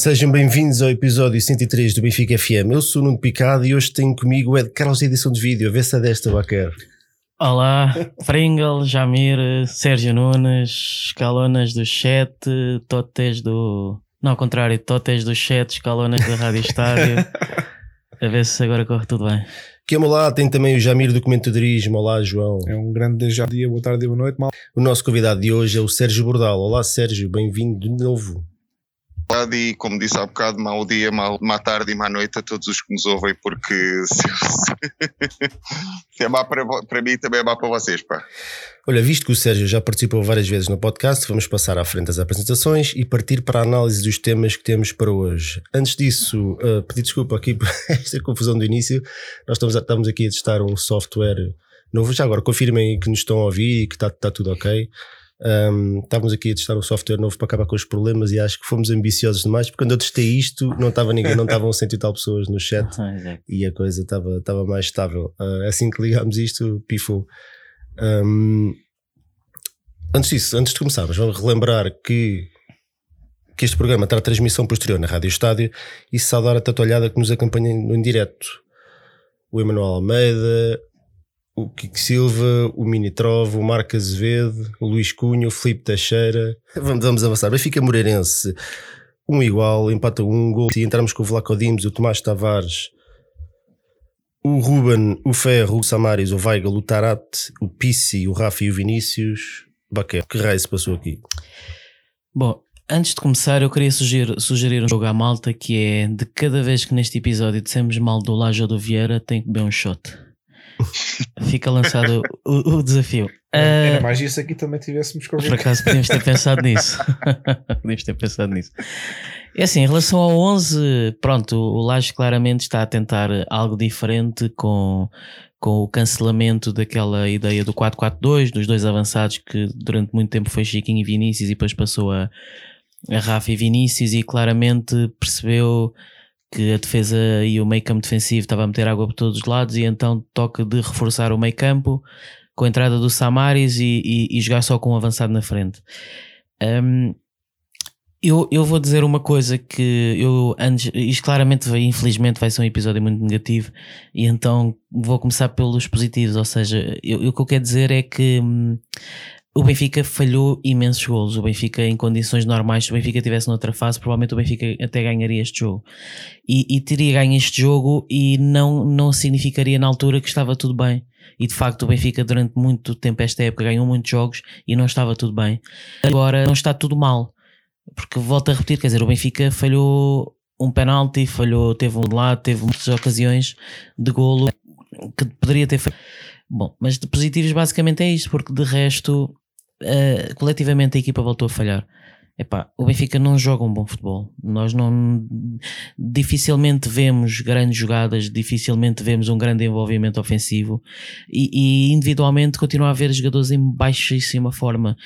Sejam bem-vindos ao episódio 103 do Benfica FM. Eu sou o Nuno Picado e hoje tenho comigo o Ed Carlos, edição de vídeo. A ver se é desta, Baquer. Olá, Pringle, Jamir, Sérgio Nunes, escalonas do chat, totes do. Não, ao contrário, totes do chat, escalonas da Rádio Estádio. A ver se agora corre tudo bem. Que lá tem também o Jamir do Comentadorismo. Olá, João. É um grande já dia, boa tarde e boa noite, mal. O nosso convidado de hoje é o Sérgio Bordal. Olá, Sérgio, bem-vindo de novo. E como disse há bocado, mau dia, mau, má tarde e má noite a todos os que nos ouvem, porque se, se é má para, para mim, também é má para vocês. Pá. Olha, visto que o Sérgio já participou várias vezes no podcast, vamos passar à frente das apresentações e partir para a análise dos temas que temos para hoje. Antes disso, uh, pedir desculpa aqui por esta confusão do início. Nós estamos, estamos aqui a testar um software novo. Já agora, confirmem que nos estão a ouvir e que está, está tudo ok. Um, estávamos aqui a testar um software novo para acabar com os problemas e acho que fomos ambiciosos demais, porque quando eu testei isto não estava ninguém, não estavam cento e tal pessoas no chat e a coisa estava, estava mais estável. Uh, assim que ligámos isto, pifou. Um, antes disso, antes de começarmos, vamos relembrar que, que este programa terá transmissão posterior na Rádio Estádio e saudar a Tatolhada que nos acompanha em direto. O Emanuel Almeida, o Kiko Silva, o Mini Trove, o Marco Azevedo, o Luís Cunha, o Filipe Teixeira. Vamos, vamos avançar. Benfica Moreirense, um igual, empata um gol. Se entrarmos com o Vlaco Dimos, o Tomás Tavares, o Ruben, o Ferro, o Samaris, o Weigl, o Tarat, o Pissi, o Rafa e o Vinícius. Baquer, que raio se passou aqui? Bom, antes de começar, eu queria sugerir, sugerir um jogo à malta que é de cada vez que neste episódio dissemos mal do Laje ou do Vieira, tem que beber um shot. Fica lançado o, o desafio. Era uh, mais isso aqui também tivéssemos convidado. Por acaso podíamos ter pensado nisso. podíamos ter pensado nisso. É assim, em relação ao 11, pronto, o Laje claramente está a tentar algo diferente com, com o cancelamento daquela ideia do 4-4-2, dos dois avançados que durante muito tempo foi Chiquinho e Vinícius e depois passou a, a Rafa e Vinícius e claramente percebeu que a defesa e o meio campo defensivo estava a meter água por todos os lados e então toca de reforçar o meio campo com a entrada do Samaris e, e, e jogar só com um avançado na frente. Um, eu, eu vou dizer uma coisa que eu antes, isto claramente infelizmente vai ser um episódio muito negativo e então vou começar pelos positivos, ou seja, eu, o que eu quero dizer é que hum, o Benfica falhou imensos golos. O Benfica, em condições normais, se o Benfica estivesse noutra fase, provavelmente o Benfica até ganharia este jogo. E, e, teria ganho este jogo e não, não significaria na altura que estava tudo bem. E de facto, o Benfica, durante muito tempo, esta época, ganhou muitos jogos e não estava tudo bem. Agora não está tudo mal. Porque volto a repetir, quer dizer, o Benfica falhou um penalti, falhou, teve um de lado, teve muitas ocasiões de golo que poderia ter feito. Bom, mas de positivos basicamente é isto, porque de resto uh, coletivamente a equipa voltou a falhar. Epá, o Benfica não joga um bom futebol. Nós não dificilmente vemos grandes jogadas, dificilmente vemos um grande envolvimento ofensivo e, e individualmente continua a haver jogadores em baixíssima forma.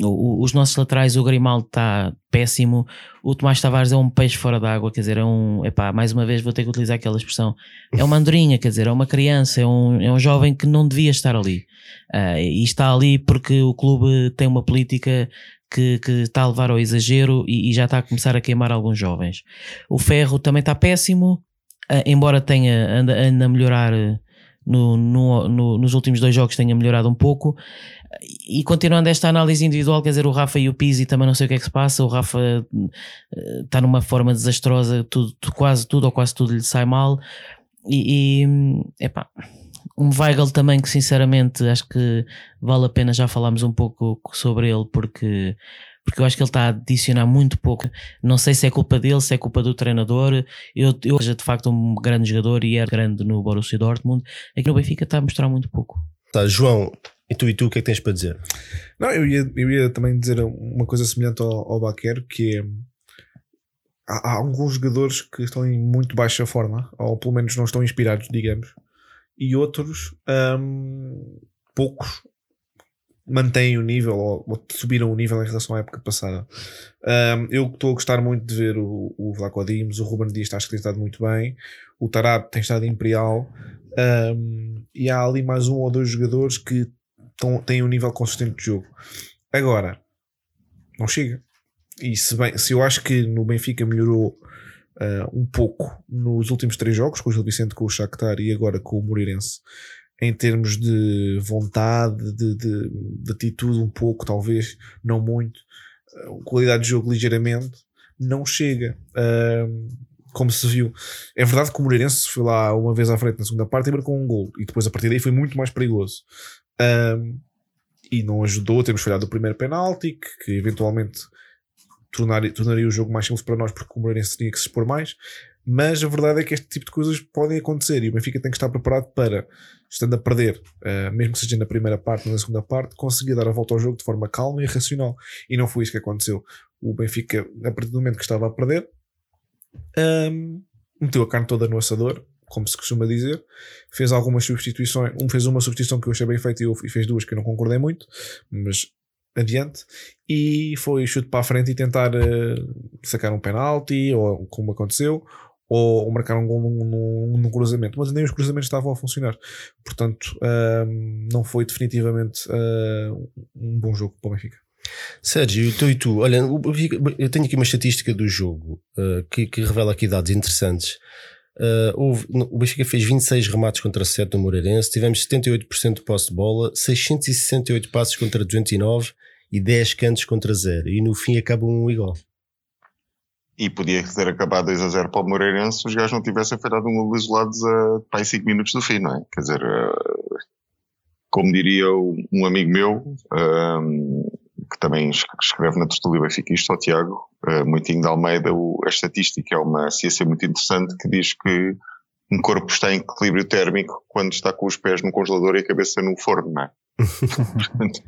Os nossos laterais, o Grimaldo está péssimo, o Tomás Tavares é um peixe fora d'água, quer dizer, é um, epá, mais uma vez vou ter que utilizar aquela expressão, é uma andorinha, quer dizer, é uma criança, é um, é um jovem que não devia estar ali. Uh, e está ali porque o clube tem uma política que, que está a levar ao exagero e, e, já está a começar a queimar alguns jovens. O Ferro também está péssimo, uh, embora tenha anda, anda a melhorar no, no, no, nos últimos dois jogos tenha melhorado um pouco. E continuando esta análise individual, quer dizer, o Rafa e o Pizzi também não sei o que é que se passa. O Rafa uh, está numa forma desastrosa, tudo, quase tudo ou quase tudo lhe sai mal. E, e epá, um Weigl também que sinceramente acho que vale a pena já falarmos um pouco sobre ele porque porque eu acho que ele está a adicionar muito pouco. Não sei se é culpa dele, se é culpa do treinador. Eu, eu seja de facto um grande jogador e era grande no Borussia Dortmund. Aqui no Benfica está a mostrar muito pouco. Tá, João, e tu e tu, o que é que tens para dizer? Não, eu ia, eu ia também dizer uma coisa semelhante ao, ao Baquer, que é há, há alguns jogadores que estão em muito baixa forma, ou pelo menos não estão inspirados, digamos e outros, um, poucos, mantêm o nível ou, ou, subiram o nível em relação à época passada. Um, eu estou a gostar muito de ver o, o Vlaco Dimos, o Ruben Dias acho que tem estado muito bem, o Tarab tem estado imperial um, e há ali mais um ou dois jogadores que têm um nível consistente de jogo. Agora, não chega. E se, bem, se eu acho que no Benfica melhorou uh, um pouco nos últimos três jogos, com o Gil Vicente, com o Shakhtar e agora com o Moreirense, em termos de vontade, de, de, de atitude um pouco, talvez, não muito, uh, qualidade de jogo ligeiramente, não chega. Uh, como se viu. É verdade que o Moreirense foi lá uma vez à frente na segunda parte e marcou um gol. E depois a partir daí foi muito mais perigoso. Um, e não ajudou. Temos falhado o primeiro penalti, que, que eventualmente tornaria, o jogo mais simples para nós, porque o Moreirense tinha que se expor mais. Mas a verdade é que este tipo de coisas podem acontecer e o Benfica tem que estar preparado para, estando a perder, uh, mesmo que seja na primeira parte ou na segunda parte, conseguir dar a volta ao jogo de forma calma e racional. E não foi isso que aconteceu. O Benfica, a partir do momento que estava a perder, um, meteu a carne toda no assador, como se costuma dizer, fez algumas substituições, um fez uma substituição que eu achei bem feita e, fez duas que eu não concordei muito, mas adiante, e foi chute para a frente e tentar uh, sacar um penalti, ou como aconteceu, ou, ou marcar um gol num, num, cruzamento, mas nem os cruzamentos estavam a funcionar, portanto um, não foi definitivamente uh, um bom jogo para o Benfica. Sérgio, tu e tu, olha, eu tenho aqui uma estatística do jogo uh, que, que, revela aqui dados interessantes. Uh, houve, o Benfica fez 26 remates contra 7 no Moreirense, tivemos 78% de posse de bola, 668 passos contra 209 e 10 cantos contra 0. E no fim acaba um igual. E podia ter acabado 2 a 0 para o Moreirense se os gajos não tivessem feito um gol isolados a para 5 minutos do fim, não é? Quer dizer, uh, como diria um amigo meu, que também escreve na Tertulia Benfiquista, o Tiago, uh, Muitinho de Almeida, o, a estatística é uma ciência muito interessante que diz que um corpo está em equilíbrio térmico quando está com os pés no congelador e a cabeça no forno, não é? Portanto,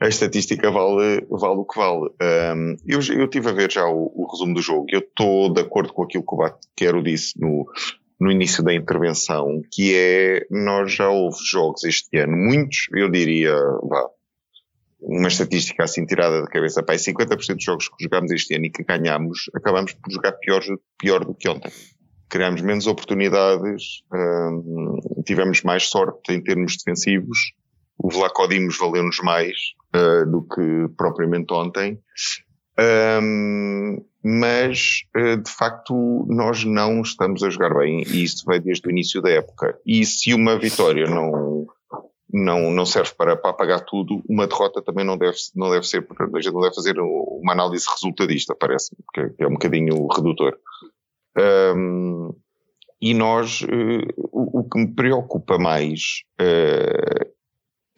a estatística vale, vale o que vale. Um, eu, eu tive a ver já o, o resumo do jogo e eu estou de acordo com aquilo que o Baquero disse no, no início da intervenção, que é, nós já houve jogos este ano, muitos, eu diria, vá, uma estatística assim tirada da cabeça, pá, 50% dos jogos que jogámos este ano e que ganhámos, acabamos por jogar pior, pior do que ontem. Criámos menos oportunidades, hum, tivemos mais sorte em termos defensivos, o Vlaco Dimos valeu-nos mais uh, do que propriamente ontem. Um, mas uh, de facto nós não estamos a jogar bem e isso vai desde o início da época. E se uma vitória não, não, não serve para, para apagar tudo, uma derrota também não deve, não deve ser, a gente não deve fazer uma análise resultadista, parece-me, que é um bocadinho redutor. Um, e nós, uh, o, o, que me preocupa mais uh,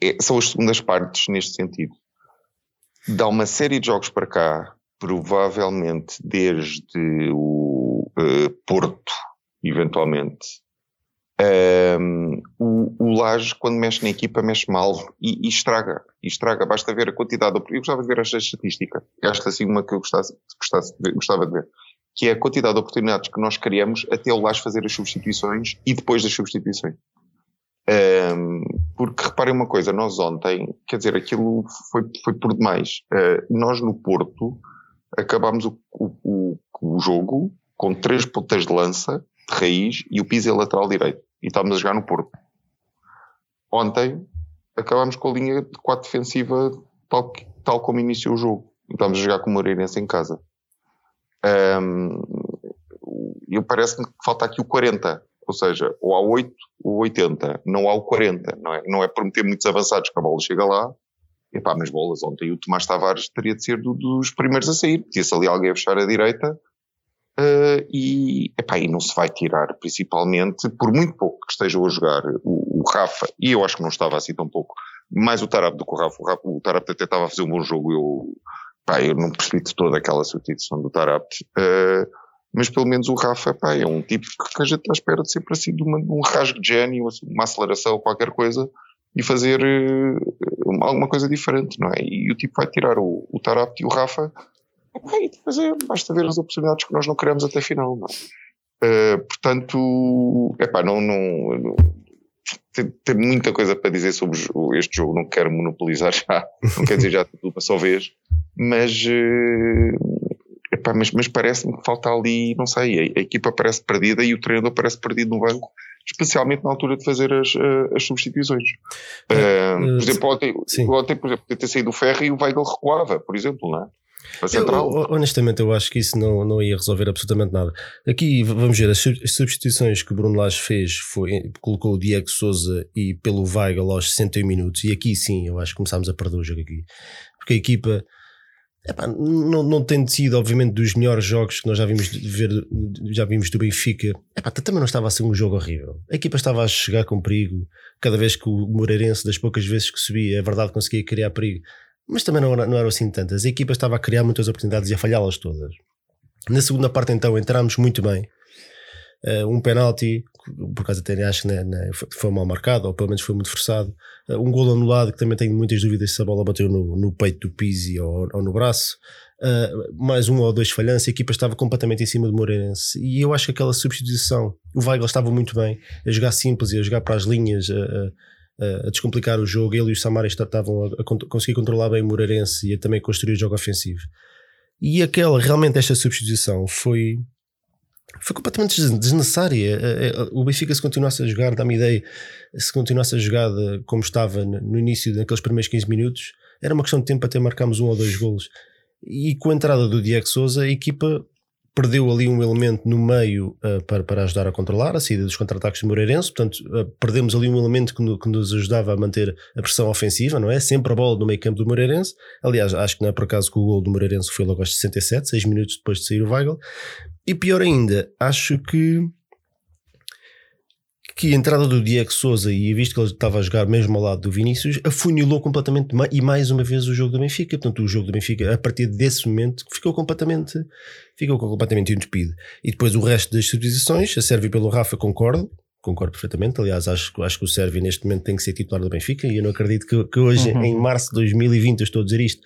é, são as segundas partes neste sentido. Dá uma série de jogos para cá, provavelmente desde o uh, Porto, eventualmente, um, o, o Laje, quando mexe na equipa, mexe mal e, e, estraga. E estraga. Basta ver a quantidade. Eu gostava de ver esta estatística. Esta assim uma que eu gostasse, gostasse de ver, gostava de ver. Que é a quantidade de oportunidades que nós criamos até o Laje fazer as substituições e depois das substituições. Um, porque reparem uma coisa, nós ontem, quer dizer, aquilo foi, foi por demais. Uh, nós no Porto acabámos o, o, o, jogo com três pontas de lança de raiz e o piso é lateral direito e estávamos a jogar no Porto. Ontem acabámos com a linha de 4 defensiva tal, tal como iniciou o jogo. E estávamos a jogar com o Moreirense em casa. Um, eu parece-me que falta aqui o 40. Ou seja, ou há 8 ou 80. Não há o 40. Não é, não é prometer muitos avançados que a bola chega lá. Epá, mas bolas ontem o Tomás Tavares teria de ser do, dos primeiros a sair. Tinha-se ali alguém a fechar a direita Uh, e, epá, e não se vai tirar, principalmente, por muito pouco que estejam a jogar o, o Rafa, e eu acho que não estava assim tão pouco, mais o Tarap do que o Rafa. O, Rafa, o Tarap até estava a fazer um bom jogo, eu, eu não percebi de toda aquela substituição do Tarap. Uh, mas pelo menos o Rafa pá, é um tipo que a gente está à espera de sempre assim de, uma, de um rasgo de gênio, uma aceleração, qualquer coisa, e fazer uh, alguma coisa diferente, não é? E o tipo vai tirar o, o Tarap e o Rafa e depois é, basta ver as oportunidades que nós não queremos até final. Não é? uh, portanto, epá, não, não, não tem, tem, muita coisa para dizer sobre este jogo, não quero monopolizar já, não quero dizer já tudo para só vez, mas, uh, epá, mas, mas parece-me que falta ali, não sei, a, a, equipa parece perdida e o treinador parece perdido no banco, especialmente na altura de fazer as, uh, as substituições. Uh, por exemplo, ontem, ontem, por exemplo, ter saído o Ferro e o Weigl recuava, por exemplo, não é? Eu, honestamente, eu acho que isso não, não ia resolver absolutamente nada. Aqui vamos ver, as substituições que o Bruno Lage fez foi colocou o Diego Souza e pelo Weigl aos 61 minutos. E aqui sim, eu acho que começámos a perder o jogo aqui. Porque a equipa epá, não, não tem sido, obviamente, dos melhores jogos que nós já vimos ver, já vimos do Benfica. Epá, também não estava a ser um jogo horrível. A equipa estava a chegar com perigo. Cada vez que o Moreirense, das poucas vezes que subia, é verdade, conseguia criar perigo mas também não, não eram assim tantas. A equipa estava a criar muitas oportunidades e a falhá-las todas. Na segunda parte, então, entramos muito bem. Uh, um penalti, por causa até acho que né, né, foi mal marcado, ou pelo menos foi muito forçado. Uh, um gol anulado, que também tenho muitas dúvidas se a bola bateu no, no peito do Pizzi ou, ou no braço. Uh, mais um ou dois falhanços, a equipa estava completamente em cima do Moreirense. E eu acho que aquela substituição, o Weigl estava muito bem, a jogar simples e a jogar para as linhas, descomplicar o jogo. Ele e o Samaris estavam a, a conseguir controlar bem o Moreirense e a também construir o jogo ofensivo. E aquela, realmente, esta substituição foi, foi completamente desnecessária. O Benfica, se continuasse a jogar, dá-me ideia, se continuasse a jogar como estava no início, naqueles primeiros 15 minutos, era uma questão de tempo até marcarmos um ou dois golos. E com a entrada do Diego Souza, a equipa perdeu ali um elemento no meio uh, para, para ajudar a controlar a saída dos contra-ataques do Moreirense, portanto uh, perdemos ali um elemento que, no, que, nos ajudava a manter a pressão ofensiva, não é? Sempre a bola no meio campo do Moreirense, aliás acho que não é por acaso que o gol do Moreirense foi logo aos 67, 6 minutos depois de sair o Weigl, e pior ainda, acho que que a entrada do Diego Souza e visto que ele estava a jogar mesmo ao lado do Vinícius, afunilou completamente e mais uma vez o jogo do Benfica. Portanto, o jogo do Benfica, a partir desse momento, ficou completamente, ficou completamente entupido. E depois o resto das substituições, a Sérvia pelo Rafa, concordo, concordo perfeitamente. Aliás, acho, acho que o Sérvio neste momento tem que ser titular do Benfica e eu não acredito que, que hoje, uhum. em março de 2020, eu estou a dizer isto,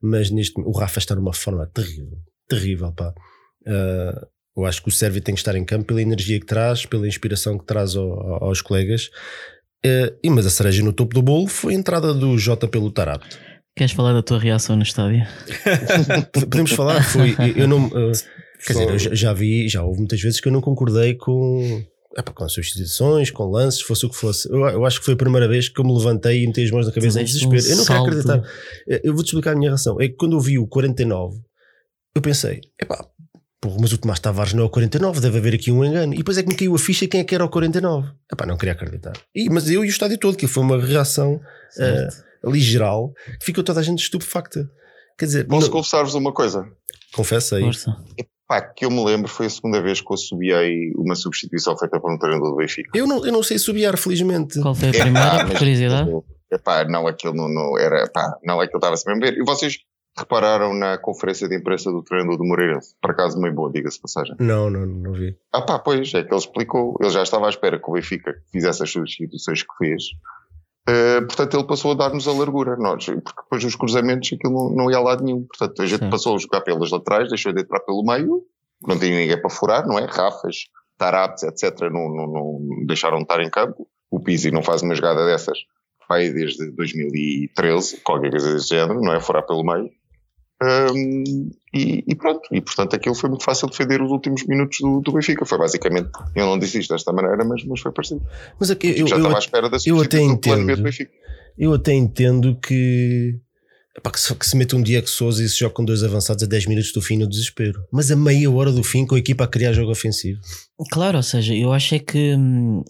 mas neste o Rafa está numa forma terrível, terrível, pá. Uh, eu acho que o Sérvio tem que estar em campo pela energia que traz, pela inspiração que traz ao, aos colegas. Uh, e, mas a cereja no topo do bolo foi a entrada do Jota pelo Tarapto. Queres falar da tua reação no estádio? Podemos falar, foi. Eu não. Uh, quer dizer, eu já, já, vi, já houve muitas vezes que eu não concordei com. Epa, com substituições, com lances, fosse o que fosse. Eu, eu, acho que foi a primeira vez que eu me levantei e meti as mãos na cabeça em desespero. Um eu não salto. quero acreditar. Eu vou-te explicar a minha reação. É que quando eu vi o 49, eu pensei, epá, Porra, mas o Tomás Tavares não é o 49, deve haver aqui um engano. E depois é que me caiu a ficha quem é que era o 49. Epá, não queria acreditar. E, mas eu e o estádio todo, que foi uma reação uh, ali geral, que ficou toda a gente estupefacta. Quer dizer, posso confessar-vos uma coisa? Confessa aí. Força. Epá, que eu me lembro, foi a segunda vez que eu subiei uma substituição feita por um treinador do Benfica. Eu não, eu não sei subiar, felizmente. Qual foi a primeira? Epá, curiosidade? Epá, não, aquilo não, não era, epá, não, aquilo estava-se mesmo ver. E vocês repararam na conferência de imprensa do treinador do Moreirense? Por acaso, meio boa, diga-se passagem. Não, não, não vi. Ah pá, pois, é que ele explicou, ele já estava à espera que o Benfica fizesse as substituições que fez. Uh, portanto, ele passou a dar-nos a largura, nós, porque depois os cruzamentos aquilo não, não ia a lado nenhum. Portanto, a gente Sim. passou a jogar pelas laterais, deixou de entrar pelo meio, não tinha ninguém para furar, não é? Rafas, Tarapes, etc., não, não, não deixaram de estar em campo. O Pizzi não faz uma jogada dessas, vai desde 2013, qualquer coisa desse género, não é? Furar pelo meio. Um, e, e, pronto, e portanto aquilo foi muito fácil defender os últimos minutos do, do Benfica. Foi basicamente, eu não disse isto desta maneira, mas, mas foi parecido. Mas aqui, eu, já eu, estava à espera da eu até entendo, do Benfica. Eu até entendo que, epá, que, se, que se mete um Diego Souza e se joga com dois avançados a 10 minutos do fim no desespero, mas a meia hora do fim com a equipa a criar jogo ofensivo. Claro, ou seja, eu acho é que hum,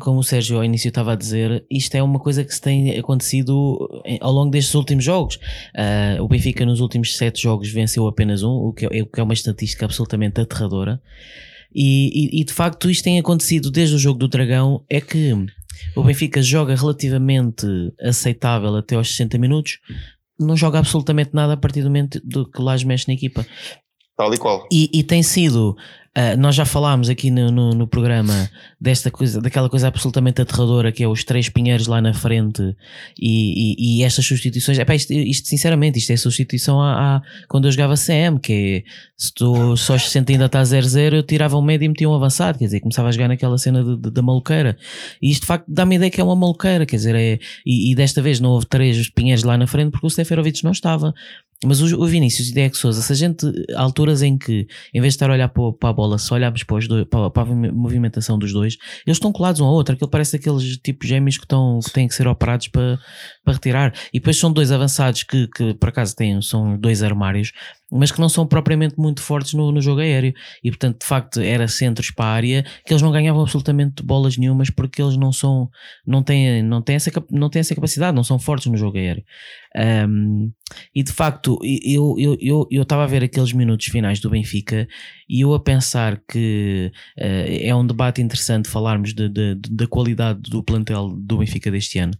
como o Sérgio ao início estava a dizer, isto é uma coisa que se tem acontecido ao longo destes últimos jogos. Uh, o Benfica nos últimos sete jogos venceu apenas um, o que é, o que é uma estatística absolutamente aterradora. E, e, e, de facto isto tem acontecido desde o jogo do Dragão, é que o Benfica joga relativamente aceitável até aos 60 minutos, não joga absolutamente nada a partir do momento do que lá mexe na equipa. Tal e qual. E, e tem sido Uh, nós já falámos aqui no, no, no, programa desta coisa, daquela coisa absolutamente aterradora que é os três pinheiros lá na frente e, e, e estas substituições. Epá, isto, isto, sinceramente, isto é substituição a, a, quando eu jogava CM, que é se tu só 60 ainda está 0-0, eu tirava um médio e metia um avançado, quer dizer, começava a jogar naquela cena da maluqueira. E isto de facto dá-me a ideia que é uma maluqueira, quer dizer, é, e, e, desta vez não houve três pinheiros lá na frente porque o Seferovic não estava. Mas o, o Vinícius e Diego Souza, se a gente, há alturas em que, em vez de estar a olhar para, para a bola, se olharmos para, os dois, para, para, a movimentação dos dois, eles estão colados um ao outro. Aquilo parece aqueles tipos gêmeos que, estão, que têm que ser operados para, para retirar. E depois são dois avançados que, que por acaso têm, são dois armários mas que não são propriamente muito fortes no, no jogo aéreo. E portanto, de facto, era centros para a área que eles não ganhavam absolutamente bolas nenhumas porque eles não são, não têm, não têm, essa, não têm essa capacidade, não são fortes no jogo aéreo. Um, e de facto, eu estava eu, eu, eu a ver aqueles minutos finais do Benfica e eu a pensar que uh, é um debate interessante falarmos de, de, de, da qualidade do plantel do Benfica deste ano.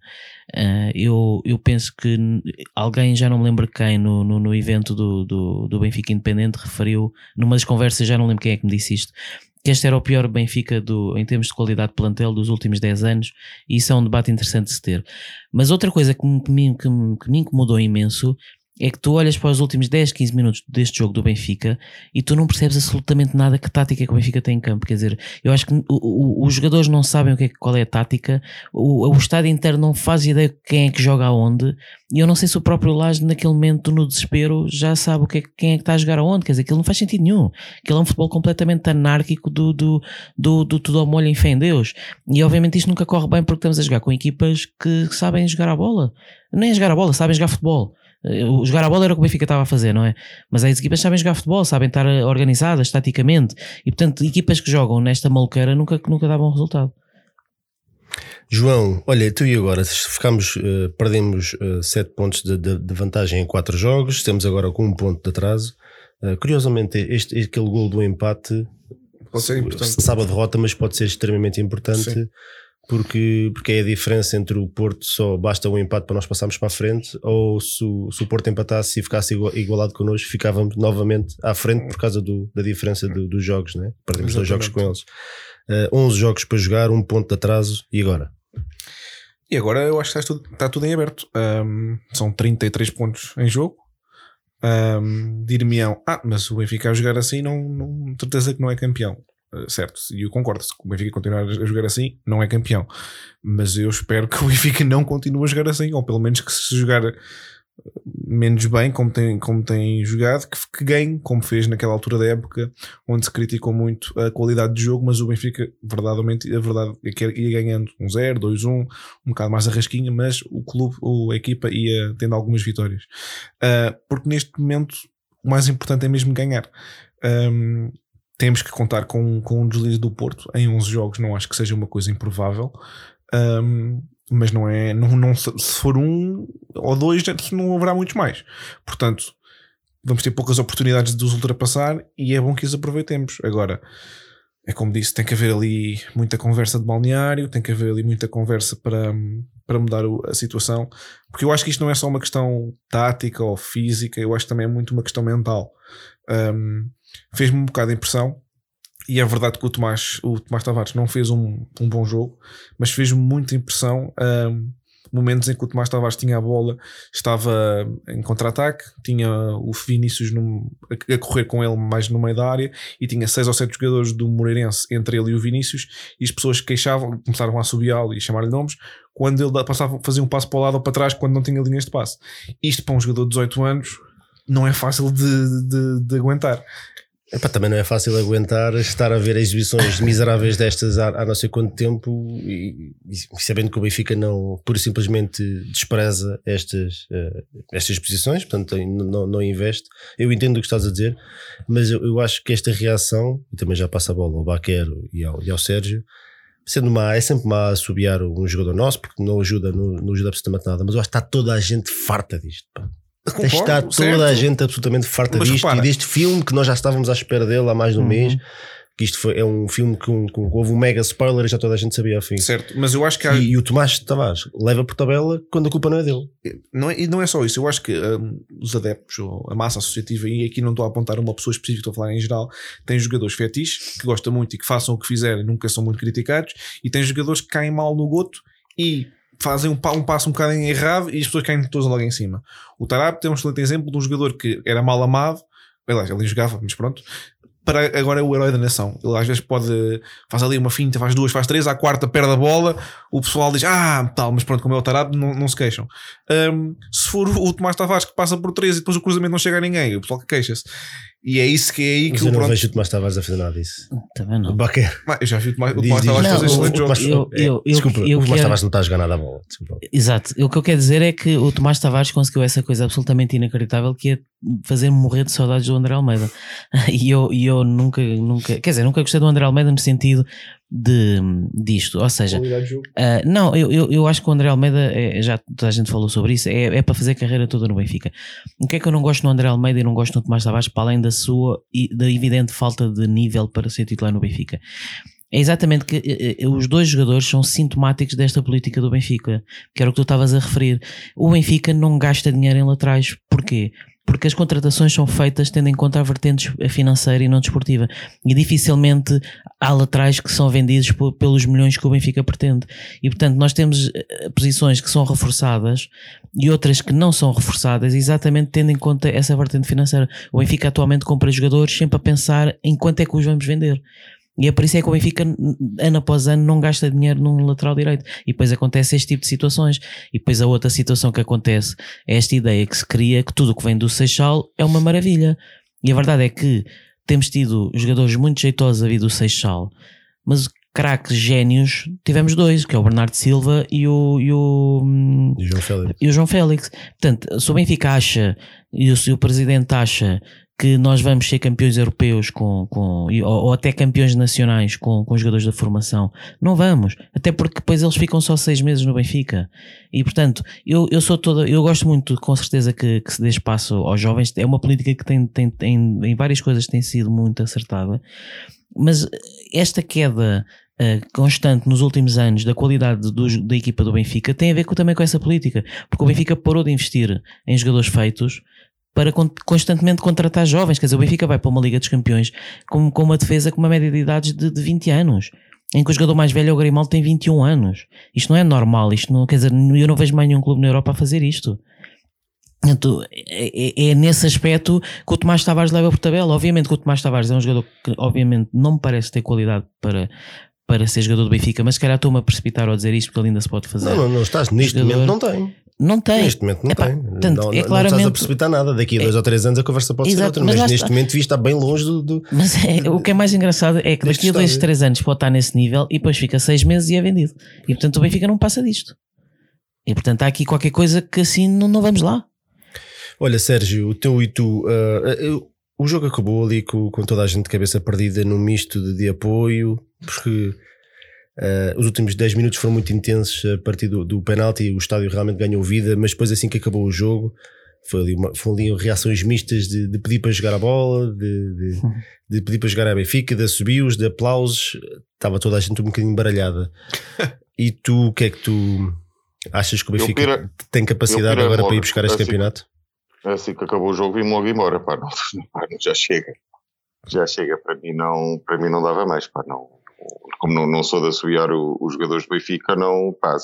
Uh, eu, eu penso que alguém, já não me lembro quem, no, no, no evento do, do, do, Benfica Independente, referiu, numa das conversas, já não lembro quem é que me disse isto, que este era o pior Benfica do, em termos de qualidade de plantel dos últimos 10 anos, e isso é um debate interessante de se ter. Mas outra coisa que me, que me, que me incomodou imenso é que tu olhas para os últimos 10, 15 minutos deste jogo do Benfica e tu não percebes absolutamente nada que tática é que o Benfica tem em campo. Quer dizer, eu acho que o, o, os jogadores não sabem o que é, qual é a tática, o, o estádio inteiro não faz ideia de quem é que joga aonde, e eu não sei se o próprio Laje, naquele momento, no desespero, já sabe o que é, quem é que está a jogar aonde. Quer dizer, aquilo não faz sentido nenhum. Aquilo é um futebol completamente anárquico do, do, do, do tudo ao molho em fé em Deus. E obviamente isto nunca corre bem porque estamos a jogar com equipas que sabem jogar a bola. Nem a jogar a bola, sabem jogar futebol. O jogar a bola era o que o Benfica estava a fazer, não é? Mas as equipas sabem jogar futebol, sabem estar organizadas taticamente e, portanto, equipas que jogam nesta maluqueira nunca, nunca davam resultado. João, olha, tu e agora ficamos, uh, perdemos uh, sete pontos de, de, de, vantagem em quatro jogos, temos agora com um ponto de atraso. Uh, curiosamente, este, aquele gol do empate pode ser importante. sabe a derrota, mas pode ser extremamente importante. Sim porque, porque é a diferença entre o Porto só basta um empate para nós passarmos para a frente, ou se, se o Porto empatasse e ficasse igualado connosco, ficávamos novamente à frente por causa do, da diferença do, dos jogos, né? perdemos Exatamente. dois jogos com eles. Uh, eh, 11 jogos para jogar, um ponto de atraso, e agora? E agora eu acho que está tudo, está tudo em aberto. Um, são 33 pontos em jogo. Um, Dir-me-ão, ah, mas o Benfica a jogar assim, não, não certeza que não é campeão. Eh, certo, e eu concordo, se o Benfica continuar a jogar assim, não é campeão. Mas eu espero que o Benfica não continue a jogar assim, ou pelo menos que se jogar eh, menos bem, como tem, como tem jogado, que, que ganhe, como fez naquela altura da época, onde se criticou muito a qualidade de jogo, mas o Benfica, verdadeiramente, a verdade é que ia ganhando um 0, 2, 1, um bocado mais a rasquinha, mas o clube, a equipa ia tendo algumas vitórias. Uh, porque neste momento o mais importante é mesmo ganhar. Um, temos que contar com, com um deslize do Porto em 11 jogos, não acho que seja uma coisa improvável. Um, mas não é, não, não, se for um ou dois, não haverá muitos mais. Portanto, vamos ter poucas oportunidades de os ultrapassar e é bom que os aproveitemos. Agora, é como disse, tem que haver ali muita conversa de balneário, tem que haver ali muita conversa para, para mudar a situação, porque eu acho que isto não é só uma questão tática ou física, eu acho que também é muito uma questão mental. Um, fez-me um bocado de impressão. E é verdade que o Tomás, o Tomás Tavares não fez um, um bom jogo, mas fez-me muita impressão. Um, momentos em que o Tomás Tavares tinha a bola, estava em contra-ataque, tinha o Vinícius num, a, correr com ele mais no meio da área e tinha seis ou sete jogadores do Moreirense entre ele e o Vinícius e as pessoas queixavam, começaram a assobiá-lo e chamar-lhe nomes quando ele passava, fazia um passo para o lado ou para trás quando não tinha linhas de passe. Isto para um jogador de 18 anos não é fácil de, de, de aguentar. Epá, também não é fácil aguentar estar a ver exibições miseráveis destas há, há não sei quanto tempo e, e, sabendo que o Benfica não, pura e simplesmente despreza estas, uh, estas posições, portanto não, não investe. Eu entendo o que estás a dizer, mas eu, eu acho que esta reação, e também já passa a bola ao Baquero e ao, e ao Sérgio, sendo má, é sempre má assobiar um jogador nosso, porque não ajuda, não, não ajuda absolutamente nada, mas eu acho que está toda a gente farta disto. Pá. Concordo, está toda certo. a gente absolutamente farta Mas disto repara. e deste filme que nós já estávamos à espera dele há mais de um uhum. mês. Que isto foi, é um filme que, um, houve um mega spoiler e já toda a gente sabia ao fim. Certo, mas eu acho que há... e, e, o Tomás Tavares leva por tabela quando a culpa não é dele. Não é, e não é só isso, eu acho que um, os adeptos, ou a massa associativa, e aqui não estou a apontar uma pessoa específica, estou a falar em geral, tem jogadores fetiches que gostam muito e que façam o que fizerem, nunca são muito criticados, e tem jogadores que caem mal no goto e fazem um, um passo um bocado errado e as pessoas caem todas logo em cima. O Tarap tem um excelente exemplo de um jogador que era mal amado, aliás, ele jogava, mas pronto, para agora é o herói da nação. Ele às vezes pode, faz ali uma finta, faz duas, faz três, à quarta perde a bola, o pessoal diz, ah, tal, mas pronto, como é o tarado, não, não se queixam. Um, se for o Tomás Tavares que passa por três e depois o cruzamento não chega a ninguém, o pessoal que queixa-se. E é isso que é aí Mas que eu o não pronto. vejo o Tomás Tavares a fazer nada disso. Também não. O Baquer. Eu já vi o Tomás, o Diz, Tomás diz. Tavares fazer Não, excelentes jogos. Eu- é, eu- eu- Desculpa, eu o Tomás quero- Tavares não está a jogar nada à bola. Desculpa. Exato. O que eu quero dizer é que o Tomás Tavares conseguiu essa coisa absolutamente inacreditável que é fazer-me morrer de saudades do André Almeida. E eu, e eu nunca, nunca, quer dizer, nunca gostei do André Almeida no sentido de, disto. Ou seja, ah, não, eu, eu, eu acho que o André Almeida, é- já toda a gente falou sobre isso, é, é para fazer carreira toda no Benfica. O que é que eu não gosto no André Almeida e não gosto no Tomás Tavares, para além da sua e da evidente falta de nível para ser titular no Benfica? É exatamente que eh, eh, os dois jogadores são sintomáticos desta política do Benfica, que era o que tu estavas a referir. O Benfica não gasta dinheiro em laterais. Porquê? Porque as contratações são feitas tendo em conta a vertente financeira e não desportiva. E dificilmente há laterais que são vendidos pelos milhões que o Benfica pretende. E portanto, nós temos eh, posições que são reforçadas e outras que não são reforçadas, exatamente tendo em conta essa vertente financeira. O Benfica atualmente compra jogadores sempre a pensar em quanto é que os vamos vender. E é por isso é que o Benfica, ano após ano, não gasta dinheiro num lateral direito. E depois acontece este tipo de situações. E depois a outra situação que acontece é esta ideia que se cria que tudo o que vem do Seixal é uma maravilha. E a verdade é que temos tido jogadores muito jeitosos a vir do Seixal, mas craques génios tivemos dois, que é o Bernardo Silva e o, e o, E o João Félix. e o João Félix. Portanto, se o Benfica acha e o, se o presidente acha que nós vamos ser campeões europeus com, com, ou, ou até campeões nacionais com, com jogadores da formação, não vamos. Até porque depois eles ficam só seis meses no Benfica. E portanto, eu, eu sou toda, eu gosto muito, com certeza, que, que se dê espaço aos jovens. É uma política que tem, tem, tem em várias coisas tem sido muito acertada. Mas esta queda eh, constante nos últimos anos da qualidade dos- da equipa do Benfica tem a ver com- também com essa política, porque o Benfica parou de investir em jogadores feitos para con- constantemente contratar jovens. Quer dizer, o Benfica vai para uma Liga dos Campeões com, com uma defesa com uma média de idades de, de 20 anos. Em que o jogador mais velho, é o Grimaldo, tem 21 anos. Isto não é normal. Isto não, quer dizer, eu não vejo mais nenhum clube na Europa a fazer isto. Portanto, é, é- é nesse aspecto que o Tomás Tavares leva por tabela. Obviamente que o Tomás Tavares é um jogador que, obviamente, não me parece ter qualidade para, para ser jogador do Benfica, mas se calhar estou-me a precipitar ao dizer isto porque ele ainda se pode fazer. Não, não, não estás. Neste Jogador- momento não tem. Não tem. Neste momento não Epá, tem. portanto, não, é não- não estás claramente- a precipitar nada. Daqui a dois ou três anos a conversa pode ser Exato, outra. mas Mas, neste está. momento vi está bem longe do. do- Mas é- o que é mais engraçado é que daqui a dois, três anos pode estar nesse nível e depois fica seis meses e é vendido. E portanto o Benfica não passa disto. E portanto há aqui qualquer coisa que assim não, não vamos lá. Olha, Sérgio, o teu e tu. eu- o jogo acabou ali com, com toda a gente de cabeça perdida num misto de, de apoio, porque ah, os últimos 10 minutos foram muito intensos a partir do, do penalti. O estádio realmente ganhou vida, mas depois, assim que acabou o jogo, foi ali, uma, foram ali reações mistas de, de pedir para jogar a bola, de, de, de pedir para jogar a Benfica, de assobios, de aplausos. Estava toda a gente um bocadinho baralhada. e tu, o que é que tu achas que o Benfica tem capacidade agora para ir buscar este assim, campeonato? Assim que acabou o jogo, vim logo embora, pá, não, pá, já chega. Já chega, para mim não, para mim não dava mais, pá, não. Como não, não sou de assobiar os jogadores do Benfica, não, pá,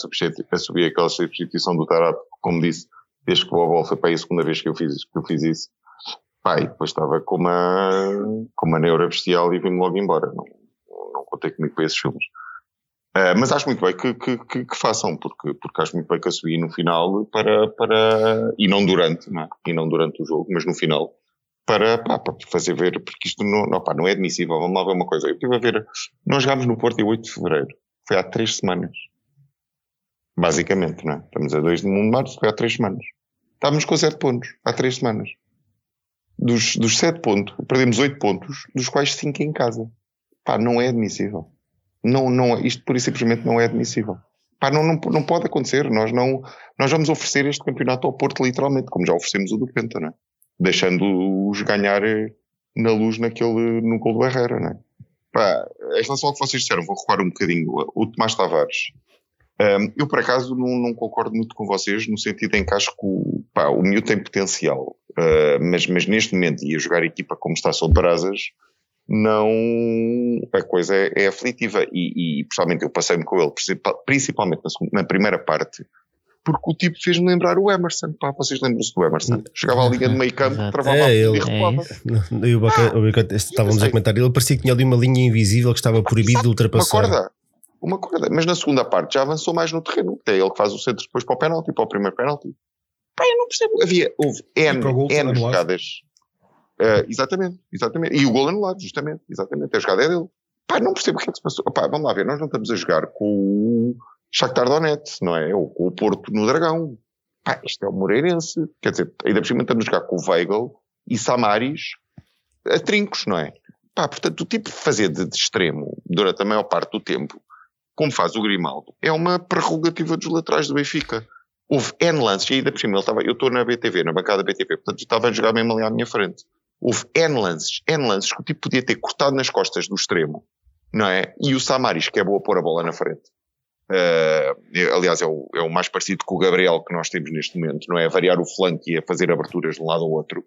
assobiei aquela substituição do Tarap, como disse, desde que o Bobol foi para aí a segunda vez que eu fiz, que eu fiz isso. Pá, e depois estava com uma, com uma neura bestial e vim logo embora. Não, não contei comigo para esses filmes. Uh, mas acho muito bem que, que, que, que façam, porque, porque acho muito bem que a subir no final para, para, e não durante, não é? e não durante o jogo, mas no final, para, pá, para fazer ver, porque isto não, não, pá, não é admissível. Vamos lá ver uma coisa. Eu estive a ver, nós jogámos no Porto em 8 de Fevereiro, foi há 3 semanas. Basicamente, não é? Estamos a 2 de mundo de março, foi há 3 semanas. Estávamos com 7 pontos, há 3 semanas. Dos, dos 7 pontos, perdemos 8 pontos, dos quais 5 em casa. Pá, não é admissível. Não, não, isto por e simplesmente não é admissível. Pá, não, não, não pode acontecer. Nós não, nós vamos oferecer este campeonato ao Porto literalmente, como já oferecemos o do Penta, não é? Deixando-os ganhar eh, na luz naquele, no gol do Herrera, não é? Pá, em relação ao que vocês disseram, vou recuar um bocadinho. O Tomás Tavares. Um, eu, por acaso, não, não, concordo muito com vocês, no sentido em que acho que o, pá, o miúdo tem potencial, uh, mas, mas neste momento, e a jogar a equipa como está sob brasas, não. A coisa é, é aflitiva. E, e, pessoalmente, eu passei-me com ele, principalmente na, segunda, na, primeira parte, porque o tipo fez-me lembrar o Emerson. Pá, vocês lembram-se do Emerson? Chegava à linha de meio campo, travava É, ele. e recuava. É E o Baca- o Baca- estávamos a comentar, ele parecia que tinha ali uma linha invisível que estava proibido de Uma ultrapassar. corda. Uma corda. Mas na segunda parte já avançou mais no terreno. É ele que faz o centro depois para o penalti, para o primeiro penalti. Pá, eu não percebo. Havia, houve N, gol N jogadas. Eh, exatamente, exatamente. E o gol anulado, justamente, exatamente. A jogada é dele. Pá, não percebo o que é que se passou. Pá, vamos lá ver, nós não estamos a jogar com o Shakhtar Donetsk, não é? Ou com o Porto no Dragão. Pá, isto é o Moreirense. Quer dizer, ainda por cima estamos a jogar com o Weigl e Samaris a trincos, não é? Pá, portanto, o tipo de fazer de, de extremo durante a maior parte do tempo, como faz o Grimaldo, é uma prerrogativa dos laterais do Benfica. Houve N lances, e ainda por cima, ele estava, eu estou na BTV, na bancada BTV, portanto, estava a jogar mesmo ali à minha frente. Houve N lances, N lances que o tipo podia ter cortado nas costas do extremo, não é? E o Samaris, que é boa pôr a bola na frente. Eh, aliás, é o, é o mais parecido com o Gabriel que nós temos neste momento, não é? A variar o flanco e a fazer aberturas de um lado ao outro.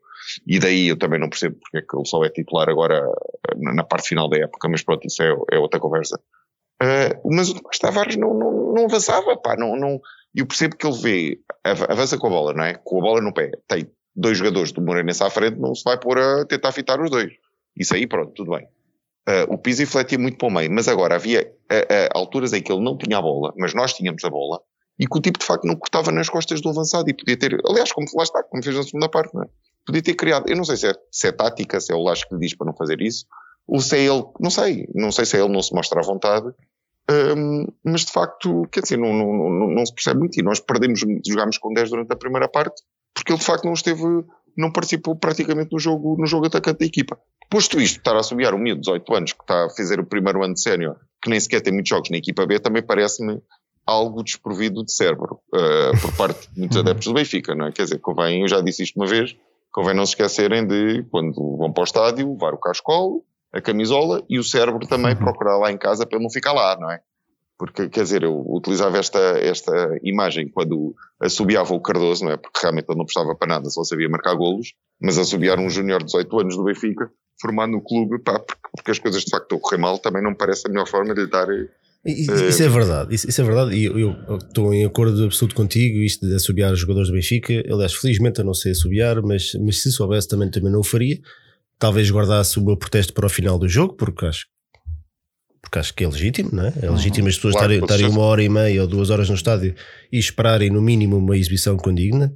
E daí eu também não percebo porque é que ele só é titular agora eh, na, parte final da época, mas pronto, isso é, é outra conversa. Eh, mas o Tomás Tavares não, não, não avançava, pá, não, não, eu percebo que ele vê, av- avança com a bola, não é? Com a bola no pé, tem dois jogadores do Moreirense à frente, não se vai pôr a tentar fitar os dois. Isso aí, pronto, tudo bem. Uh, o Pizzi fletia muito para o meio, mas agora havia uh, uh, alturas em que ele não tinha a bola, mas nós tínhamos a bola, e que o tipo de facto não cortava nas costas do avançado e podia ter, aliás, como lá está, como fez na segunda parte, é? Podia ter criado, eu não sei se é, se é tática, se é o Lasco que lhe diz para não fazer isso, ou se é ele, não sei, não sei se é ele não se mostra à vontade, um, mas de facto, quer dizer, não, não, não, não se percebe muito, e nós perdemos, jogámos com 10 durante a primeira parte, porque ele de facto não esteve, não participou praticamente no jogo, no jogo atacante da equipa. Posto isto, estar a assobiar um miúdo de 18 anos que está a fazer o primeiro ano de sénior, que nem sequer tem muitos jogos na equipa B, também parece-me algo desprovido de cérebro, uh, por parte de muitos adeptos do Benfica, não é? Quer dizer, convém, eu já disse isto uma vez, convém não se esquecerem de, quando vão para o estádio, levar o cascolo, a camisola e o cérebro também procurar lá em casa para ele não ficar lá, não é? Porque, quer dizer, eu utilizava esta, esta imagem quando assobiava o Cardoso, não é? Porque realmente ele não prestava para nada, só sabia marcar golos, mas assobiar um júnior de 18 anos do Benfica, formado no clube, pá, porque, as coisas de facto estão a correr mal, também não me parece a melhor forma de lhe dar. Isso, isso é verdade, isso, isso é verdade, e eu, eu estou em acordo absoluto contigo, isto de assobiar os jogadores do Benfica, aliás, felizmente eu não sei assobiar, mas, mas se soubesse também, também não o faria, talvez guardasse o meu protesto para o final do jogo, porque acho, porque acho que é legítimo, não é? É legítimo as pessoas Claro, estarem, uma hora e meia ou duas horas no estádio e esperarem no mínimo uma exibição condigna.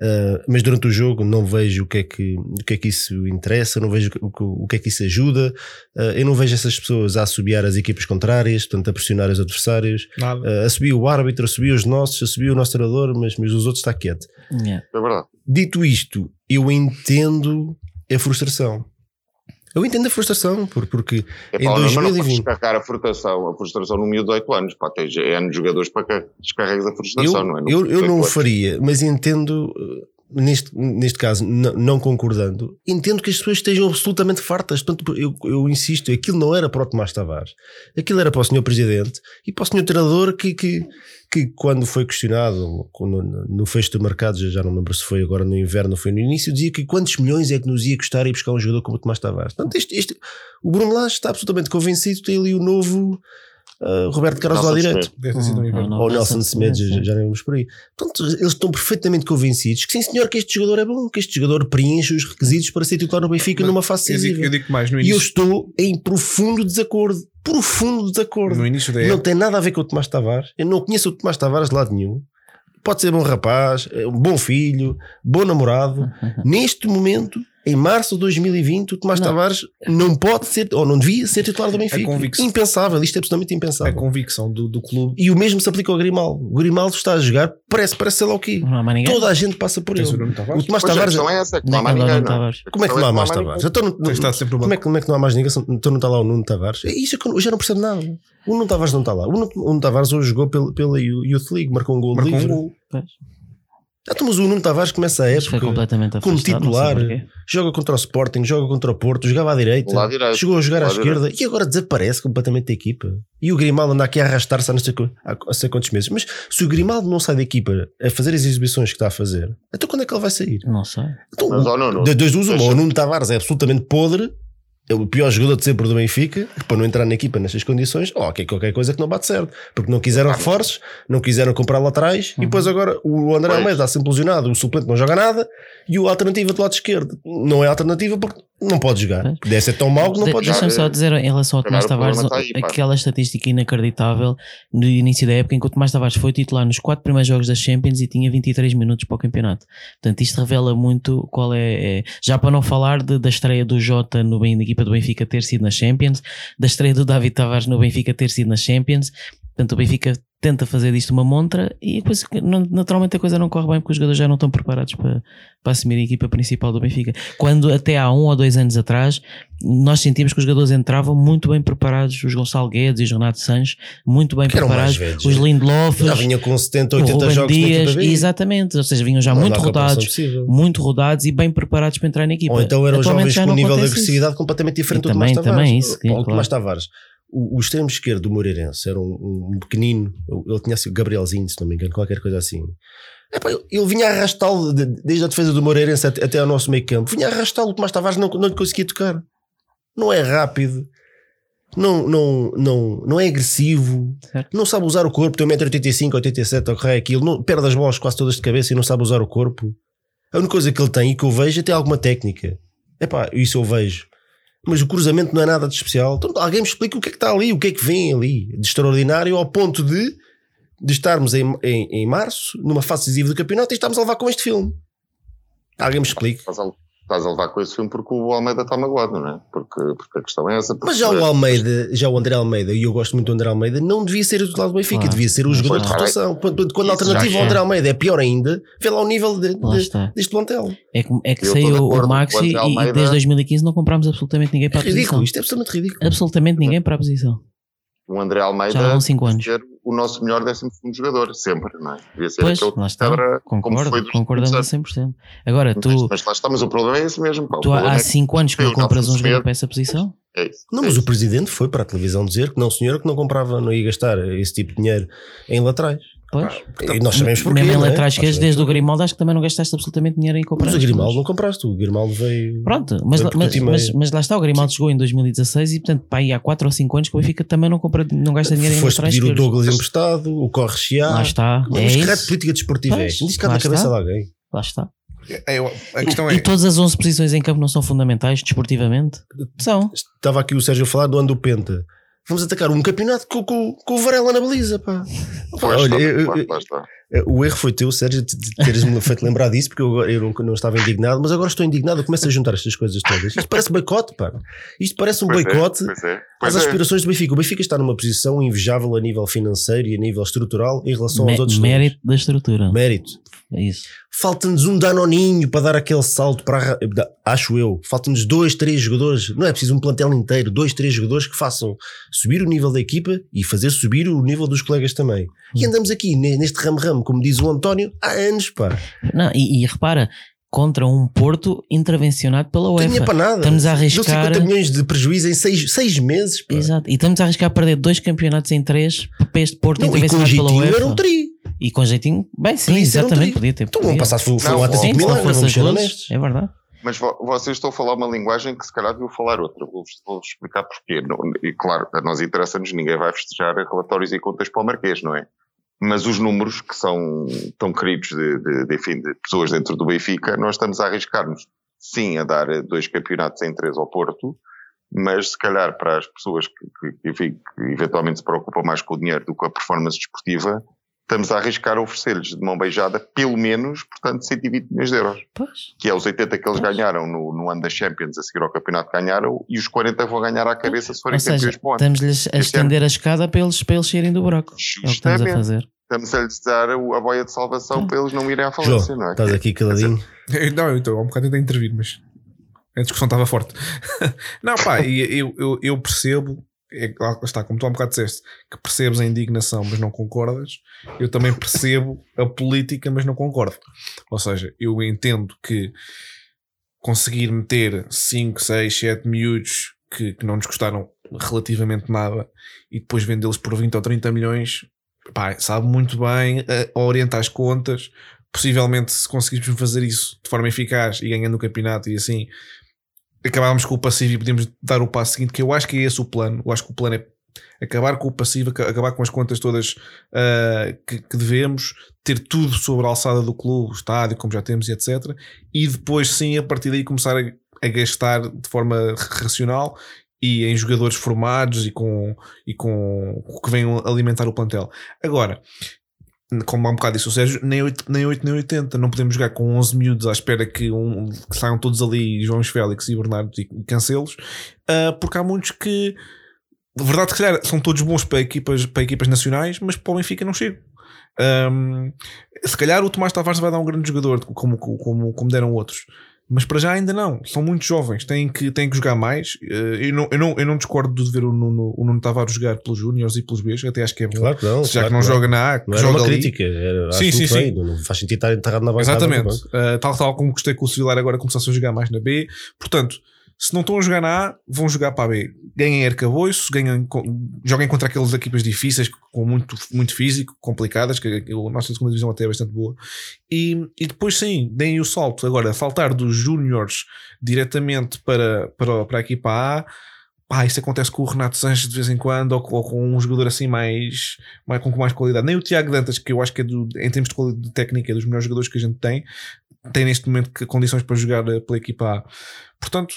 Uh, mas durante o jogo não vejo o que é que, o que, é que isso interessa, não vejo o que, o que é que isso ajuda. Uh, eu não vejo essas pessoas a assobiar as equipas contrárias, portanto, a pressionar os adversários. Uh, assobia o árbitro, assobia os nossos, assobia o nosso treinador, mas, mas os outros está quieto. Yeah. É verdade. Dito isto, eu entendo a frustração. Eu entendo a frustração, por- porque É Em pá, não, mas não 2020. descarregar a frustração, a frustração no miúdo de 18 anos, pá, tens N jogadores para que descarregues a frustração, eu, não é? No eu, eu 18 não o anos. faria, mas entendo, uh, neste, neste caso, não concordando, entendo que as pessoas estejam absolutamente fartas. Portanto, eu, eu insisto, aquilo não era para o Tomás Tavares, aquilo era para o senhor Presidente e para o senhor Treinador que, que, que quando foi questionado no, no fecho do mercado, já, já não lembro se foi agora no inverno ou foi no início, dizia que quantos milhões é que nos ia custar ir buscar um jogador como o Tomás Tavares. Portanto, este, este- o Bruno Lage está absolutamente convencido, tem ali o novo uh, Roberto Carlos lá Nelson direito. Um Hum, não. Ou Nelson Semedo, já, já nem vamos por aí. Portanto, eles estão perfeitamente convencidos que sim senhor, que este jogador é bom, que este jogador preenche os requisitos para ser titular no Benfica Mas numa fase Eu digo, eu digo mais, no E eu início, estou em profundo desacordo. Profundo desacordo. no início da Não tem nada a ver com o Tomás Tavares. Eu não conheço o Tomás Tavares de lado nenhum. Pode ser bom rapaz, é um bom filho, bom namorado. Neste momento, em março de 2020, o Tomás Não. Tavares não pode ser, ou não devia ser titular do Benfica. convicção- Impensável, isto é absolutamente a impensável. convicção do, do clube. E o mesmo se aplica ao Grimaldo. O Grimaldo está a jogar, parece, parece sei lá o quê. Não há mais ninguém. Toda a gente passa por Tens o ele. O Tavares. Tomás Pois a Tavares. questão é essa, que não há mais ninguém, não não é? A Como é que não há mais ninguém. Tavares? Então, não- o como, é que, como é que não há mais ninguém? Então não está lá o Nuno Tavares? É isso que eu, já não percebo nada. O Nuno Tavares não está lá. O Nuno, o Nuno Tavares hoje jogou pela, pela Youth League, marcou um gol Marcou um livre. gol. Então, mas o Nuno Tavares começa a época, completamente como não titular, joga contra o Sporting, joga contra o Porto, jogava à direita, direito. chegou a jogar à esquerda e agora desaparece completamente da equipa. E o Grimaldo anda aqui a arrastar-se há não sei, há sei quantos meses. Mas se o Grimaldo não sai da equipa a fazer as exibições que está a fazer, então quando é que ele vai sair? Não sei. Então, Mas, de- dois dos uma, deixa- ou o Nuno Tavares é absolutamente podre, o pior jogador de sempre do Benfica, para não entrar na equipa nestas condições, ó, ok, qualquer coisa que não bate certo. Porque não quiseram reforços, não quiseram comprar laterais, e depois agora o André. Almeida está sempre lesionado, o suplente não joga nada, e o alternativa do lado esquerdo não é alternativa porque não pode jogar. Pois. Deve ser tão mau que não De- pode jogar. Deixa-me só dizer em relação ao Tomás Tavares, está aí, aquela estatística inacreditável no início da época em que o Tomás Tavares foi titular nos quatro primeiros jogos das Champions e tinha 23 minutos para o campeonato. Portanto, isto revela muito qual é. é- já para não falar de- da estreia do Jota no da equipa do Benfica ter sido na Champions, da estreia do David Tavares no Benfica ter sido na Champions. Portanto, o Benfica tenta fazer disto uma montra e depois naturalmente a coisa não corre bem porque os jogadores já não estão preparados para, para assumir a equipa principal do Benfica. Quando até há um ou dois anos atrás nós sentimos que os jogadores entravam muito bem preparados, os Gonçalo Guedes e os Renato Sanches, muito bem preparados, velhos, os né? Lindelof, Já vinha com 70, o 80 Ruben jogos Dias, exatamente, ou seja, vinham já Não muito rodados, muito rodados e bem preparados para entrar na equipa. Ou então eram Atualmente jovens com um nível de acontece isso. agressividade completamente diferente E do Tomás também- Tavares. também isso, claro. Tomás Tavares, o, o extremo esquerdo do Moreirense era um, um pequenino, ele tinha sido Gabrielzinho, se não me engano, qualquer coisa assim. Epá, ele- ele vinha arrastá-lo de- desde a defesa do Moreirense até, até ao nosso meio campo. Vinha arrastá-lo, o Tomás Tavares não, não lhe conseguia tocar. Não é rápido, não, não, não, não é agressivo, Certo. não sabe usar o corpo, tem 1,85m, 87 ou correio aquilo, não, perde as bolas quase todas de cabeça e não sabe usar o corpo. A única coisa que ele tem e que eu vejo é ter alguma técnica. Epá, isso eu vejo. Mas o cruzamento não é nada de especial. Então, alguém me explica o que é que está ali, o que é que vem ali de extraordinário ao ponto de, de estarmos em, em, em março, numa fase decisiva do campeonato, e estamos a levar com este filme. Alguém me explica. Estás a, estás a levar com esse filme porque o Almeida está magoado, não é? Porque, porque a questão é essa. Mas já o Almeida, já o André Almeida, e eu gosto muito do André Almeida, não devia ser o titular do Benfica, Claro. devia ser o jogador de rotação. Quando, quando a alternativa ao. André Almeida é pior ainda, vê lá o nível de- de- deste plantel. É que, é que saiu o Maxi André e, Almeida. desde 2015 não comprámos absolutamente ninguém É para a ridículo, posição. isto é absolutamente ridículo. Absolutamente ninguém para a posição. O André Almeida Já vão cinco anos. ser o nosso melhor 12 jogador, sempre, não é? Devia ser Pois, aquele lá está. quebra Concordo, foi concordamos a últimos 100%. Agora, Mas, tu, mas lá está, mas o problema é esse mesmo. Pá. Tu há é que 5 anos que não compras um jogador para essa posição? é isso, Não, é mas isso. o presidente foi para a televisão dizer que não, senhor, que não comprava, não ia gastar esse tipo de dinheiro em laterais. Pois. E nós sabemos porquê. Mesmo em não é? desde o. Grimaldo, acho que também não gastaste absolutamente dinheiro em comprar. Mas o Grimaldo não compraste, o Grimaldo veio. Pronto, mas, Veio mas, e mas, mas lá está, o Grimaldo chegou em 2016 e, portanto, pá, aí há 4 ou 5 anos que o Benfica também não, compra, não gasta dinheiro em Foste pedir o. Douglas emprestado, o Corre Chiá. Lá está, é Mas que isso. política desportiva é Pois, esta? Diz cá lá na cabeça está. de alguém. Lá está. É, eu- a questão E é. todas as 11 posições em campo não são fundamentais, desportivamente? São. Estava aqui o Sérgio a falar do ano do Penta. Vamos atacar um campeonato com, com, com o Varela na baliza, pá. Pá, olha, está, eu- lá- eu- está. o erro foi teu, Sérgio, de de teres-me feito lembrar disso, porque eu, eu não, não estava indignado, mas agora estou indignado. Eu começo a juntar estas coisas todas. Isto parece boicote, pá. Isto parece um Pois é, boicote Pois é, às é. aspirações do Benfica. O Benfica está numa posição invejável a nível financeiro e a nível estrutural em relação aos Mé- outros mérito da estrutura. clubes. Mérito. É isso. Falta-nos um danoninho para dar aquele salto para. a Acho eu. Falta-nos dois, três jogadores. Não é preciso um plantel inteiro. Dois, três jogadores que façam subir o nível da equipa e fazer subir o nível dos colegas também. E andamos aqui ne- neste ramo-ramo, como diz o António, há anos, pá. Não, e, e repara, contra um Porto intervencionado pela UEFA. para nada. Estamos a Deu arriscar. 50 milhões de prejuízo em seis, seis meses, pá. Exato. E estamos a arriscar perder dois campeonatos em três para este Porto Não, e com intervencionado pela jeitinho UEFA. era um tri. E com jeitinho, bem, sim, Podia um exatamente. tri. podia ter. Então, o podia. passado foi, foi Não, um as ser luzes, honestos. é verdade. Mas vo- vocês estão a falar uma linguagem que se calhar deviam falar outra. Vou-vos vou-vos explicar porquê. E claro, a nós interessa-nos, ninguém vai festejar relatórios e contas para o Marquês, não é? Mas os números que são tão queridos de, de, de, enfim, de pessoas dentro do Benfica, nós estamos a arriscar-nos, sim, a dar eh, dois campeonatos em três ao Porto, mas se calhar para as pessoas que, que, que eventualmente se preocupam mais com o dinheiro do que com a performance desportiva, estamos a arriscar a oferecer-lhes de mão beijada pelo menos, portanto, 120 milhões de euros Pois. que é os 80 que eles Pois. ganharam no, no ano das Champions a seguir ao campeonato ganharam e os 40 vão ganhar à cabeça se forem Ou seja, campeões ano. estamos-lhes a Este estender a escada para eles, para eles saírem do buraco. É o que estamos a Justamente. fazer. Estamos a lhes dar a boia de salvação Sim. para eles não irem à falência, não João, é? estás aqui caladinho. Não, então, há um bocado tentei intervir, mas a discussão estava forte. não, pá, eu, eu, eu percebo, é, está, como tu há um bocado disseste, que percebes a indignação, mas não concordas. Eu também percebo a política, mas não concordo. Ou seja, eu entendo que conseguir meter 5, 6, 7 miúdos que, que não nos custaram relativamente nada e depois vendê-los por 20 ou 30 milhões, pá, sabe muito bem, eh, orienta as contas. Possivelmente, se conseguirmos fazer isso de forma eficaz e ganhando o campeonato e assim, acabávamos com o passivo e podíamos dar o passo seguinte, que eu acho que é esse o plano. Eu acho que o plano é acabar com o passivo, acabar com as contas todas uh, que, que, devemos, ter tudo sobre a alçada do clube, o estádio, como já temos etc. E depois sim, a partir daí começar a, a gastar de forma racional e em jogadores formados e com, e com que venham alimentar o plantel. Agora, como há um bocado disse o Sérgio, nem 8, nem 8 nem 80. Não podemos jogar com 11 miúdos à espera que, um, que saiam todos ali, João Félix e Bernardo, e cancelos, uh, porque há muitos que, de verdade, se calhar, são todos bons para equipas, para equipas nacionais, mas para o Benfica não chegam. Um, se calhar o Tomás Tavares vai dar um grande jogador, como, como, como deram outros. Mas para já ainda não, são muito jovens, têm que, têm que jogar mais. Eh, eu não, eu, não, eu não discordo de ver o Nuno, o Nuno Tavares jogar pelos Júniors e pelos Bs, até acho que é bom. Claro que não. Já claro que não joga na A, que não joga uma ali. crítica, era, sim, sim, sim. Não faz sentido estar enterrado na bancada. Exatamente. Uh, tal, tal como gostei que o Civilar agora começasse a jogar mais na B. Portanto, se não estão a jogar na A, vão jogar para a B. Ganhem arcabouço, ganhem, joguem contra aquelas equipas difíceis, com muito, muito físico, complicadas, que a nossa segunda divisão até é bastante boa. E, e depois sim, deem o salto. Agora, faltar dos júniores diretamente para, para, para a equipa A, isso acontece com o Renato Sanches de vez em quando, ou, ou com um jogador assim mais, mais, com mais qualidade. Nem o Tiago Dantas, que eu acho que é do, em termos de qualidade de técnica, é dos melhores jogadores que a gente tem, tem neste momento condições para jogar eh, pela equipa A. Portanto,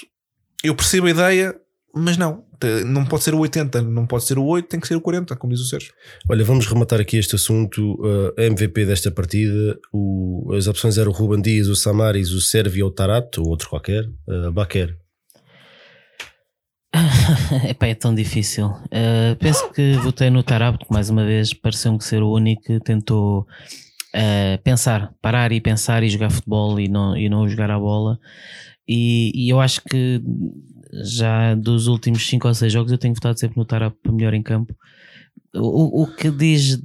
eu percebo a ideia, mas não. Não pode ser o 80, não pode ser o 8, tem que ser o 40, como diz o Sérgio. Olha, vamos rematar aqui este assunto. Uh, MVP desta partida, o, as opções eram o Ruben Dias, o Samaris, o Sérvio ou o Tarato, ou outro qualquer. Uh, Baquer. Epá, é tão difícil. Uh, penso que votei no Tarab, porque mais uma vez pareceu-me ser o único que tentou uh, pensar, parar e pensar e jogar futebol e não, e não jogar a bola. E, e, eu acho que já dos últimos 5 ou 6 jogos eu tenho votado sempre no Tarap para melhor em campo. O, o que diz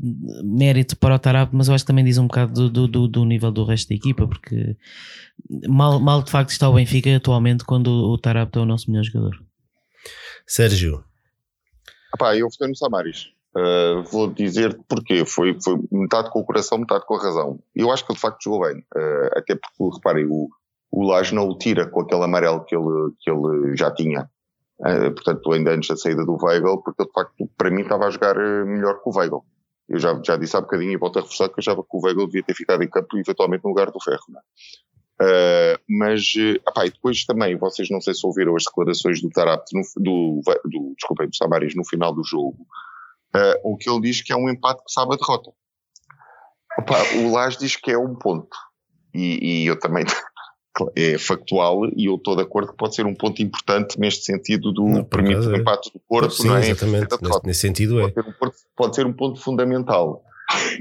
mérito para o Tarap, mas eu acho que também diz um bocado do, do, do nível do resto da equipa, porque mal, mal de facto está o Benfica atualmente quando o Tarap é o nosso melhor jogador. Sérgio. Epá, eu votei no Samaris. Uh, vou dizer porquê. Foi, foi metade com o coração, metade com a razão. Eu acho que ele de facto jogou bem. Uh, até porque, reparem, o, o Laje não o tira com aquele amarelo que ele, que ele já tinha. Uh, portanto, ainda antes da saída do Weigl, porque ele de facto, para mim, estava a jogar eh, melhor que o Weigl. Eu já, já disse há bocadinho e volto a reforçar que achava que o Weigl devia ter ficado em campo eventualmente no lugar do Ferro. Uh, mas, uh, e depois também, vocês não sei se ouviram as declarações do Tarap, do, do, do, desculpem, do Samaris no final do jogo, uh, o que ele diz que é um empate que sabe a derrota. Opa, o Lage diz que é um ponto. E, e eu também é factual e eu estou de acordo que pode ser um ponto importante neste sentido do não, permite o é. empate do Porto, Sim, não é? Exatamente, nesse, nesse, sentido pode é. Ser um, pode ser um ponto fundamental.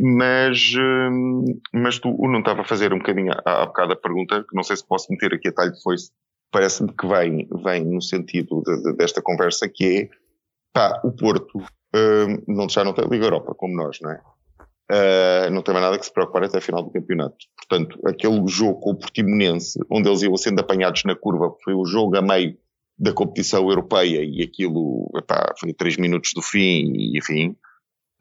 Mas, hum, mas tu não estava a fazer um bocadinho há, há bocado a pergunta, que não sei se posso meter aqui a talho de foice, parece-me que vem, vem no sentido de, de, desta conversa, que é, pá, o Porto hum, não, já não tem Liga Europa como nós, não é? Uh, não tem mais nada que se preocupar até a final do campeonato. Portanto, aquele jogo com o Portimonense, onde eles iam sendo apanhados na curva, foi o jogo a meio da competição europeia e aquilo epá, foi três minutos do fim e enfim.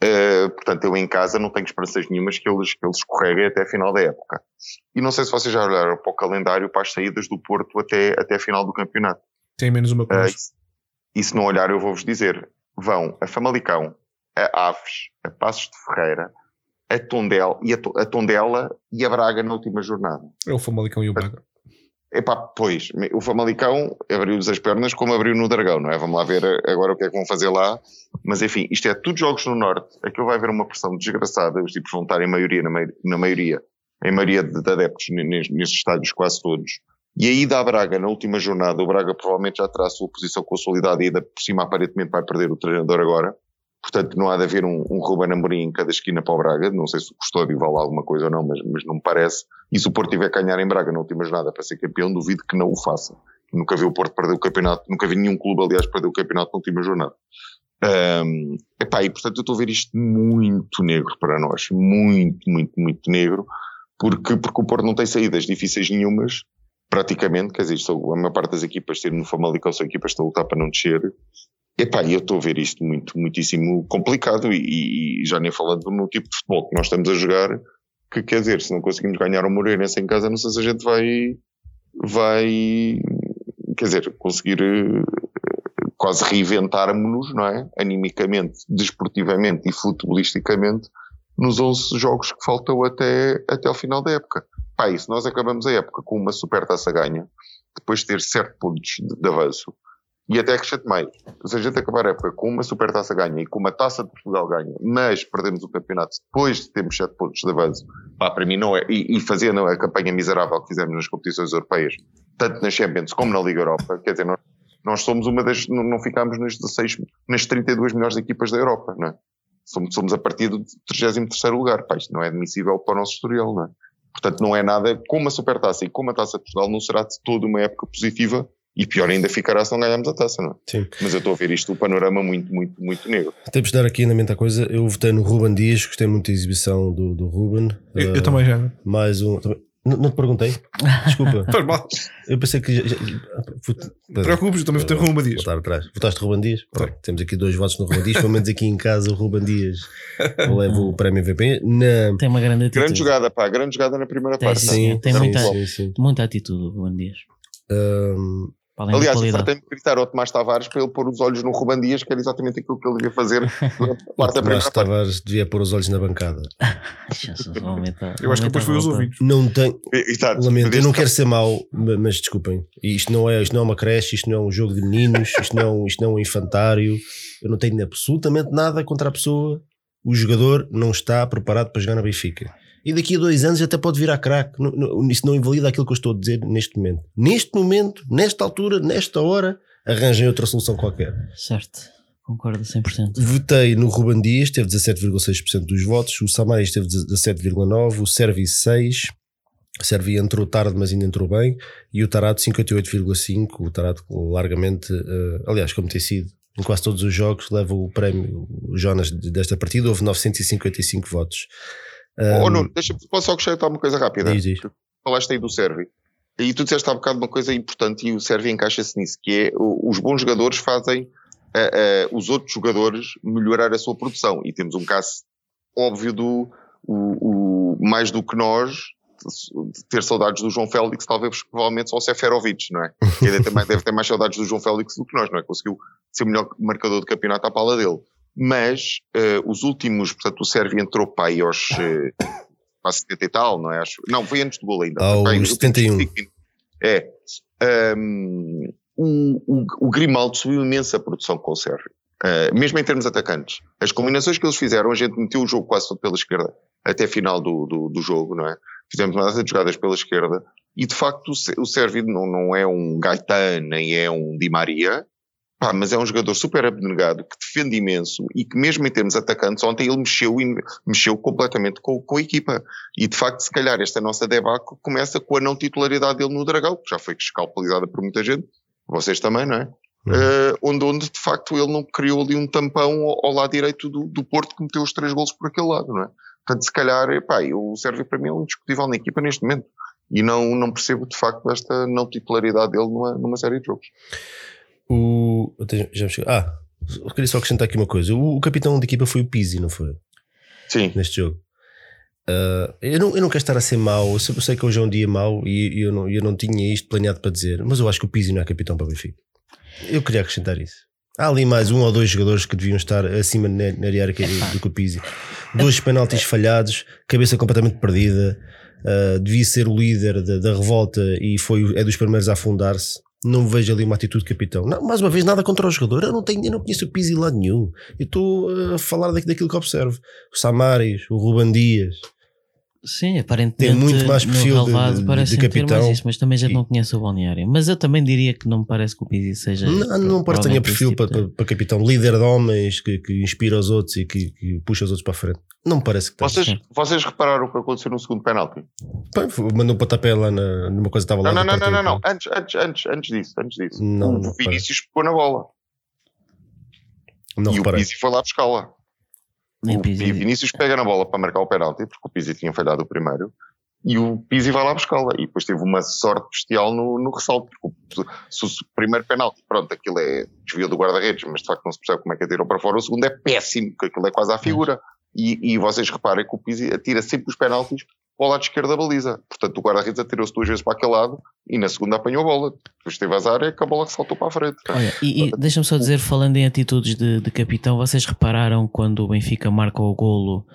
Uh, portanto, eu em casa não tenho esperanças nenhumas que eles, que eles escorreguem até a final da época. E não sei se vocês já olharam para o calendário para as saídas do Porto até, até a final do campeonato. Tem menos uma coisa. Uh, e se não olhar, eu vou-vos dizer: vão a Famalicão, a Aves, a Passos de Ferreira, a Tondela, e a, a Tondela e a Braga na última jornada. É o Famalicão e o Braga. Epá, pois, o Famalicão abriu-lhes as pernas como abriu no Dragão, não é? Vamos lá ver agora o que é que vão fazer lá. Mas enfim, isto é tudo jogos no Norte. Aquilo vai haver uma pressão desgraçada. Os tipos vão estar em maioria, na, maioria, na maioria em maioria de, de adeptos nestes estádios quase todos. E aí dá a Braga na última jornada. O Braga provavelmente já terá a sua posição consolidada e ainda por cima aparentemente vai perder o treinador agora. Portanto, não há de haver um, um Ruben Amorim em cada esquina para o Braga. Não sei se o Custódio vale alguma coisa ou não, mas, mas não me parece. E se o Porto tiver que ganhar em Braga na última jornada para ser campeão, duvido que não o faça. Nunca vi o Porto perder o campeonato, nunca vi nenhum clube, aliás, perder o campeonato na última jornada. Um, epá, e portanto eu estou a ver isto muito negro para nós. Muito, muito, muito negro. Porque, porque o Porto não tem saídas difíceis nenhumas, praticamente, quer dizer, a maior parte das equipas, ter no Famalicão, são equipas que estão a lutar para não descer, Epá, eu estou a ver isto muito, muitíssimo complicado e, e, já nem falando no tipo de futebol que nós estamos a jogar, que quer dizer, se não conseguimos ganhar o Moreirense em casa, não sei se a gente vai, vai quer dizer, conseguir uh, quase reinventarmos-nos, não é? Animicamente, desportivamente e futebolisticamente nos 11 jogos que faltam até, até ao final da época. Pá, e se nós acabamos a época com uma super taça ganha, depois de ter 7 pontos de, de avanço, e até acrescente mais. Se a gente acabar a época com uma super taça ganha e com uma taça de Portugal ganha, mas perdemos o campeonato depois de termos 7 pontos de avanço, pá, para mim não é, e, e fazendo a campanha miserável que fizemos nas competições europeias, tanto na Champions como na Liga Europa, quer dizer, nós, nós somos uma das, não, não ficámos nas 16, nas 32 melhores equipas da Europa, não é? Somos, somos a partir do 33 lugar, pá, isto não é admissível para o nosso historial, não é? Portanto, não é nada, com uma supertaça e com uma taça de Portugal, não será de toda uma época positiva e pior ainda ficará se não ganharmos a taça, não é? Sim. Mas eu estou a ver isto, o panorama muito, muito, muito negro. Temos de dar aqui andamento à coisa. Eu votei no Ruben Dias, gostei muito da exibição do, do Ruben. Eu, Uh, eu também já. Mais um. também- Não, não te perguntei? Desculpa. Faz mal. Eu pensei que. Já, te preocupes, eu também vou ter Ruben Dias. Voltar atrás. Votaste Ruben Dias? Pronto, temos aqui dois votos no Ruben Dias. Pelo menos aqui em casa o Ruben Dias leva o prémio MVP. Na... Tem uma grande atitude. Grande jogada, pá, grande jogada na primeira Tem, parte. sim. tem sim, muita- sim, sim. Muita atitude, o Juan Dias. Da Aliás, de gritar ao Tomás Tavares para ele pôr os olhos no Ruban Dias, que era exatamente aquilo que ele devia fazer o Tomás. Tavares devia pôr os olhos na bancada. Eu acho que depois foi os ouvidos. Não tem. Exato. Lamento, eu não quero ser mau, ma- mas desculpem. Isto não, é, isto não é uma creche, isto não é um jogo de meninos, isto não, isto não é um infantário. Eu não tenho absolutamente nada contra a pessoa. O jogador não está preparado para jogar na Benfica. E daqui a dois anos até pode virar craque. Isso não invalida aquilo que eu estou a dizer neste momento. Neste momento, nesta altura, nesta hora, arranjem outra solução qualquer. Certo, concordo 100%. Votei no Ruban Dias, teve 17,6% dos votos. O Samaris teve 17,9%. O Servi 6%. O Servi entrou tarde, mas ainda entrou bem. E o Tarado 58,5%. O Tarado largamente, eh, aliás, como tem sido em quase todos os jogos, leva o prémio Jonas desta partida. Houve 955 votos. Oh, Um, Nuno, deixa, posso só acrescentar uma coisa rápida? diz, diz. Falaste aí do Servi. E tu disseste há bocado uma coisa importante e o Servi encaixa-se nisso, que é os bons jogadores fazem eh, eh, os outros jogadores melhorar a sua produção. E temos um caso óbvio do o, o- mais do que nós de ter saudades do João Félix, talvez provavelmente só o Seferovic, não é? Que ainda também deve ter mais saudades do João Félix do que nós, não é? Conseguiu ser o melhor marcador de campeonato à pala dele. Mas eh, os últimos, portanto, o Sérvio entrou para aí aos eh, para 70 e tal, não é? Acho, não, foi antes do gol ainda. Aos Foi para aí nos últimos 71. 25 minutos. É. Ahm, o, o, o Grimaldo subiu imenso a produção com o Sérvio. Uh, mesmo em termos atacantes. As combinações que eles fizeram, a gente meteu o jogo quase todo pela esquerda, até final do, do, do jogo, não é? Fizemos uma data de jogadas pela esquerda, e de facto o Sérvio não, não é um Gaetan, nem é um Di Maria, pá, mas é um jogador super abnegado, que defende imenso, e que mesmo em termos atacantes, ontem ele mexeu, mexeu completamente com, com a equipa. E de facto, se calhar, esta nossa debacle começa com a não titularidade dele no Dragão, que já foi escalpelizada por muita gente, vocês também, não é? Uhum. Eh, onde, onde de facto ele não criou ali um tampão ao, ao lado direito do, do Porto que meteu os três golos por aquele lado, não é? Portanto, se calhar, o Sérvio para mim é um indiscutível na equipa neste momento. E não, não percebo de facto esta não titularidade dele numa, numa série de jogos. O, já me ah, eu queria só acrescentar aqui uma coisa. O, o capitão da equipa foi o Pizzi, não foi? Sim. neste jogo. Ah, eu, não, eu não quero estar a ser mau, eu sei, eu sei que hoje é um dia mau e, eu, não, eu não tinha isto planeado para dizer, mas eu acho que o Pizzi não é capitão para o Benfica. Eu queria acrescentar isso. Há ali mais um ou dois jogadores que deviam estar acima na, na hierarquia do, que o Pizzi. Dois penaltis falhados, cabeça completamente perdida, ah, devia ser o líder da, da revolta e foi, é dos primeiros a afundar-se. Não vejo ali uma atitude de capitão. Não, mais uma vez, nada contra o jogador. Eu não, tenho, eu não conheço o Pizzi lá nenhum. Eu estou a falar daqui- daquilo que observo. O Samaris, o Ruban Dias. Sim, aparentemente Tem muito mais perfil de- relevado de- de capitão. mais isso, mas também já E- não conhece o balneário. Mas eu também diria que não me parece que o Pizzi seja. Não, não parece que tenha perfil tipo para, de- para, capitão, líder de homens que, que inspira os outros e que, que puxa os outros para a frente. Não me parece que tem. Vocês, Sim. vocês repararam o que aconteceu no segundo penalti? Pá, Mandou um pontapé lá na, numa coisa que estava lá. Não, não, não, não, não. Antes, antes, antes, antes disso, antes disso. Não, o não Vinícius pegou na bola. Não e o reparei. Pizzi foi lá buscá-la. O Pizzi. Vinícius pega na bola para marcar o penalti, porque o Pizzi tinha falhado o primeiro, e o Pizzi vai lá buscá-la. E depois teve uma sorte bestial no, no ressalto, porque se o primeiro penalti, pronto, aquilo é desvio do guarda-redes, mas de facto não se percebe como é que atirou para fora. O segundo é péssimo, porque aquilo é quase à figura. E, e vocês reparem que o Pizzi atira sempre os penaltis para o lado esquerdo da baliza. Portanto, o guarda-redes atirou-se duas vezes para aquele lado e na segunda apanhou a bola. Depois teve azar e que a bola saltou para a frente. Olha, e, e deixa-me só dizer, falando em atitudes de, de capitão, vocês repararam quando o Benfica marca o golo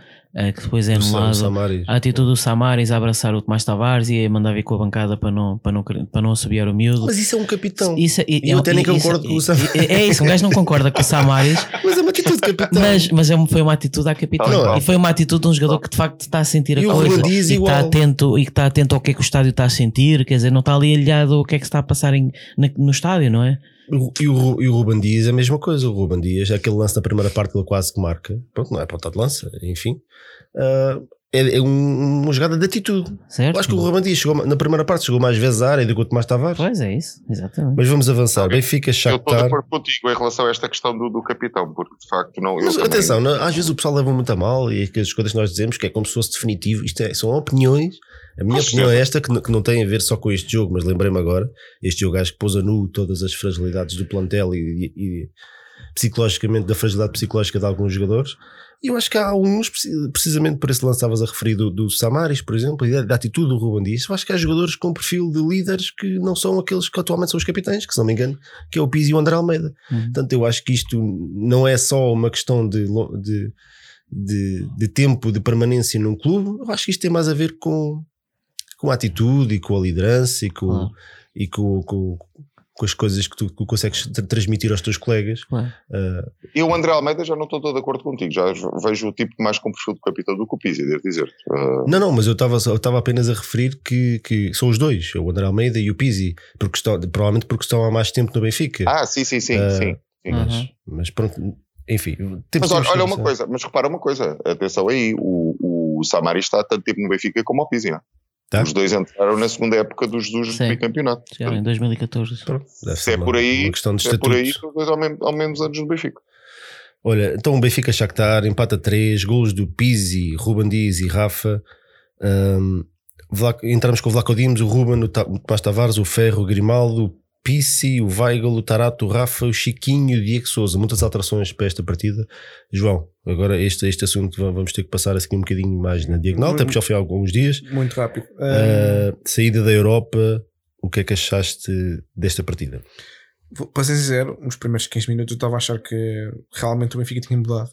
que depois é anulado. A atitude do Samaris a abraçar o Tomás Tavares e a mandar vir com a bancada para não, para não, para não assobiar o miúdo. Mas isso é um capitão. Isso, é, e eu até nem concordo com o Samaris. É, é, isso, um gajo não concorda com o Samaris. mas é uma atitude de capitão. Mas, mas é, foi uma atitude à capitão. Não, e foi uma atitude de um jogador que de facto está a sentir e a coisa. E que, está atento, e que está atento ao que é que o estádio está a sentir. Quer dizer, não está ali alhado o que é que está a passar em, no estádio, não é? E o, e o Ruben Dias é a mesma coisa. O Ruben Dias, aquele lance na primeira parte, ele quase que marca. Pronto, não é ponta de lança, enfim. Uh, é, é um, uma jogada de atitude. Certo. Eu acho que o Ruben Dias chegou, na primeira parte chegou mais vezes à área do que o Tomás Tavares. Pois é, isso, exatamente. Mas vamos avançar. Okay. Benfica, Shakhtar. Eu estou de acordo contigo em relação a esta questão do, do capitão, porque de facto não. Mas, atenção, não, às vezes o pessoal leva muito a mal e as coisas que nós dizemos que é como se fosse definitivo. Isto é, são opiniões. A minha opinião é esta, que, que não tem a ver só com este jogo, mas lembrei-me agora. Este jogo acho que pôs a nu todas as fragilidades do plantel e, e, e psicologicamente, da fragilidade psicológica de alguns jogadores. E eu acho que há alguns, precisamente por esse lance estavas a referir do, do, Samaris, por exemplo, e da, atitude do Ruben Dias. Eu acho que há jogadores com perfil de líderes que não são aqueles que atualmente são os capitães, que se não me engano, que é o Pizzi e o André Almeida. Uhum. Portanto, eu acho que isto não é só uma questão de, de, de, de tempo de permanência num clube, eu acho que isto tem mais a ver com, com a atitude e com a liderança e com, uhum. e com, com, com as coisas que tu, que consegues transmitir aos teus colegas. Uh, eu, André Almeida, já não estou todo de acordo contigo. Já vejo o tipo mais com perfil de capitão do que o Pizzi, devo dizer. Uh... Não, não, mas eu estava apenas a referir que, que são os dois, o André Almeida e o Pizzi, porque estão, provavelmente porque estão há mais tempo no Benfica. Ah, sim, sim, sim. Uh, sim, sim. Mas, uhum. mas, pronto, enfim. Mas olha, olha uma coisa, mas repara uma coisa, atenção aí, o, o Samari está tanto tempo no Benfica como o Pizzi, não é? Tá? Os dois entraram na segunda época dos, dos bicampeonato. em 2014. Se é por aí, questão de se é por aí, são dois ao, menos, ao menos anos no Benfica. Olha, então o Benfica Shakhtar empata 3, golos do Pizzi, Ruben Dias e Rafa. Um, entramos com o Vlaco Dimos, o Ruben, o Tomás Tavares, o Ferro, o Grimaldo, o Pissi, o Weigl, o Tarato, o Rafa, o Chiquinho, o Diego Souza. Muitas alterações para esta partida. João, agora este, este assunto vamos ter que passar assim um bocadinho mais na diagonal, muito, até porque já foi há alguns dias. Muito rápido. Uh, saída da Europa, o que é que achaste desta partida? Para ser sincero, nos primeiros 15 minutos eu estava a achar que realmente o Benfica tinha mudado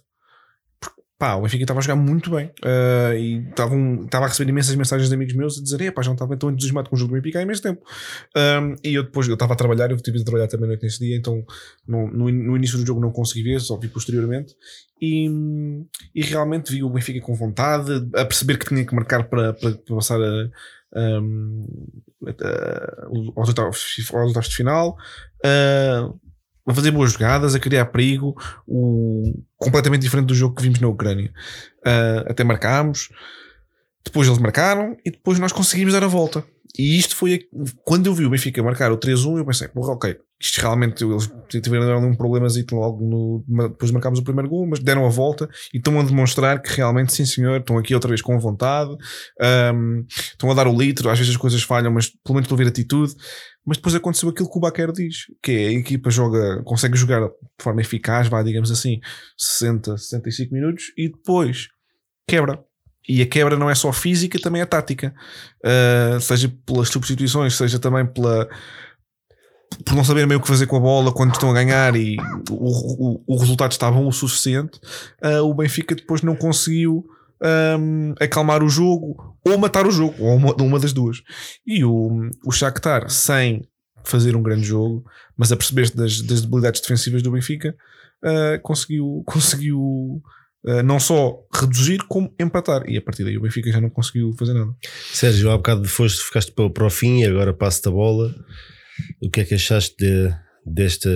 pá, o Benfica estava a jogar muito bem uh, e estava a receber imensas mensagens de amigos meus a dizer, pá, já não estava tão entusiasmado com o jogo do Benfica há imenso tempo. Um, e eu depois, eu estava a trabalhar, eu tive de trabalhar também noite nesse dia, então no, no, no, início do jogo não consegui ver, só vi posteriormente. E, e realmente vi o Benfica com vontade, a perceber que tinha que marcar para, para, para passar a, um, aos oitavos de final. Uh, a fazer boas jogadas, a criar perigo, o, completamente diferente do jogo que vimos na Ucrânia. Uh, até marcámos, depois eles marcaram e depois nós conseguimos dar a volta. E isto foi quando eu vi o Benfica marcar o 3-1, eu pensei, porra, ok, isto realmente eles tiveram um problema logo no, depois marcámos o primeiro gol, mas deram a volta e estão a demonstrar que realmente, sim senhor, estão aqui outra vez com vontade, um, estão a dar o litro, às vezes as coisas falham, mas pelo menos estão a ver atitude. Mas depois aconteceu aquilo que o Baquer diz, que é a equipa joga, consegue jogar de forma eficaz, vai, digamos assim, 60, 65 minutos e depois quebra. E a quebra não é só física, também é tática. Uh, seja pelas substituições, seja também pela por não saber meio o que fazer com a bola quando estão a ganhar e o, o, o resultado estava bom o suficiente, uh, o Benfica depois não conseguiu um, acalmar o jogo ou matar o jogo, ou uma, uma das duas. E o, o Shakhtar, sem fazer um grande jogo, mas a perceber-se das, das, debilidades defensivas do Benfica, uh, conseguiu, conseguiu não só reduzir, como empatar. E a partir daí o Benfica já não conseguiu fazer nada. Sérgio, há bocado foste, ficaste para, para o fim e agora passo-te a bola. O que é que achaste de, desta,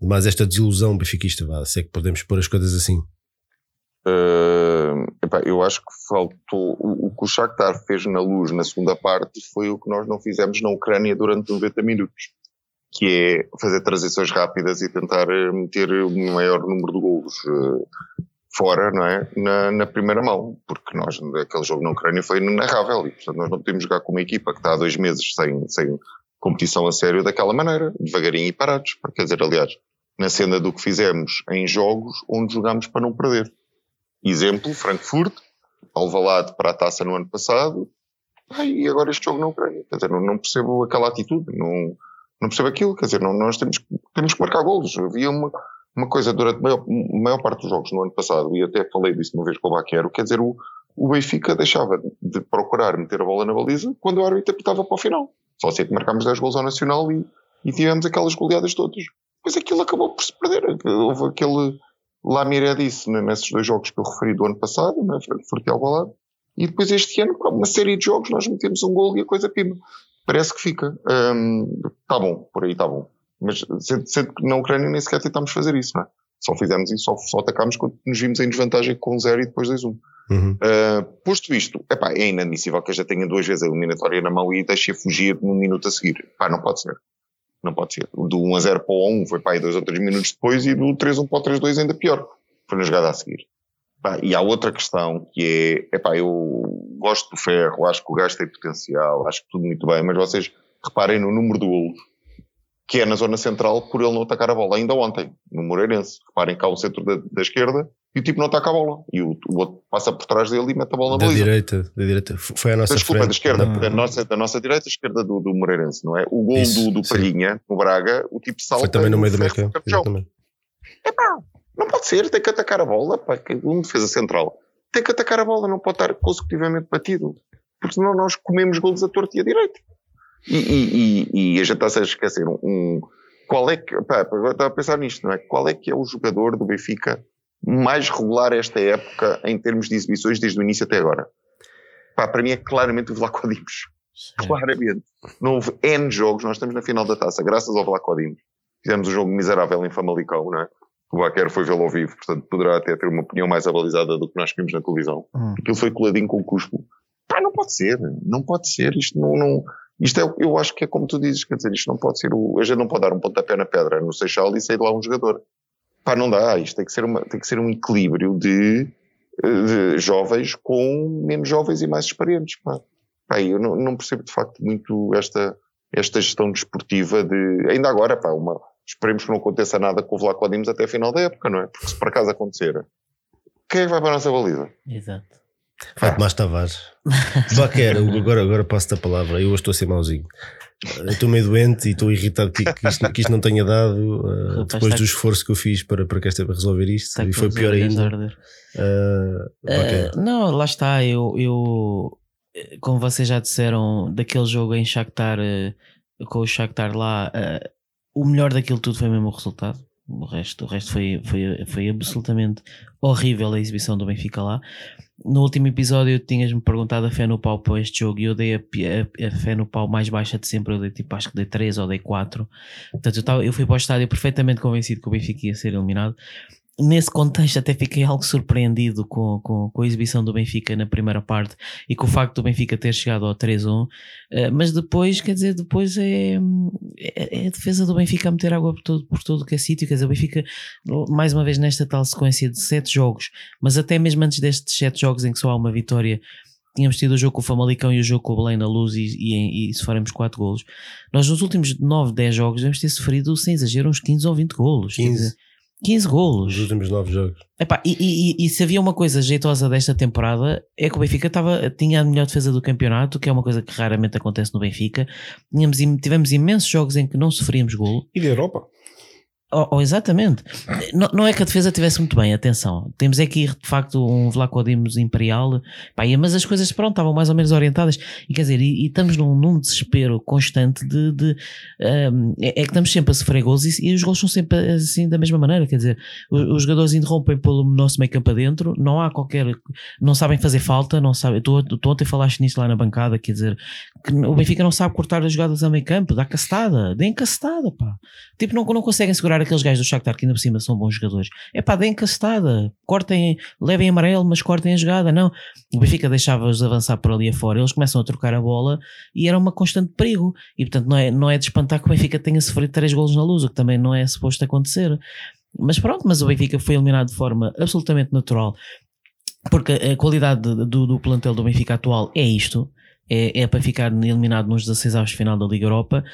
mais esta desilusão benfiquista? Vá, se é que podemos pôr as coisas assim. Uh, epá, eu acho que faltou. O, o que o Shakhtar fez na luz na segunda parte foi o que nós não fizemos na Ucrânia durante 90 minutos, que é fazer transições rápidas e tentar eh, meter o maior número de golos uh, fora, não é? Na, na, primeira mão, porque nós, aquele jogo na Ucrânia foi inenarrável e, portanto, nós não podemos jogar com uma equipa que está há dois meses sem, sem competição a sério daquela maneira, devagarinho e parados. Quer dizer, aliás, na cena do que fizemos em jogos onde jogámos para não perder. Exemplo, Frankfurt, Alvalade para a taça no ano passado, e agora este jogo na Ucrânia. Quer dizer, não, não percebo aquela atitude, não, não percebo aquilo. Quer dizer, não, nós temos, temos que marcar golos. Havia uma, uma coisa durante a maior, maior parte dos jogos no ano passado, e até falei disso uma vez com o Baquero, quer dizer, o, o Benfica deixava de procurar meter a bola na baliza quando o árbitro apitava para o final. Só sei que marcámos 10 gols ao Nacional e, e tivemos aquelas goleadas todas. Depois aquilo acabou por se perder. Houve aquele Lamiré disse nesses dois jogos que eu referi do ano passado, né, Forte Alvalade, e depois este ano, uma série de jogos, nós metemos um gol e a coisa pima. Parece que fica. Um, tá bom, por aí tá bom. Mas sendo que na Ucrânia nem sequer tentámos fazer isso, não é? Só fizemos isso, só, só atacámos quando nos vimos em desvantagem com 0 e depois 2-1. Uhum. Uh, posto isto, epá, é inadmissível que eu já tenha duas vezes a eliminatória na mão e deixe fugir num minuto a seguir. Pá, não pode ser. Não pode ser. Do 1 a 0 para o 1 foi para aí dois ou três minutos depois e do 3 1 para o 3 2 ainda pior. Foi na jogada a seguir. Pá, e há outra questão que é, epá, eu gosto do ferro, acho que o gajo tem potencial, acho que tudo muito bem, mas vocês reparem no número do golo, que é na zona central por ele não atacar a bola. Ainda ontem, no Moreirense, reparem cá o centro da, da esquerda e o tipo não ataca a bola. E o, o, outro passa por trás dele e mete a bola na da baliza. direita, da direita. Foi a nossa Desculpa, frente. da esquerda, da, nossa, da nossa direita, esquerda do, do Moreirense, não é? O gol do, do Palhinha, no Braga, o tipo salta. Foi também no meio do meio campo. É pá, não pode ser, tem que atacar a bola, pá, que um defesa central tem que atacar a bola, não pode estar consecutivamente batido, porque senão nós comemos golos a torto e a direito. E, e, e, e a gente está a esquecer um, qual é que, pá, estava a pensar nisto, não é? Qual é que é o jogador do Benfica mais regular esta época em termos de exibições desde o início até agora? Pá, para mim é claramente o Vlaco Dimos. Claramente. Não houve N jogos, nós estamos na final da taça, graças ao Vlaco Dimos. Fizemos um jogo miserável em Famalicão, não é? o Baquer foi vê-lo ao vivo, portanto poderá até ter uma opinião mais abalizada do que nós vimos na televisão. Hum. Aquilo foi coladinho com o cuspo. Pá, não pode ser, não pode ser, isto não, não, isto é, eu acho que é como tu dizes, quer dizer, isto não pode ser, o, a gente não pode dar um pontapé na pedra no Seixal e sair lá um jogador. Pá, não dá, isto tem que ser, uma, tem que ser um equilíbrio de, de jovens com menos jovens e mais experientes, pá. Pá, eu não, não percebo de facto muito esta, esta gestão desportiva de, ainda agora, pá, uma, Esperemos que não aconteça nada com o Vlaco Dimos até a final da época, não é? Porque se por acaso acontecer, quem é que vai para a nossa baliza? Exato. Tomás Tavares. Baquer, agora, agora passo-te a palavra. Eu hoje estou a ser mauzinho. Estou meio doente e estou irritado que, que, isto, que isto não tenha dado uh, depois do esforço que eu fiz para, para, esta, para resolver isto e foi pior ainda. Uh, uh, não, lá está. Eu, eu, como vocês já disseram, daquele jogo em Shakhtar, com o Shakhtar lá, o melhor daquilo tudo foi mesmo o resultado. O resto, o resto foi, foi, foi absolutamente horrível a exibição do Benfica lá. No último episódio tinhas-me perguntado a fé no pau para este jogo e eu dei a, a, a, fé no pau mais baixa de sempre. Eu dei tipo, acho que dei 3 ou dei 4. Portanto, eu, tava, eu fui para o estádio perfeitamente convencido que o Benfica ia ser eliminado nesse contexto até fiquei algo surpreendido com, com, com, a exibição do Benfica na primeira parte e com o facto do Benfica ter chegado ao 3-1 eh, mas depois, quer dizer, depois é, é, é, a defesa do Benfica a meter água por todo, por todo que é sítio, quer dizer, o Benfica mais uma vez nesta tal sequência de sete jogos, mas até mesmo antes destes sete jogos em que só há uma vitória tínhamos tido o jogo com o Famalicão e o jogo com o Belém na luz e, e, e sofremos 4 golos. Nós nos últimos 9, 10 jogos devemos ter sofrido, sem exagero, uns 15 ou 20 golos. 15. 15 golos. Nos últimos 9 jogos. Epá, e, e, e, se havia uma coisa jeitosa desta temporada é que o Benfica tava, tinha a melhor defesa do campeonato, que é uma coisa que raramente acontece no Benfica. Tínhamos, tivemos imensos jogos em que não sofríamos golo. E da Europa? Oh, oh, exatamente. Não, não, é que a defesa estivesse muito bem, atenção. Temos aqui de facto um Vlaco Dimos Imperial, pá, mas as coisas pronto, estavam mais ou menos orientadas. E quer dizer, e, e estamos num, num, desespero constante de. de um, é, é, que estamos sempre a sofrer gols e, e, os gols são sempre assim da mesma maneira. Quer dizer, os, os jogadores interrompem pelo nosso meio campo adentro, não há qualquer. Não sabem fazer falta, não sabem. Tu, tu ontem falaste nisso lá na bancada, quer dizer, o Benfica não sabe cortar as jogadas a meio campo, dá castada, deem castada, pá. Tipo, não, não conseguem segurar aqueles gajos do Shakhtar que ainda por cima são bons jogadores. É pá, deem castada, cortem, levem amarelo, mas cortem a jogada. Não, o Benfica deixava-os avançar por ali afora, eles começam a trocar a bola e era uma constante perigo. E portanto, não é, não é de espantar que o Benfica tenha sofrido três golos na luz, o que também não é suposto acontecer. Mas pronto, mas o Benfica foi eliminado de forma absolutamente natural. Porque a qualidade do, do plantel do Benfica atual é isto é, é para ficar eliminado nos 16 avos de final da Liga Europa,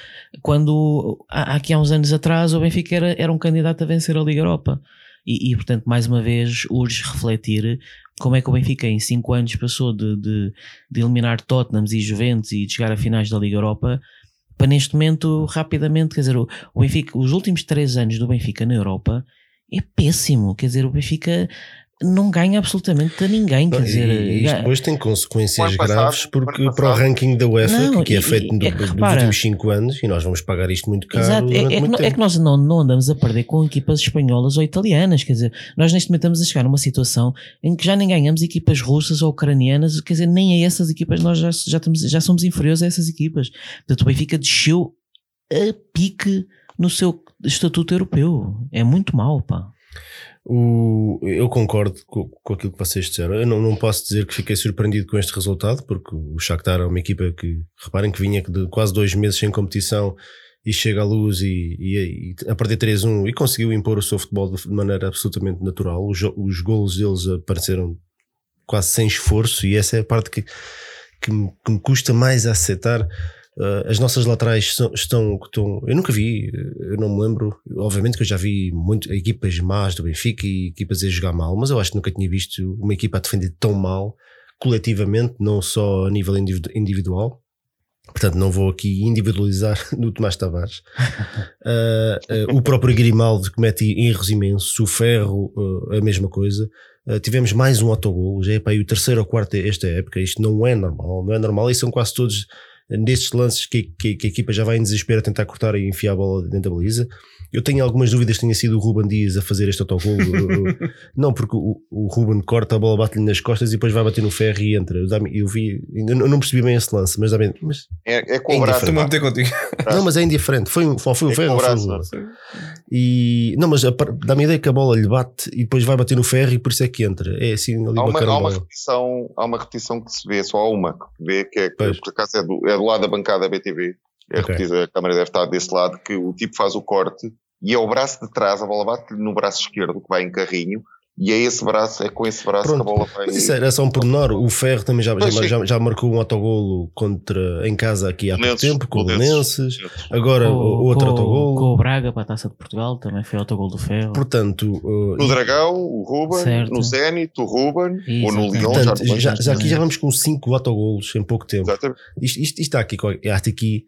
quando há, aqui há uns anos atrás o Benfica era, era um candidato a vencer a Liga Europa. E, e, portanto, mais uma vez, urge refletir como é que o Benfica em 5 anos passou de, de, de eliminar Tottenham e Juventus e de chegar a finais da Liga Europa para neste momento rapidamente, quer dizer, o, o Benfica, os últimos 3 anos do Benfica na Europa é péssimo, quer dizer, o Benfica não ganha absolutamente a ninguém. Quer dizer, e isto depois tem consequências passado, graves porque para o ranking da UEFA, não, que é feito é nos últimos 5 anos, e nós vamos pagar isto muito caro. Exato, é, é, que, é, que, nós não, não andamos a perder com equipas espanholas ou italianas, quer dizer, nós neste momento estamos a chegar numa situação em que já nem ganhamos equipas russas ou ucranianas, quer dizer, nem a essas equipas nós já, já, estamos, já somos inferiores a essas equipas. Portanto, o Benfica desceu a pique no seu estatuto europeu. É muito mal, pá. O, eu concordo com, com, aquilo que vocês disseram. Eu não, não posso dizer que fiquei surpreendido com este resultado, porque o Shakhtar é uma equipa que, reparem que vinha de quase dois meses sem competição e chega à luz e, e, e a perder 3-1 e conseguiu impor o seu futebol de maneira absolutamente natural. Os, os golos deles apareceram quase sem esforço e essa é a parte que, que, me, que me custa mais aceitar Uh, as nossas laterais estão, estão, Eu nunca vi, eu não me lembro. Obviamente que eu já vi muito, equipas más do Benfica e equipas a jogar mal, mas eu acho que nunca tinha visto uma equipa a defender tão mal, coletivamente, não só a nível individual. Portanto, não vou aqui individualizar no Tomás Tavares. Uh, uh, o próprio Grimaldo comete erros imensos, o Ferro, a mesma coisa. tivemos mais um autogol, já é para aí o terceiro ou quarto esta época. Isto não é normal, não é normal e são quase todos nestes lances que, que, que, a equipa já vai em desespero a tentar cortar e enfiar a bola dentro da baliza. Eu tenho algumas dúvidas que tenha sido o Ruben Dias a fazer este autogol. não, porque o, o Ruben corta a bola, bate-lhe nas costas e depois vai bater no ferro e entra. Eu vi, eu não percebi bem esse lance, mas, mas é, é com o braço. Também contigo. Não, mas é indiferente. Foi, foi, foi o é ferro. Foi e, não, mas dá-me a ideia que a bola lhe bate e depois vai bater no ferro e por isso é que entra. É assim ali há uma, há uma repetição, há uma repetição que se vê, só há uma que vê, que é, que por acaso é do, é do lado da bancada BTV. É okay. a câmera deve estar desse lado, que o tipo faz o corte e é o braço de trás, a bola bate no braço esquerdo que vai em carrinho e é esse braço, é com esse braço Pronto. que a bola vai. Mas isso era só um pormenor. O Ferro também já, já, já, já, marcou um autogolo contra, em casa aqui há pouco tempo, com o Lenenses. Agora com, outro com, autogolo. Com o Braga para a taça de Portugal também foi autogolo do Ferro. Portanto, uh, no Dragão, o Ruben, certo. no Zenit, o Ruben, Exatamente. ou no Lyon. Portanto, já, já, aqui já vamos com 5 autogolos em pouco tempo. Exatamente. Isto, isto, isto está aqui, está aqui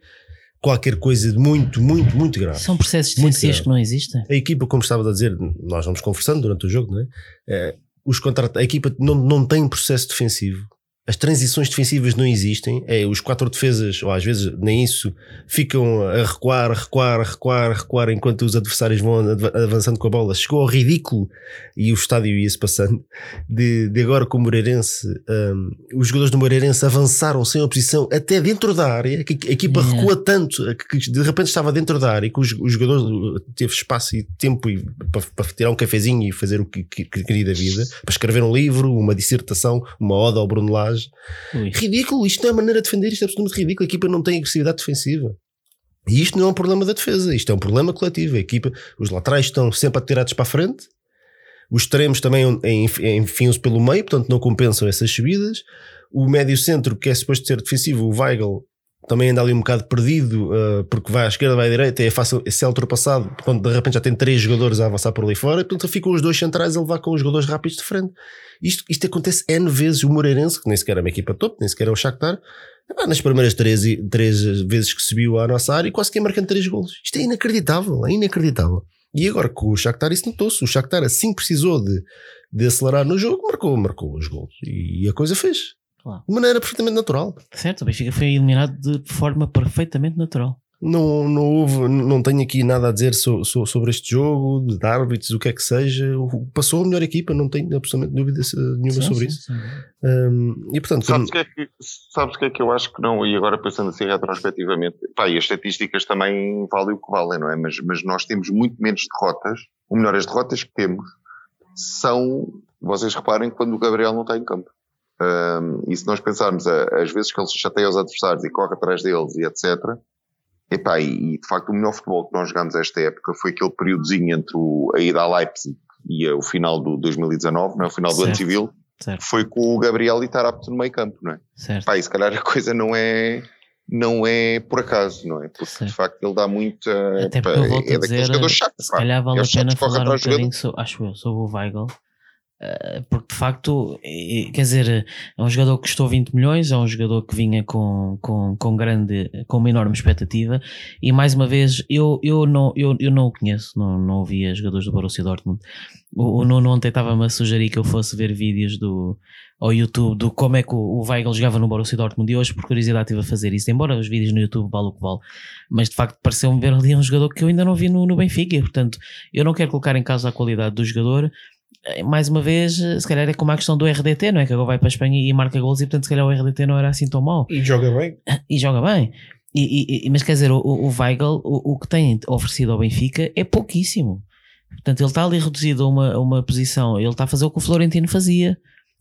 qualquer coisa de muito, muito, muito grave. São processos defensivos que não existem. A equipa, como estava a dizer, nós vamos conversando durante o jogo, não é? é os contrat... A equipa não, não tem processo defensivo as transições defensivas não existem, é os quatro defesas, ou às vezes nem isso, ficam a recuar, recuar, recuar, recuar enquanto os adversários vão avançando com a bola. Chegou ao ridículo e o estádio ia-se passando de, de, agora com o Moreirense. Um, os jogadores do Moreirense avançaram sem oposição até dentro da área, que a equipa yeah. recua tanto que de repente estava dentro da área que os, os jogadores teve espaço e tempo e, para, para, tirar um cafezinho e fazer o que, que, que queria da vida, para escrever um livro, uma dissertação, uma oda ao Bruno Lage Ui. Ridículo, isto não é maneira de defender, isto é absolutamente ridículo. A equipa não tem agressividade defensiva. E isto não é um problema da defesa, isto é um problema coletivo. A equipa, os laterais estão sempre atirados para a frente, os extremos também enfiam-se pelo meio, portanto não compensam essas subidas. O médio centro, que é suposto ser defensivo, o Weigl, também anda ali um bocado perdido, uh, porque vai à esquerda, vai à direita, é fácil ser ultrapassado, quando de repente já tem três jogadores a avançar por ali fora, e portanto ficam os dois centrais a levar com os jogadores rápidos de frente. Isto, isto acontece N vezes. O Moreirense, que nem sequer é uma equipa top, nem sequer é o Shakhtar, nas primeiras três, três vezes que subiu à nossa área, quase que ia marcando três golos. Isto é inacreditável, é inacreditável. E agora com o Shakhtar isso notou-se. O Shakhtar assim precisou de, de acelerar no jogo, marcou, marcou os golos. E a coisa fez. Claro. De maneira perfeitamente natural. Certo, o Benfica foi eliminado de forma perfeitamente natural não, não houve, não tenho aqui nada a dizer so, so, sobre este jogo, de árbitros, o que é que seja. Passou a melhor equipa, não tenho absolutamente dúvida nenhuma sim, sobre sim, isso. Sim. Um, e portanto, sabes o como... que, é que, sabes que é que eu acho que não, e agora pensando assim retrospectivamente, pá, e as estatísticas também valem o que valem, não é? Mas, mas nós temos muito menos derrotas, ou melhor, as derrotas que temos são, vocês reparem, quando o Gabriel não está em campo. Um, e se nós pensarmos às vezes que ele se chateia os adversários e corre atrás deles e etc., Epá, e, e de facto o melhor futebol que nós jogámos esta época foi aquele períodozinho entre o, a ida a Leipzig e o final do 2019, não é? o final certo, do ano civil, certo. foi com o Gabriel e Tarapto no meio campo, não é? Certo. Epá, e se calhar a coisa não é, não é por acaso, não é? Porque certo. de facto ele dá muito. Até porque eu volto é dizer, chato, se calhar vale é a pena falar um bocadinho, sobre, acho eu, sobre o Weigl. Uh, porque de facto, quer dizer, é um jogador que custou 20 milhões, é um jogador que vinha com, com, com grande, com uma enorme expectativa, e mais uma vez, eu, eu, não, eu, eu não o conheço, não, não ouvia jogadores do Borussia Dortmund. O, o Nuno ontem estava-me a sugerir que eu fosse ver vídeos do, ao YouTube do como é que o, o Weigl jogava no Borussia Dortmund. E hoje por curiosidade estive a fazer isso, embora os vídeos no YouTube valem o que vale, mas de facto pareceu-me ver ali um jogador que eu ainda não vi no, no Benfica, portanto eu não quero colocar em causa a qualidade do jogador, eh, mais uma vez, eh, se calhar é como a questão do RDT, não é? Que agora vai para a Espanha e marca gols e portanto se calhar o RDT não era assim tão mau. E joga bem. E joga bem. E, e, mas quer dizer, o, o Weigl, o, o que tem oferecido ao Benfica é pouquíssimo. Portanto, ele está ali reduzido a uma, a uma posição, ele está a fazer o que o Florentino fazia,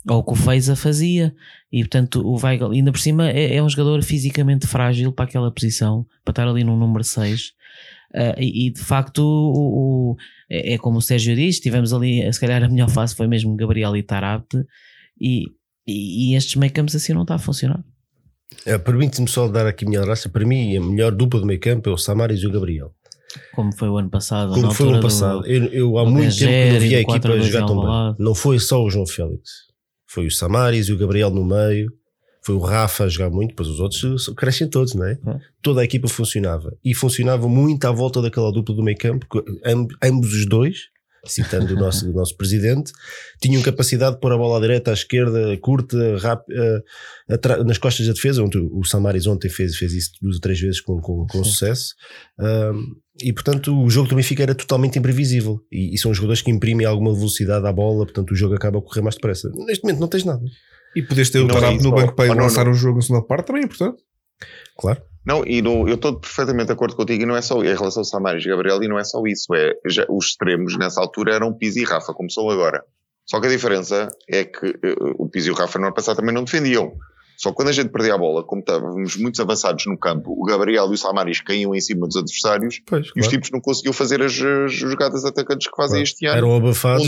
ou o que o Feiza fazia, e portanto o Weigl, ainda por cima, é, é, um jogador fisicamente frágil para aquela posição, para estar ali no número 6. Uh, e, e, de facto, o, o, é, é, como o Sérgio disse, tivemos ali, se calhar a melhor fase foi mesmo Gabriel e Tarapte, e, e, e estes meio campos assim não está a funcionar. É, Permite-me só dar aqui a minha raça. Para mim, a melhor dupla do meio campo é o Samaris e o Gabriel. Como foi o ano passado. Como foi o ano passado. Do, eu, eu há muito tempo que não vi a equipa jogar tão bem. Não foi só o João Félix. Foi o Samaris e o Gabriel no meio. Foi o Rafa a jogar muito, depois os outros crescem todos, não é? é? Toda a equipa funcionava. E funcionava muito à volta daquela dupla do meio campo, ambos os dois, citando o nosso, o nosso presidente, tinham capacidade de pôr a bola à direita, à esquerda, curta, rápida, nas costas da defesa. Onde o Samaris ontem fez, fez isso duas ou três vezes com, com, com sucesso. Um, e portanto o jogo do Benfica era totalmente imprevisível. E, e, são jogadores que imprimem alguma velocidade à bola, portanto o jogo acaba a correr mais depressa. Neste momento não tens nada. E podes ter o Tarap é no banco para lançar o jogo na segunda parte também é importante. Claro. Não, e no, eu estou perfeitamente de acordo contigo, e não é só em relação ao Samaris e Gabriel, e não é só isso, é já, os extremos nessa altura eram Pizzi e Rafa, como são agora. Só que a diferença é que uh, o Pizzi e o Rafa no ano passado também não defendiam. Só que quando a gente perdia a bola, como estávamos muito avançados no campo, o Gabriel e o Samaris caíam em cima dos adversários pois, e claro. os tipos não conseguiam fazer as, as jogadas atacantes que fazem claro. este ano. Eram abafados.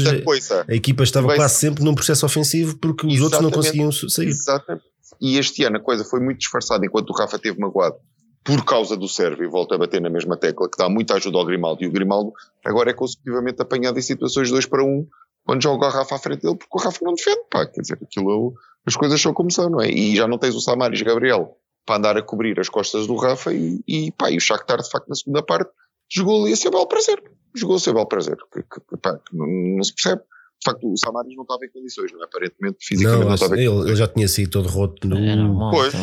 A equipa estava quase sempre num processo ofensivo porque os outros não conseguiam sair. Exatamente. E este ano a coisa foi muito disfarçada enquanto o Rafa teve magoado por causa do Sérvio, e volta a bater na mesma tecla, que dá muita ajuda ao Grimaldo, e o Grimaldo agora é consecutivamente apanhado em situações 2 para 1, um, quando joga o Rafa à frente dele, porque o Rafa não defende, pá, quer dizer, aquilo, as coisas são como são, não é? E já não tens o Samaris Gabriel para andar a cobrir as costas do Rafa, e, e pá, e o Shakhtar, de facto, na segunda parte, jogou ali a ser belo prazer, jogou a ser belo prazer, que, que, que pá, que não, não se percebe de facto o Samaris não estava em condições, não é? Aparentemente, fisicamente não, não estava em condições. Ele, já tinha sido todo roto no, é pois.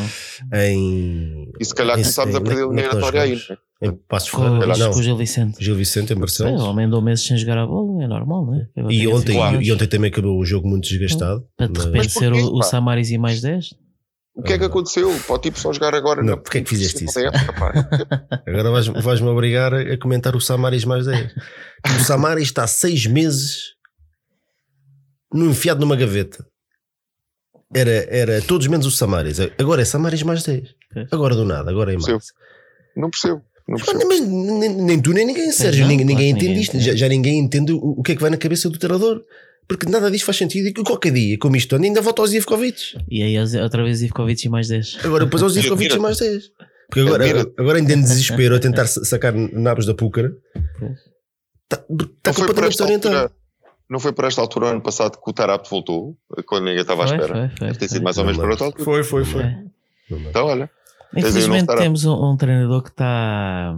em. E se calhar começámos a perder eliminatória aí, não é? Em Passos Ferreira, não. Com o Gil Vicente. Gil Vicente em Barcelos. É, o homem andou meses sem jogar a bola, é normal, não é? E ontem, claro. e ontem também acabou o jogo muito desgastado. Para de repente ser o, o Samaris e mais 10. O que é que aconteceu? Para o tipo só jogar agora? Não, porque é que fizeste isso? agora vais-me vais obrigar a comentar o Samaris mais 10. O Samaris está seis meses no enfiado numa gaveta. Era, era todos menos o Samaris. Agora é Samaris mais 10. Agora do nada, agora é mais. Não percebo. Não percebo. Mas, nem, nem, tu nem ninguém, Sérgio, ninguém, ninguém entende isto. Já, já, ninguém entende o, o, que é que vai na cabeça do treinador. Porque nada disto faz sentido. E qualquer dia, como isto anda, ainda volta aos Ivkovic. E aí outra vez Ivkovic e mais 10. Agora depois aos Ivkovic e mais 10. Porque agora, agora ainda em desespero a tentar sacar nabos da púcara. Está tá completamente desorientado. Não foi por esta altura, ano passado, que o Tarap voltou, quando ninguém estava à espera. Foi, foi, Deve ter sido mais ou menos por outra altura. Foi, foi, foi. Então, olha. Infelizmente temos um, um, treinador que está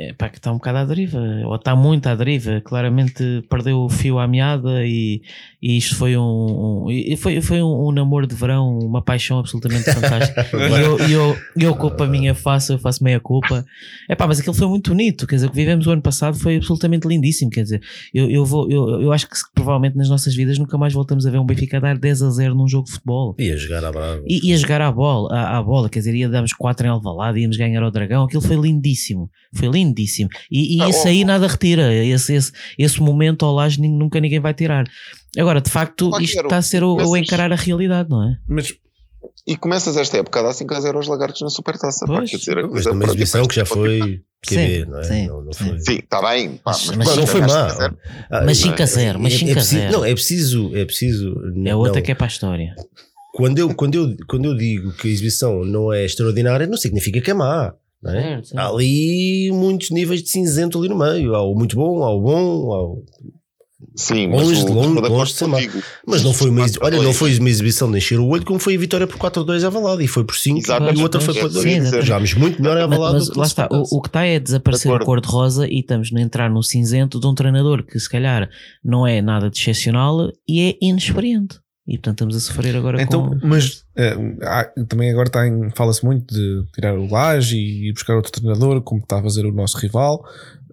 é, pá, que está um bocado à deriva, ou está muito à deriva, claramente perdeu o fio à meada e, e isto foi um, um foi, foi um, um, namoro de verão, uma paixão absolutamente fantástica. e eu, eu, eu culpa a minha face, eu faço meia culpa. É pá, mas aquilo foi muito bonito, quer dizer, o que vivemos o ano passado foi absolutamente lindíssimo, quer dizer, eu, eu, vou, eu, eu acho que provavelmente nas nossas vidas nunca mais voltamos a ver um Benfica dar 10 a 0 num jogo de futebol. Ia jogar à bola. Ia, jogar à bola, à, à bola, quer dizer, ia darmos 4 em Alvalade, íamos ganhar ao Dragão, aquilo foi lindíssimo, foi lindíssimo lindíssimo. E, e ah, isso aí nada retira. Esse, esse, esse momento ao laje nunca ninguém vai tirar. Agora, de facto, isto está a ser o, o, encarar a realidade, não é? Mas, e começas esta época a dar 5 a 0 aos lagartos na Supertaça. Pois, quer dizer, a coisa numa exibição que já foi. Sim, não é? sim, não, não foi. sim, está bem. Pá, mas, mas, não foi má. Mas 5 a 0. Mas 5 a 0. Não, é preciso. É, preciso, é outra que é para a história. Quando eu, quando, eu, quando eu digo que a exibição não é extraordinária, não significa que é má. É? Há ali muitos níveis de cinzento ali no meio. Há o muito bom, há o bom, há o... Sim, Longe mas de o- longe- de longe de ser contigo. Mas não foi uma, olha, não 4-2. foi uma exibição de encher o olho, como foi a vitória por 4-2 a Valado. E foi por 5 Exatamente. e o outro foi por Sim, 2. exatamente. Jogámos muito melhor a Mas, Valado. mas lá está, o, o que está é desaparecer De o acordo. cor-de-rosa e estamos a entrar no cinzento de um treinador que se calhar não é nada de excepcional e é inexperiente. E portanto estamos a sofrer agora Então, com. mas há- também agora fala-se muito de tirar o Laje e ir buscar outro treinador, como está a fazer o nosso rival,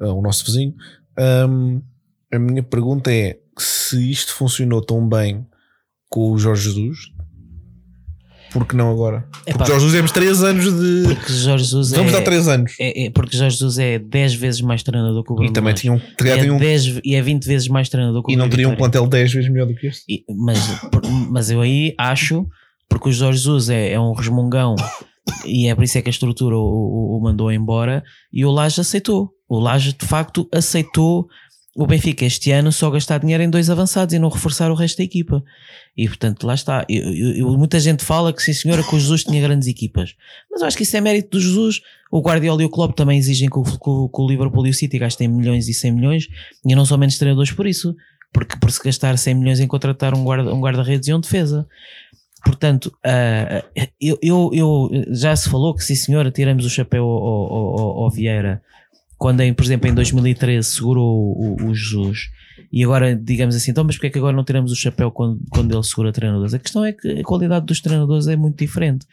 eh, o nosso vizinho. Ahm, a minha pergunta é se isto funcionou tão bem com o Jorge Jesus, por que não agora? Porque Epá, o Jorge Jesus temos 3 anos de. porque Jorge Jesus Vamos é, dar 3 anos. é- é- Porque Jorge Jesus é 10 vezes mais treinador que o Bruno E também Lage. tinham, é tinham 10 e é 20 vezes mais treinador que o e não Rui teriam um plantel 10 vezes melhor do que este. E- mas, mas eu aí acho, porque o Jorge Jesus é, é um resmungão e é por isso é que a estrutura o, o- o mandou embora e o Laje aceitou. O Laje de facto aceitou o Benfica este ano só gastar dinheiro em dois avançados e não reforçar o resto da equipa. E portanto lá está. Eu- eu- muita gente fala que sim senhora que o Jesus tinha grandes equipas. Mas eu acho que isso é mérito do Jesus. O Guardiola e o Klopp também exigem que o, que que o Liverpool e o City gastem milhões e 100 milhões e não são menos treinadores por isso. Porque por se gastar 100 milhões em contratar um guarda- um guarda-redes e um defesa. Portanto, ah, eu, eu, eu- já se falou que sim senhora, tiramos o chapéu ao, ao- ao- ao Vieira quando, em, por exemplo, em 2013 segurou o, o Jesus e agora digamos assim, então, mas porque é que agora não tiramos o chapéu quando, quando ele segura treinadores? A questão é que a qualidade dos treinadores é muito diferente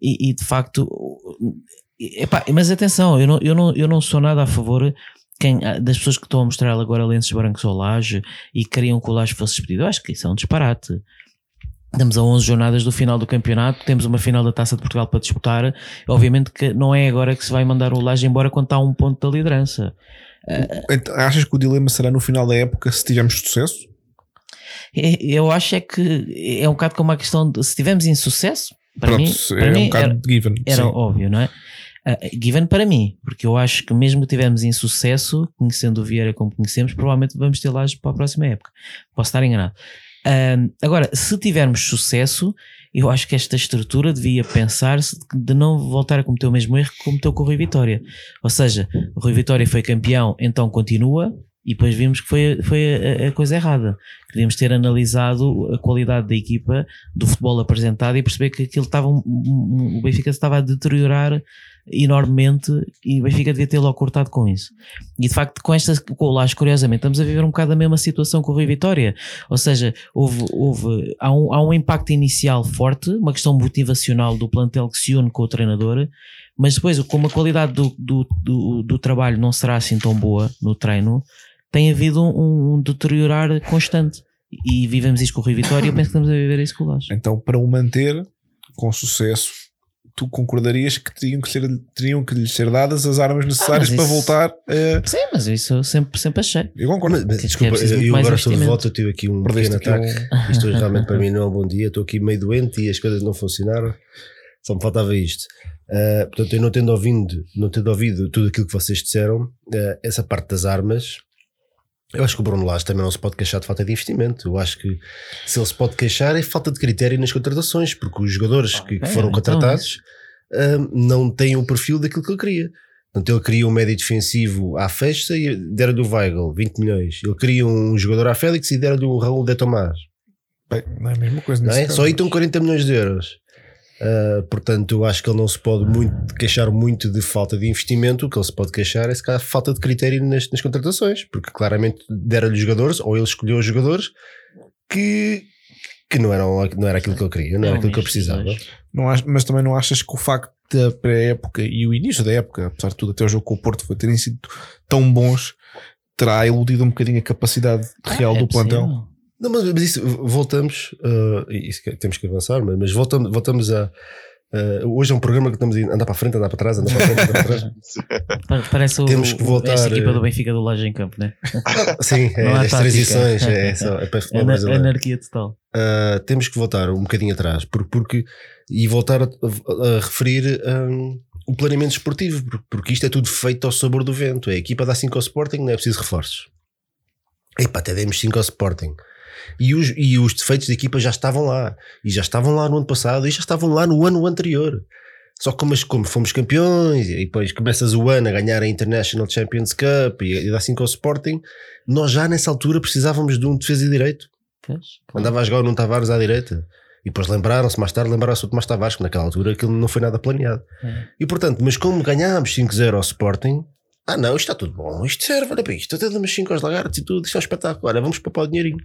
e, e, de facto, epá, mas atenção, eu não, eu, não, eu não sou nada a favor quem, das pessoas que estão a mostrar agora lenços brancos ao laje e queriam que o laje fosse despedido. Eu acho que isso é um disparate. Estamos a 11 jornadas do final do campeonato, temos uma final da Taça de Portugal para disputar. Obviamente que não é agora que se vai mandar o Laje embora quando está a um ponto da liderança. Então, Achas que o dilema será no final da época se tivermos sucesso? É- Eu acho é que é um bocado como a questão de se tivermos insucesso, para Pronto, mim, é para um mim bocado era, given. era sim. óbvio, não é? Ah, given para mim, porque eu acho que mesmo que tivermos insucesso, conhecendo o Vieira como conhecemos, provavelmente vamos ter lajes para a próxima época. Posso estar enganado. Ahm, agora, se tivermos sucesso, eu acho que esta estrutura devia pensar-se de não voltar a cometer o mesmo erro que cometeu com o Rui Vitória. Ou seja, o Rui Vitória foi campeão, então continua, e depois vimos que foi, foi a, a coisa errada. Devíamos ter analisado a qualidade da equipa, do futebol apresentado e perceber que aquilo estava um- um- um- o Benfica estava a deteriorar enormemente e o Benfica devia ter logo cortado com isso. E de facto, com esta Laje, curiosamente, estamos a viver um bocado a mesma situação com o Rui Vitória. Ou seja, houve, houve, há, um, há um impacto inicial forte, uma questão motivacional do plantel que se une com o treinador, mas depois, como a qualidade do, do, do, do trabalho não será assim tão boa no treino, tem havido um, um deteriorar constante. E vivemos isto com o Rui Vitória e eu penso que estamos a viver isso com o Laje. Então, para o manter com sucesso, tu concordarias que teriam que, ser, teriam que lhes ser dadas as armas necessárias mas para isso- voltar a. Sim, mas isso eu sempre, sempre achei. Eu concordo. Mas, é desculpa, muito eu agora estou de volta, eu tive aqui um Perdeste pequeno aqui ataque. Isto hoje realmente para mim não é um bom dia. Estou aqui meio doente e as coisas não funcionaram. Só me faltava isto. Ah, portanto, eu não tendo ouvido, não tendo ouvido tudo aquilo que vocês disseram, ah, essa parte das armas, eu acho que o Bruno Lage também não se pode queixar de falta de investimento. Eu acho que se ele se pode queixar é falta de critério nas contratações, porque os jogadores que, que é, foram então, contratados ah, não têm o perfil daquilo que ele queria. Portanto, ele queria um médio defensivo à festa e deram-lhe o Weigl, 20 milhões. Ele queria um jogador à Félix e deram-lhe um Raul de Tomás. Bem, não é a mesma coisa. Não é? caso. Só aí estão 40 milhões de euros. Ah, portanto, eu acho que ele não se pode muito queixar muito de falta de investimento. O que ele se pode queixar é se calhar falta de critério nas, nas contratações, porque claramente deram-lhe jogadores, ou ele escolheu os jogadores que, que não, eram, não era aquilo que ele queria, não era aquilo que eu precisava. Não ach- mas também não achas que o facto da pré-época e o início da época, apesar de tudo, até o jogo com o Porto foi terem sido tão bons, terá iludido um bocadinho a capacidade real Ah, é do plantel? possível. Não, mas, isso, voltamos, e isso que- temos que avançar, mas, mas voltamos, voltamos a. ah, hoje é um programa que estamos a andar para a frente, andar para trás, andar para a frente, andar para trás. Pa- Parece o, Temos que o- voltar, esta equipa eh, do Benfica do Laje em campo, né? Sim, é, as tática. transições, é, só, é para futebol Ana- brasileiro. Anarquia total. Uh, temos que voltar um bocadinho atrás porque, porque- e voltar a, a- a referir um, o planeamento esportivo, por- porque isto é tudo feito ao sabor do vento. A equipa dá 5 ao Sporting, não é preciso reforços. Epá, até demos 5 ao Sporting. E os, e os defeitos da equipa já estavam lá. E já estavam lá no ano passado e já estavam lá no ano anterior. Só que como, como fomos campeões e depois começas o ano a ganhar a International Champions Cup e, e assim com o Sporting, nós já nessa altura precisávamos de um defesa de direito. Pois, claro. Andava a jogar o Nuno Tavares à direita. E depois lembraram-se, mais tarde lembraram-se do Tomás Tavares, que naquela altura aquilo não foi nada planeado. É. E portanto, mas como ganhámos 5-0 ao Sporting, ah não, isto está tudo bom, isto serve, olha para isto, até damos 5 aos lagartos e tudo, isto é um espetáculo, olha, vamos papar o dinheirinho.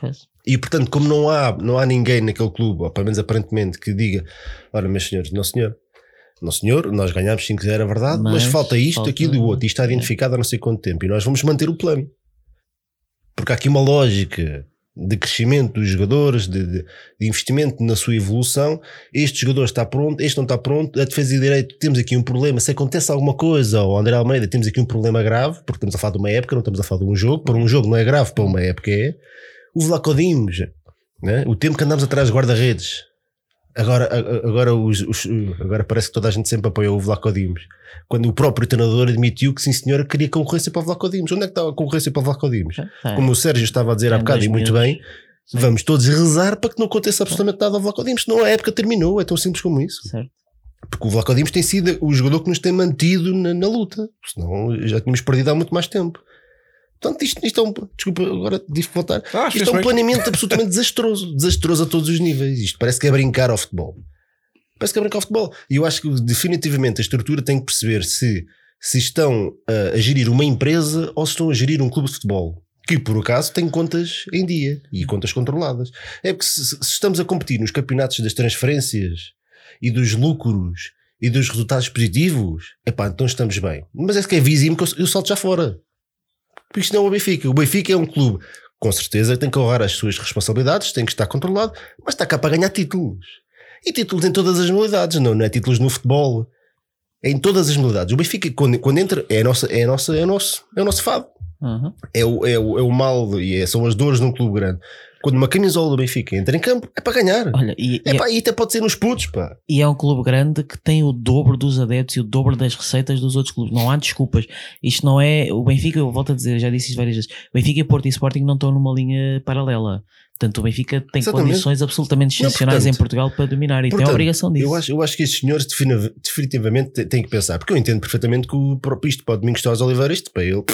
Pois. E portanto, como não há, não há ninguém naquele clube, ou pelo menos aparentemente, que diga: Ora, meus senhores, não senhor, não senhor, nós ganhámos 5-0, é verdade, mas, Mas falta isto, falta- aquilo e o outro, e está identificado há não sei quanto tempo, e nós vamos manter o plano. Porque há aqui uma lógica de crescimento dos jogadores, de, de- de investimento na sua evolução. Este jogador está pronto, este não está pronto. A defesa de direito, temos aqui um problema. Se acontece alguma coisa, ou André Almeida, temos aqui um problema grave, porque estamos a falar de uma época, não estamos a falar de um jogo. Para um jogo não é grave, para uma época é. O Vlaco Dimos, né? o tempo que andamos atrás de guarda-redes. Agora, agora, os- os- agora parece que toda a gente sempre apoiou o Vlaco Dimos. Quando o próprio treinador admitiu que sim senhora queria concorrência para o Vlaco Dimos. Onde é que estava a concorrência para o Vlaco Dimos? É. Como o Sérgio estava a dizer há Em bocado e muito bem, vamos todos rezar para que não aconteça absolutamente nada ao Vlaco Dimos, senão a época terminou, é tão simples como isso. Certo. Porque o Vlaco Dimos tem sido o jogador que nos tem mantido na, na luta, senão já tínhamos perdido há muito mais tempo. Portanto, isto, isto é um. Desculpa, agora tive que voltar. Ah, isto é um planeamento absolutamente desastroso. Desastroso a todos os níveis. Isto parece que é brincar ao futebol. Parece que é brincar ao futebol. E eu acho que definitivamente a estrutura tem que perceber se, se estão a, a gerir uma empresa ou se estão a gerir um clube de futebol. Que por acaso tem contas em dia e contas controladas. É porque se, se estamos a competir nos campeonatos das transferências e dos lucros e dos resultados positivos, epá, então estamos bem. Mas é que é visível que eu, eu salto já fora. Porque isto não é o Benfica. O Benfica é um clube, com certeza, tem que honrar as suas responsabilidades, tem que estar controlado, mas está cá para ganhar títulos. E títulos em todas as modalidades, não, não é títulos no futebol. É em todas as modalidades. O Benfica, quando, quando entra, é, a nossa, é, a nossa, é, o nosso, é o nosso fado. Uhum. É o, é, o, é o mal e é- são as dores num clube grande. Quando uma camisola do Benfica entra em campo, é para ganhar. Olha, e, É e- pá, e até pode ser nos putos, pá. e é um clube grande que tem o dobro dos adeptos e o dobro das receitas dos outros clubes. Não há desculpas. Isto não é. O Benfica, eu volto a dizer, já disse isto várias vezes. O Benfica, Porto e Sporting não estão numa linha paralela. Portanto, o Benfica tem Exatamente. condições absolutamente Não, excepcionais portanto, em Portugal para dominar e tem a obrigação disso. Eu acho, eu acho que estes senhores definitivamente têm- que pensar, porque eu entendo perfeitamente que o próprio isto para o Domingos Torres Oliveira, isto para ele,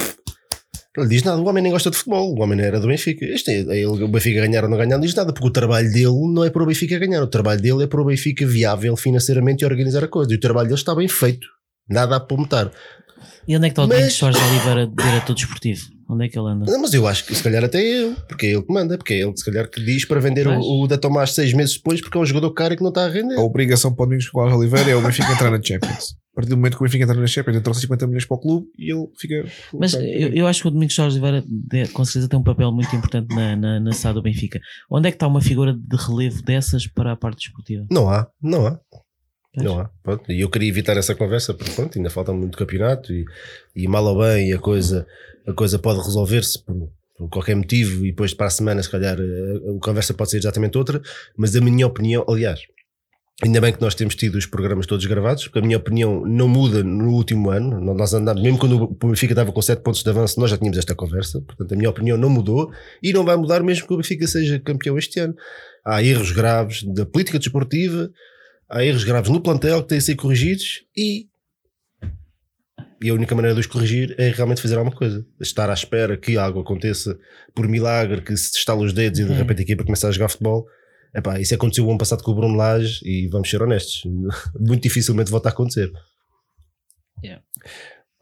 não lhe diz nada. O homem nem gosta de futebol, o homem não era do Benfica. Este, é ele, o Benfica ganhar ou não ganhar, não diz nada, porque o trabalho dele não é para o Benfica ganhar, o trabalho dele é para o Benfica viável financeiramente e organizar a coisa. E o trabalho dele está bem feito, nada a apontar. E onde é que está o Mas- Domingos Soares de Oliveira, diretor desportivo? Onde é que ele anda? Não, mas eu acho que se calhar até eu, porque é ele que manda, porque é ele se calhar que diz para vender Pois. o, o da Tomás seis meses depois, porque é um jogador caro e que não está a render. A obrigação para o Domingos Soares Oliveira é o Benfica entrar na Champions. A partir do momento que o Benfica entrar na Champions, entram 50 milhões para o clube e ele fica. Mas eu, eu acho que o Domingos de Oliveira com certeza tem um papel muito importante na, na, na SAD do Benfica. Onde é que está uma figura de relevo dessas para a parte desportiva? Não há, não há. Pois. Não há. Pronto, E eu queria evitar essa conversa, porque pronto, ainda falta muito campeonato e, e mal ou bem a coisa, a coisa pode resolver-se por, por qualquer motivo e depois para a semana, se calhar, a, a conversa pode ser exatamente outra. Mas a minha opinião, aliás, ainda bem que nós temos tido os programas todos gravados, porque a minha opinião não muda no último ano. Nós andamos, mesmo quando o Benfica estava com 7 pontos de avanço, nós já tínhamos esta conversa. Portanto, a minha opinião não mudou e não vai mudar mesmo que o Benfica seja campeão este ano. Há erros graves da política desportiva há erros graves no plantel que têm a ser corrigidos e, e a única maneira de os corrigir é realmente fazer alguma coisa. Estar à espera que algo aconteça por milagre, que se estala os dedos e de Uhum. repente a equipa começa a jogar futebol. Epá, isso aconteceu o ano passado com o Bruno Lage e vamos ser honestos, muito dificilmente volta a acontecer. Yeah.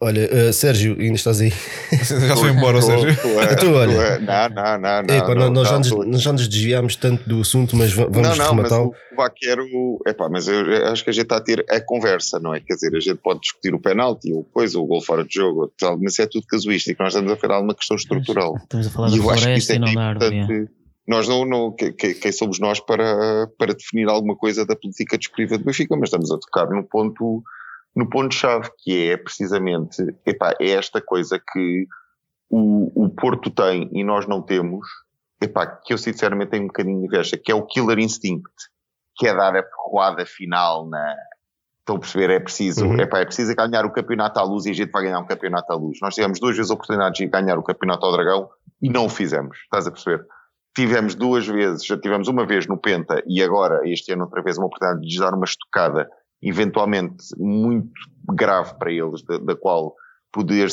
Olha, eh, Sérgio, ainda estás aí? Já foi embora, ou seja. Então, olha. Não, não, não. não, não, nós, já não, nos, nós já nos desviámos tanto do assunto, mas va- vamos não, não, mas rematá-lo. o Vaquero, epá, mas eu acho que a gente está a ter a conversa, não é? Quer dizer, a gente pode discutir o penalti, ou coisa, o gol fora de jogo, ou tal, mas é tudo casuístico. Nós estamos a falar de uma questão estrutural. Estamos a falar E da eu acho que floresta isso é e que não é da árvore. é. importante. Nós não, não que- que- quem somos nós para, para definir alguma coisa da política desportiva do Benfica, mas estamos a tocar no ponto, no ponto-chave, que é precisamente, epá, é esta coisa que o, o Porto tem e nós não temos, epá, que eu sinceramente tenho um bocadinho de inveja, que é o killer instinct, que é dar a ferroada final na, estão a perceber, é preciso, Uhum. epá, é preciso ganhar o campeonato à luz e a gente vai ganhar um campeonato à luz. Nós tivemos duas vezes a oportunidade de ganhar o campeonato ao Dragão e não o fizemos, estás a perceber? Tivemos duas vezes, já tivemos uma vez no Penta e agora, este ano, outra vez, uma oportunidade de lhes dar uma estocada eventualmente muito grave para eles, da, da qual poder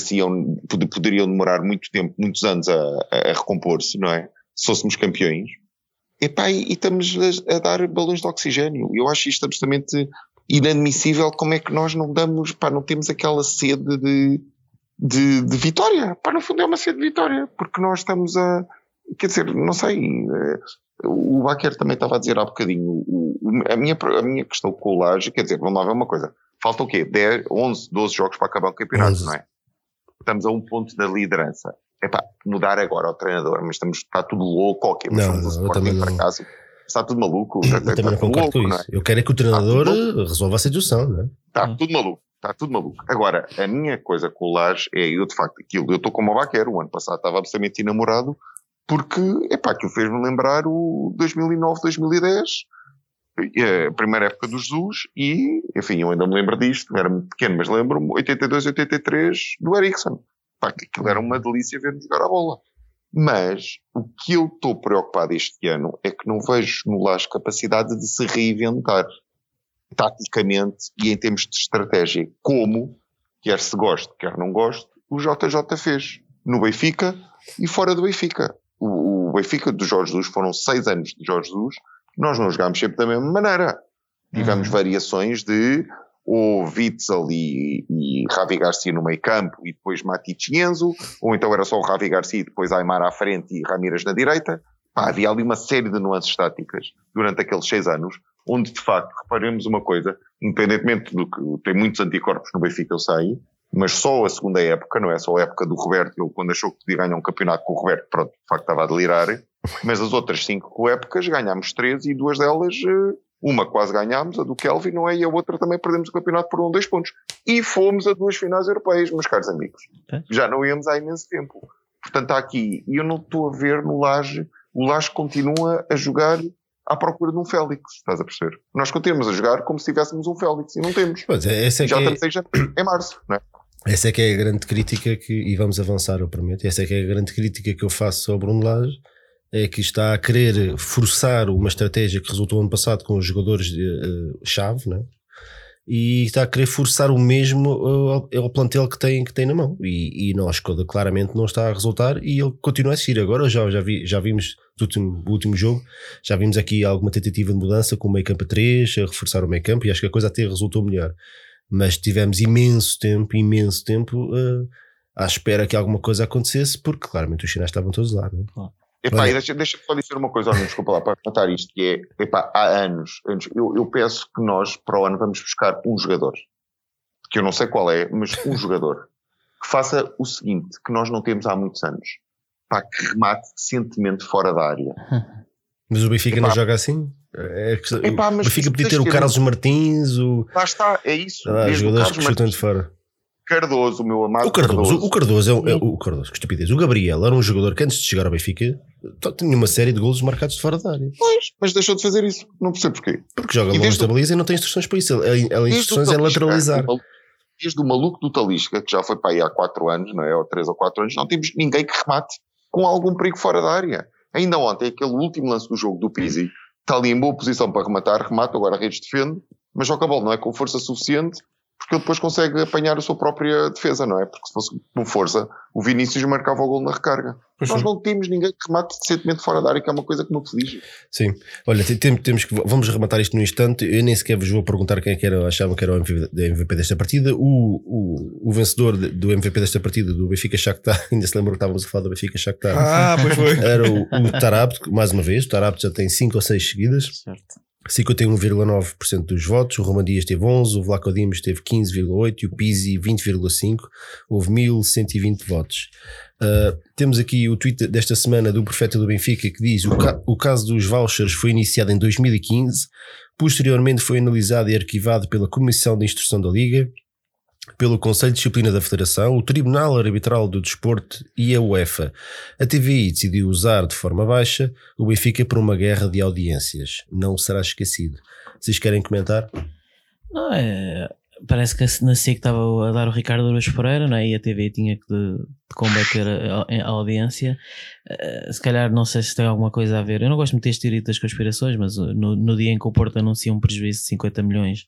poderiam demorar muito tempo, muitos anos a, a recompor-se, não é? Se fôssemos campeões. Epá, e, e estamos a, a, dar balões de oxigênio. Eu acho isto absolutamente inadmissível como é que nós não damos, pá, não temos aquela sede de, de, de vitória. Pá, no fundo é uma sede de vitória, porque nós estamos a, quer dizer, não sei, eh, o Baquer também estava a dizer há bocadinho, o, a, minha, a minha questão com o Laje, quer dizer, vamos lá ver uma coisa, falta o quê? 10, 11, 12 jogos para acabar o campeonato, 11. não é? Estamos a um ponto da liderança. É pá, mudar agora o treinador, mas estamos, está tudo louco, ok, mas não, também não. casa. Está tudo maluco. Eu está, também não concordo louco, com isso. É? Eu quero é que o treinador resolva a situação, não é? Está tudo maluco. Está tudo maluco. Agora, a minha coisa com o Laje é, eu de facto, aquilo, eu estou como o Baquero, o ano passado estava absolutamente enamorado, porque, epá, aquilo fez-me lembrar o 2009, 2010, a primeira época do Jesus, e, enfim, eu ainda me lembro disto, era muito pequeno, mas lembro-me, 82, 83, do Ericsson. Pá, aquilo era uma delícia ver-me jogar a bola. Mas o que eu estou preocupado este ano é que não vejo no Laje capacidade de se reinventar taticamente e em termos de estratégia, como, quer se goste, quer não goste, o JJ fez no Benfica e fora do Benfica. O, o Benfica do Jorge Jesus foram seis anos de Jorge Jesus, nós não jogámos sempre da mesma maneira. Tivemos uhum. variações de ou Witzel e, e Ravi Garcia no meio campo e depois Matic e Enzo, ou então era só o Ravi Garcia e depois Aymar à frente e Ramírez na direita. Pá, havia ali uma série de nuances táticas durante aqueles seis anos, onde de facto, reparemos uma coisa, independentemente do que tem muitos anticorpos no Benfica, eu sei, mas só a segunda época, não é só a época do Roberto, ele quando achou que podia ganhar um campeonato com o Roberto, pronto, de facto estava a delirar, mas as outras cinco épocas ganhámos três e duas delas eh, uma quase ganhámos, a do Kelvin, não é? E a outra também perdemos o campeonato por um, dois pontos. E fomos a duas finais europeias, meus caros amigos. É. Já não íamos há imenso tempo. Portanto, está aqui. E eu não estou a ver no Laje. O Laje continua a jogar à procura de um Félix, estás a perceber? Nós continuamos a jogar como se tivéssemos um Félix e não temos. Pois é, essa é Já que estamos é... em março, não é? Essa é que é a grande crítica que, e vamos avançar, eu prometo, essa é que é a grande crítica que eu faço sobre o Lage, é que está a querer forçar uma estratégia que resultou ano passado com os jogadores-chave, uh, né? e está a querer forçar o mesmo ao, ao plantel que tem, que tem na mão. E, e nós claramente não está a resultar e ele continua a seguir. Agora já, já, vi, já vimos no último, último jogo, já vimos aqui alguma tentativa de mudança com o meio campo a 3, a reforçar o meio campo, e acho que a coisa até resultou melhor. Mas tivemos imenso tempo, imenso tempo uh, à espera que alguma coisa acontecesse, porque claramente os sinais estavam todos lá. Não? É? Epá, deixa, deixa só dizer uma coisa, não, desculpa lá, para matar isto, que é, epá, há anos, anos eu, eu penso que nós, para o ano, vamos buscar um jogador, que eu não sei qual é, mas um jogador, que faça o seguinte, que nós não temos há muitos anos, pá, que remate decentemente fora da área. Mas o Benfica epá, não joga assim? É que, epá, o Benfica podia ter o Carlos Martins, o... Lá está, é isso. Ah, jogadores que chutam de fora. Cardoso, o meu amado o Cardoso. Cardoso. O Cardoso é, o, é o Cardoso, que estupidez. O Gabriel era um jogador que antes de chegar ao Benfica tinha uma série de golos marcados de fora da área. Pois, mas deixou de fazer isso. Não percebo porquê. Porque joga longe da baliza e não tem instruções para isso. A, instruções é lateralizar. Desde o maluco do Talisca, que já foi para aí há 4 anos, não é? Ou 3 ou 4 anos, não temos ninguém que remate com algum perigo fora da área. Ainda ontem, aquele último lance do jogo do Pizzi, está ali em boa posição para rematar, remata, agora a Redes defende, mas joga a bola, não é com força suficiente porque ele depois consegue apanhar a sua própria defesa, não é? Porque se fosse com força, o Vinícius marcava o gol na recarga. Pois Nós sim. não temos ninguém que remate decentemente fora da área, que é uma coisa que me aflige. Sim, olha, temos que, vamos rematar isto no instante. Eu nem sequer vos vou perguntar quem é que era, achava que era o MVP desta partida. O, o, o vencedor do MVP desta partida, do Benfica Shakhtar, ainda se lembra que estávamos a falar do Benfica Shakhtar. Ah, pois foi. Era o, o mais uma vez. O Tarapto já tem 5 ou 6 seguidas. Certo. 51,9% dos votos, o Roman Dias teve 11, o Vlaco Dimos teve 15,8 e o Pizzi 20,5, houve 1120 votos. Uh, temos aqui o tweet desta semana do Profeta do Benfica que diz o, ca o caso dos vouchers foi iniciado em 2015, posteriormente foi analisado e arquivado pela Comissão de Instrução da Liga, pelo Conselho de Disciplina da Federação, o Tribunal Arbitral do Desporto e a UEFA. A TVI decidiu usar de forma baixa o Benfica por uma guerra de audiências. Não será esquecido. Vocês querem comentar? Não, é, parece que na SIC estava a dar o Ricardo Douros Pereira não é? e a TV tinha que de, de combater a, a, audiência. Uh, se calhar não sei se tem alguma coisa a ver. Eu não gosto muito deste teoria das conspirações, mas no, no dia em que o Porto anuncia um prejuízo de 50 milhões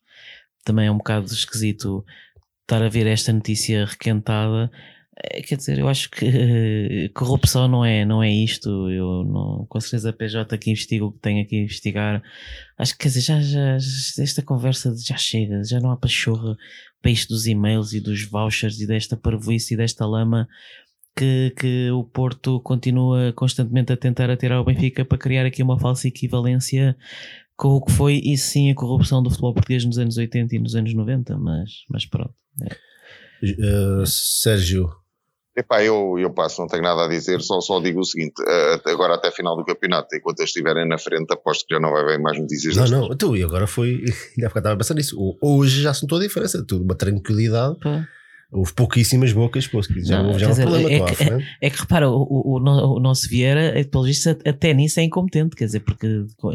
também é um bocado esquisito estar a ver esta notícia requentada. É, Quer dizer, eu acho que eh, corrupção não é, não é isto. Eu não, com certeza a PJ que investiga o que tem aqui a investigar. Acho que, quer dizer, já, já, esta conversa já chega, já não há pachorra para isto dos e-mails e dos vouchers e desta parvoíce e desta lama que, que o Porto continua constantemente a tentar atirar ao Benfica para criar aqui uma falsa equivalência com o que foi, e sim, a corrupção do futebol português nos anos 80 e nos anos 90, mas, mas pronto. Uh, Sérgio, Epá, eu, eu passo, não tenho nada a dizer, só, só digo o seguinte: eh, agora até a final do campeonato, enquanto eles estiverem na frente, aposto que já não vai haver mais notícias não, não, então, e agora foi. Ainda estava a pensar nisso. Hoje já sentou a diferença, tudo uma tranquilidade. Houve pouquíssimas bocas, pô, já Não, houve já um dizer, problema é a que- frente. É que repara, o, o, o no- o nosso Vieira, é, pelo visto, até nisso é incompetente, quer dizer, porque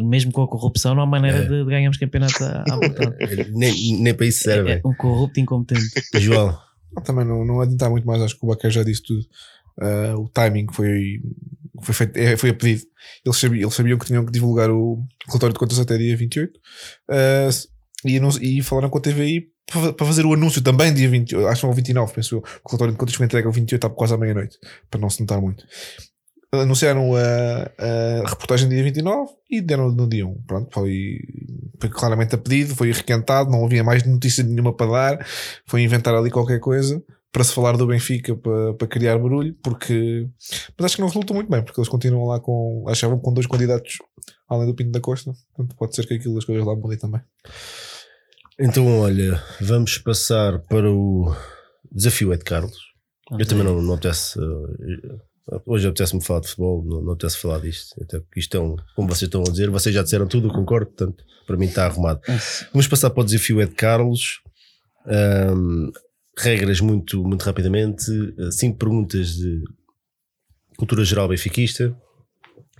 mesmo com a corrupção não há maneira É. de, de ganharmos campeonato à, à vontade. nem, nem para isso serve. É um corrupto incompetente. João, Também não, não adiantar muito mais, acho que o Baquer já disse tudo. Ah, o timing foi, foi, feito, é, foi a pedido. Eles sabiam, eles sabiam que tinham que divulgar o relatório de contas até dia 28 Ah, e, anun- e falaram com a TVI para fazer o anúncio também dia 28, acho que não 29, penso eu. O relatório de contas foi entregue ao 28, está quase à meia-noite, para não se notar muito. Anunciaram a, a reportagem dia 29 e deram no dia 1. Pronto, foi, foi claramente a pedido, foi requentado, não havia mais notícia nenhuma para dar, foi inventar ali qualquer coisa para se falar do Benfica para, para criar barulho, porque mas acho que não resultou muito bem, porque eles continuam lá com achavam com dois candidatos além do Pinto da Costa, portanto pode ser que aquilo das coisas lá mudem também. Então olha, vamos passar para o desafio Ed Carlos. Eu também não, não apetece. uh, Hoje apetece-me falar de futebol, não, não apetece falar disto. Até porque isto é um, como vocês estão a dizer, vocês já disseram tudo, eu concordo, portanto, para mim está arrumado. Vamos passar para o desafio Ed Carlos. Ahm, regras muito, muito rapidamente. Uh, Cinco perguntas de cultura geral benfiquista.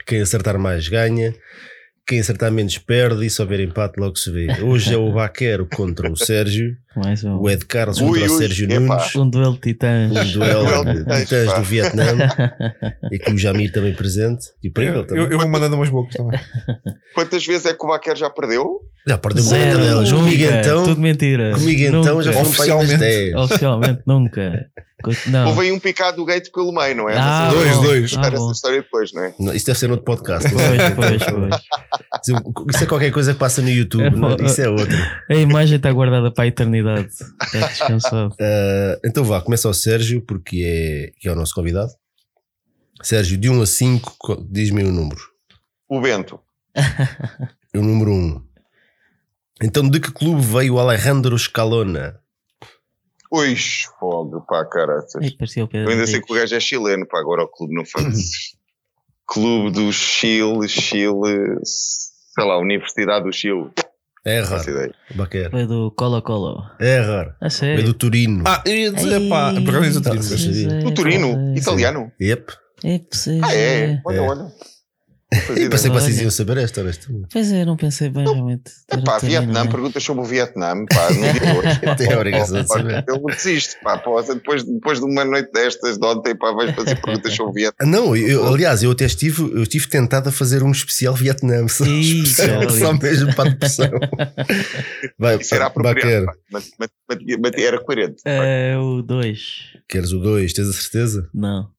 Quem acertar mais ganha. Quem acertar menos perde e se houver empate logo se vê. Hoje é o Baquero contra o Sérgio, Mais um, o Ed Carlos Ui, contra o ui, Sérgio epá. Nunes, um duelo de titãs. um duelo de titãs, do Vietnã e com o Jamir também presente e o Eu, Pringle também. eu, eu vou mandando umas bocas também. Quantas vezes é que o Baquer já perdeu? Já perdeu Zero, muita delas. Comigo então, tudo mentira. comigo então já Nunca. para aí umas Oficialmente. 10. Oficialmente, nunca. Não. Houve aí um picado do gate pelo meio, não é? Ah, Mas dois, bom. dois. Ah, essa história depois, não é? Não, Isso deve ser outro podcast. Pois, pois, pois. Isso é qualquer coisa que passa no YouTube, não é? isso é outro. A imagem está guardada para a eternidade. Está descansado. Uh, então vá, começa o Sérgio, porque é, que é o nosso convidado. Sérgio, de 1 a 5, co- diz-me o número. O Bento. O número 1. Então, de que clube veio o Alejandro Scalona? Ui, fogo, pá, caraças. Ei, parecia o Eu Pedro ainda sei que o gajo é chileno, pá, agora o clube não faz. clube do Chile, Chile, sei lá, Universidade do Chile. É ideia. Baquer. Foi do Colo Colo. É raro. A É sério. do Turino. Ah, eu ia dizer, pá, por acaso eu Tá, tenho sim. sabia. O Turino, italiano. Yep. É possível. Ah, é? Olha, É. olha. Não fazia Eu pensei que vocês iam saber esta, honestamente. Pois é, não pensei bem realmente. Era Pá, Vietnã, né? perguntas sobre o Vietnã, pá, não digo. Tem a obrigação de saber. Eu desisto, pá, pô, depois, depois de uma noite destas, de ontem, pá, vais fazer perguntas sobre o Vietnã. Não, eu, aliás, eu até estive, eu estive tentado a fazer um especial Vietnã, só, Ih, especial, só mesmo para a depressão. Vai, Isso era apropriado, mas, mas, mas, mas era coerente. É o 2. queres o 2, tens a certeza? Não.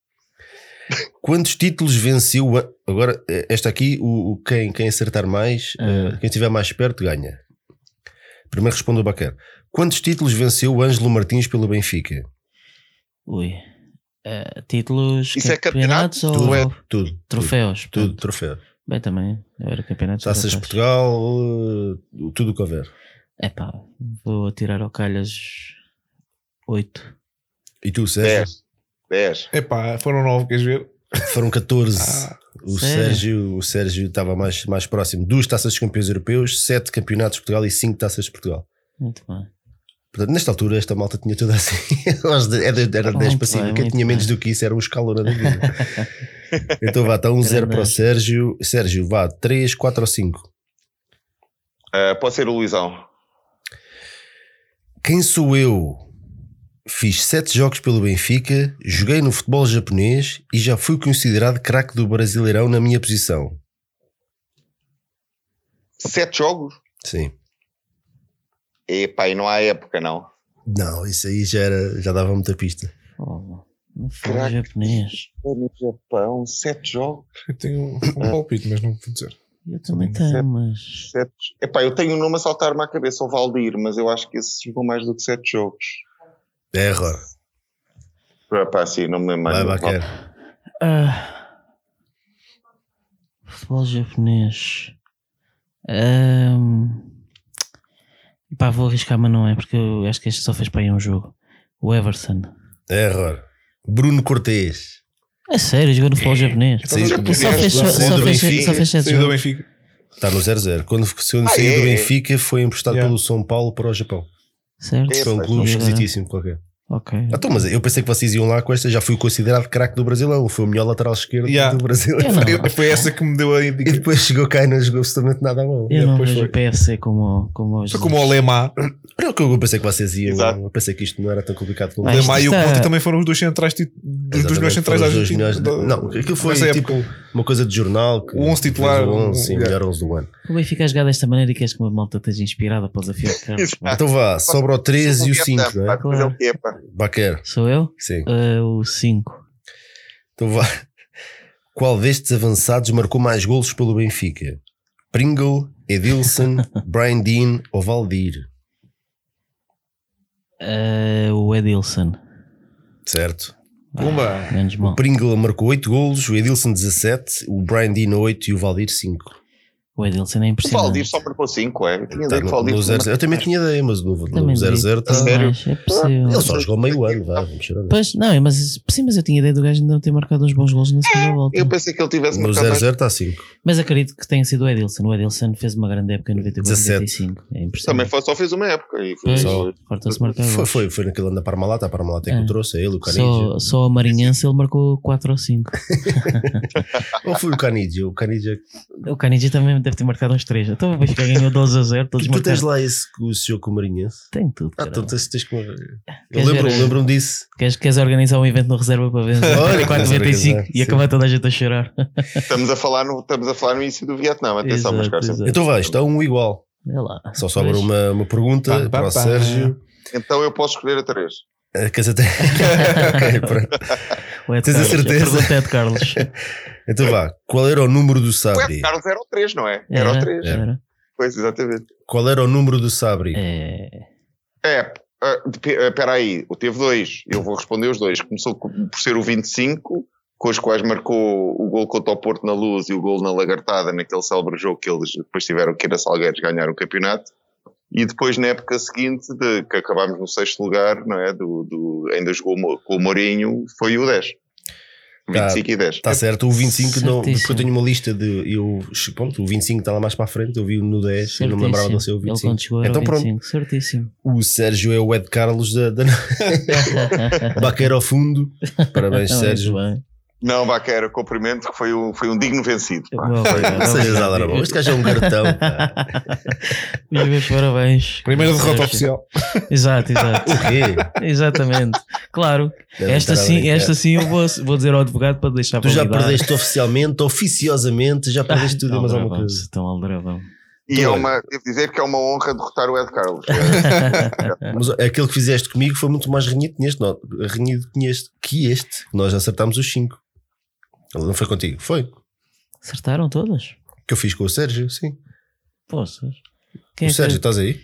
Quantos títulos venceu? Agora, eh, esta aqui, o, o- quem, quem acertar mais, eh, quem estiver mais perto, ganha. Primeiro responde o Baquer. Quantos títulos venceu o Ângelo Martins pelo Benfica? Ui. Eh, títulos, Isso é campeonatos campeonato? ou Tudo, é tudo. troféus? Tudo, portanto. troféu. Bem, também. Era campeonatos. Taças de. Portugal, eh, tudo o que houver. Epá, vou atirar ao calhas 8. E tu, Sérgio? 10. 10. Epá, foram nove, queres ver? Foram 14. Ah, o, sério? Sérgio, o Sérgio estava mais, mais próximo. Duas taças de campeões europeus, sete campeonatos de Portugal e cinco taças de Portugal. Muito bem. Portanto, nesta altura, esta malta tinha tudo assim. Era, era 10 Muito para cima. Quem tinha menos bem. do que isso era um escalona da vida. então vá, está um zero para o. Sérgio. Sérgio, vá, 3, 4 ou 5. Ah, pode ser o Luizão. Quem sou eu? Fiz sete jogos pelo Benfica, joguei no futebol japonês e já fui considerado craque do Brasileirão na minha posição. Sete jogos? Sim. Epá, e não há época, não. Não, isso aí já, era, já dava muita pista. Oh, foi Crack. japonês. No Japão, sete jogos. Eu tenho um palpite, mas não vou dizer. Eu também tenho, mas. Sete... Epá, eu tenho um nome a saltar-me à cabeça, o Valdir, mas eu acho que esse jogou mais do que sete jogos. É error. Epá, sim, não me lembro mais. Vai, Baquer. Ah, futebol japonês. Ahm, pá, vou arriscar, mas não é, porque eu acho que este só fez para aí um jogo. O Everton. É error. Bruno Cortês. É sério, jogou no futebol japonês. Sim, E só fez, só, saiu só do fez, Benfica, só fez sete Saiu do jogos. Benfica. Está no 0-0. Quando saiu Ah, do é? Benfica, foi emprestado Yeah. pelo São Paulo para o Japão. Certo? É, Foi um clube esquisitíssimo qualquer. Ok. Ah, Então, mas eu pensei que vocês iam lá com esta. Já fui considerado craque do Brasilão. Foi o melhor lateral esquerdo Yeah. do Brasil. Foi, foi essa que me deu a E indicação. depois chegou cá e não jogou absolutamente nada a bola. Eu não depois vejo foi. o PFC como, como. Foi como o Lemar. Era o que eu pensei que vocês iam. Exato. Eu pensei que isto não era tão complicado como Ah, O Lemar e o está- Conte também foram os dois centrais dos dois melhores centrais da os Argentina. Não, aquilo foi tipo época. Uma coisa de jornal. Que O 11 titular, o 11, sim, um- melhor 11 do ano. O Benfica a jogar desta maneira e queres que uma malta esteja inspirada para o desafio de Carlos. Então vá, sobra o 3 e o 5, não é? Mas o que pá. Baquer, Sou eu? sim. Ah, o 5. Então vá. Qual destes avançados marcou mais golos pelo Benfica? Pringle, Edilson, Brian Dean ou Valdir? o Edilson. Certo. Pumba. Mal. O Pringle marcou 8 golos, o Edilson 17, o Brian Dean 8 e o Valdir 5. O Edilson é O impressionante. Valdir só marcou 5, é? Eu tinha Tá ideia que o no, Valdir no 0 eu também tinha ideia, mas no, Também no digo. 0-0 está. sério? É possível. Ele só jogou meio ano, vá, vamos chorar. Pois, não, mas, sim, mas eu tinha ideia do gajo ainda não ter marcado uns bons gols na segunda volta. Eu pensei que ele tivesse No marcado mais. 0-0 está 5. Mas acredito que tenha sido o Edilson. O Edilson fez uma grande época em 94 17. 95. É Também impressionante. foi, só fez uma época. E foi só- Foi, foi, foi naquele ano da Parmalata, a Parmalata é que É. o trouxe, é ele, o Canidia. Só, só a Marinhense ele marcou 4 ou 5. Ou foi o Canidia? O Canidia. O Canigi também deve ter marcado uns 3. Então o Benfica ganhou 12 a 0. Todos Tu, tu tens marcaram. lá esse, esse jogo com o Marinhense? Tem tudo. Ah, então tens, tens que. Eu Queres lembro- ver- lembro-me disso. Queres, queres organizar um evento no reserva para ver Olha, 4 queres 95 organizar, e sim. acabar toda a gente a chorar? Estamos a falar no, estamos a falar no início do Vietnã. Atenção, mas Exato. Então vai, está um igual. É lá. Só sobra uma, uma pergunta Pá, pá, para o pá. Sérgio. Então eu posso escolher a 3. Ah, Queres até. Ok, pronto. O Tens a Carlos. certeza? pergunta é de Carlos. Então vá, qual era o número do O Sabri? Ed Carlos era o 3, não é? Era, o 3. Era. Pois, exatamente. Qual era o número do Sabri? É. É, ah, espera aí, teve dois. Eu vou responder os dois. Começou co- por ser o 25, com os quais marcou o gol contra o Porto na Luz e o gol na Lagartada, naquele célebre jogo que eles depois tiveram que ir a Salgueiros ganhar o campeonato. E depois, na época seguinte, de, que acabámos no sexto lugar, não é? Do, do, ainda jogou com o Mourinho, foi o 10. Tá. 25 e 10. Está certo, o 25 não, Certíssimo. porque eu tenho uma lista de. Eu, pronto, o 25 está lá mais para a frente, eu vi no 10 e não me lembrava de ser o Ele 25. quando chegou era então o pronto, 25. Certíssimo. o Sérgio é o Ed Carlos da, da Baqueira ao fundo. Parabéns, Muito Sérgio. bem. Não, Baquera, cumprimento, que foi um, foi um digno vencido. pá. Obrigado, alarmado. Este gajo é um meus parabéns. Primeira derrota oficial. Exato, exato. O quê? Exatamente. Claro. Esta sim, brincar. esta sim eu vou, vou dizer ao advogado para deixar Tu já validar. perdeste oficialmente, oficiosamente, já perdeste tudo e mais alguma coisa. Então, aldrabão. E Então, é uma, devo dizer que é uma honra derrotar o Ed Carlos. Mas aquele que fizeste comigo foi muito mais renhido que este, não, renhido que este, que este. Nós acertámos os 5. Ele não foi contigo? Foi. Acertaram todas? Que eu fiz com o Sérgio, sim. Poças. Quem o é que, Sérgio, estás aí?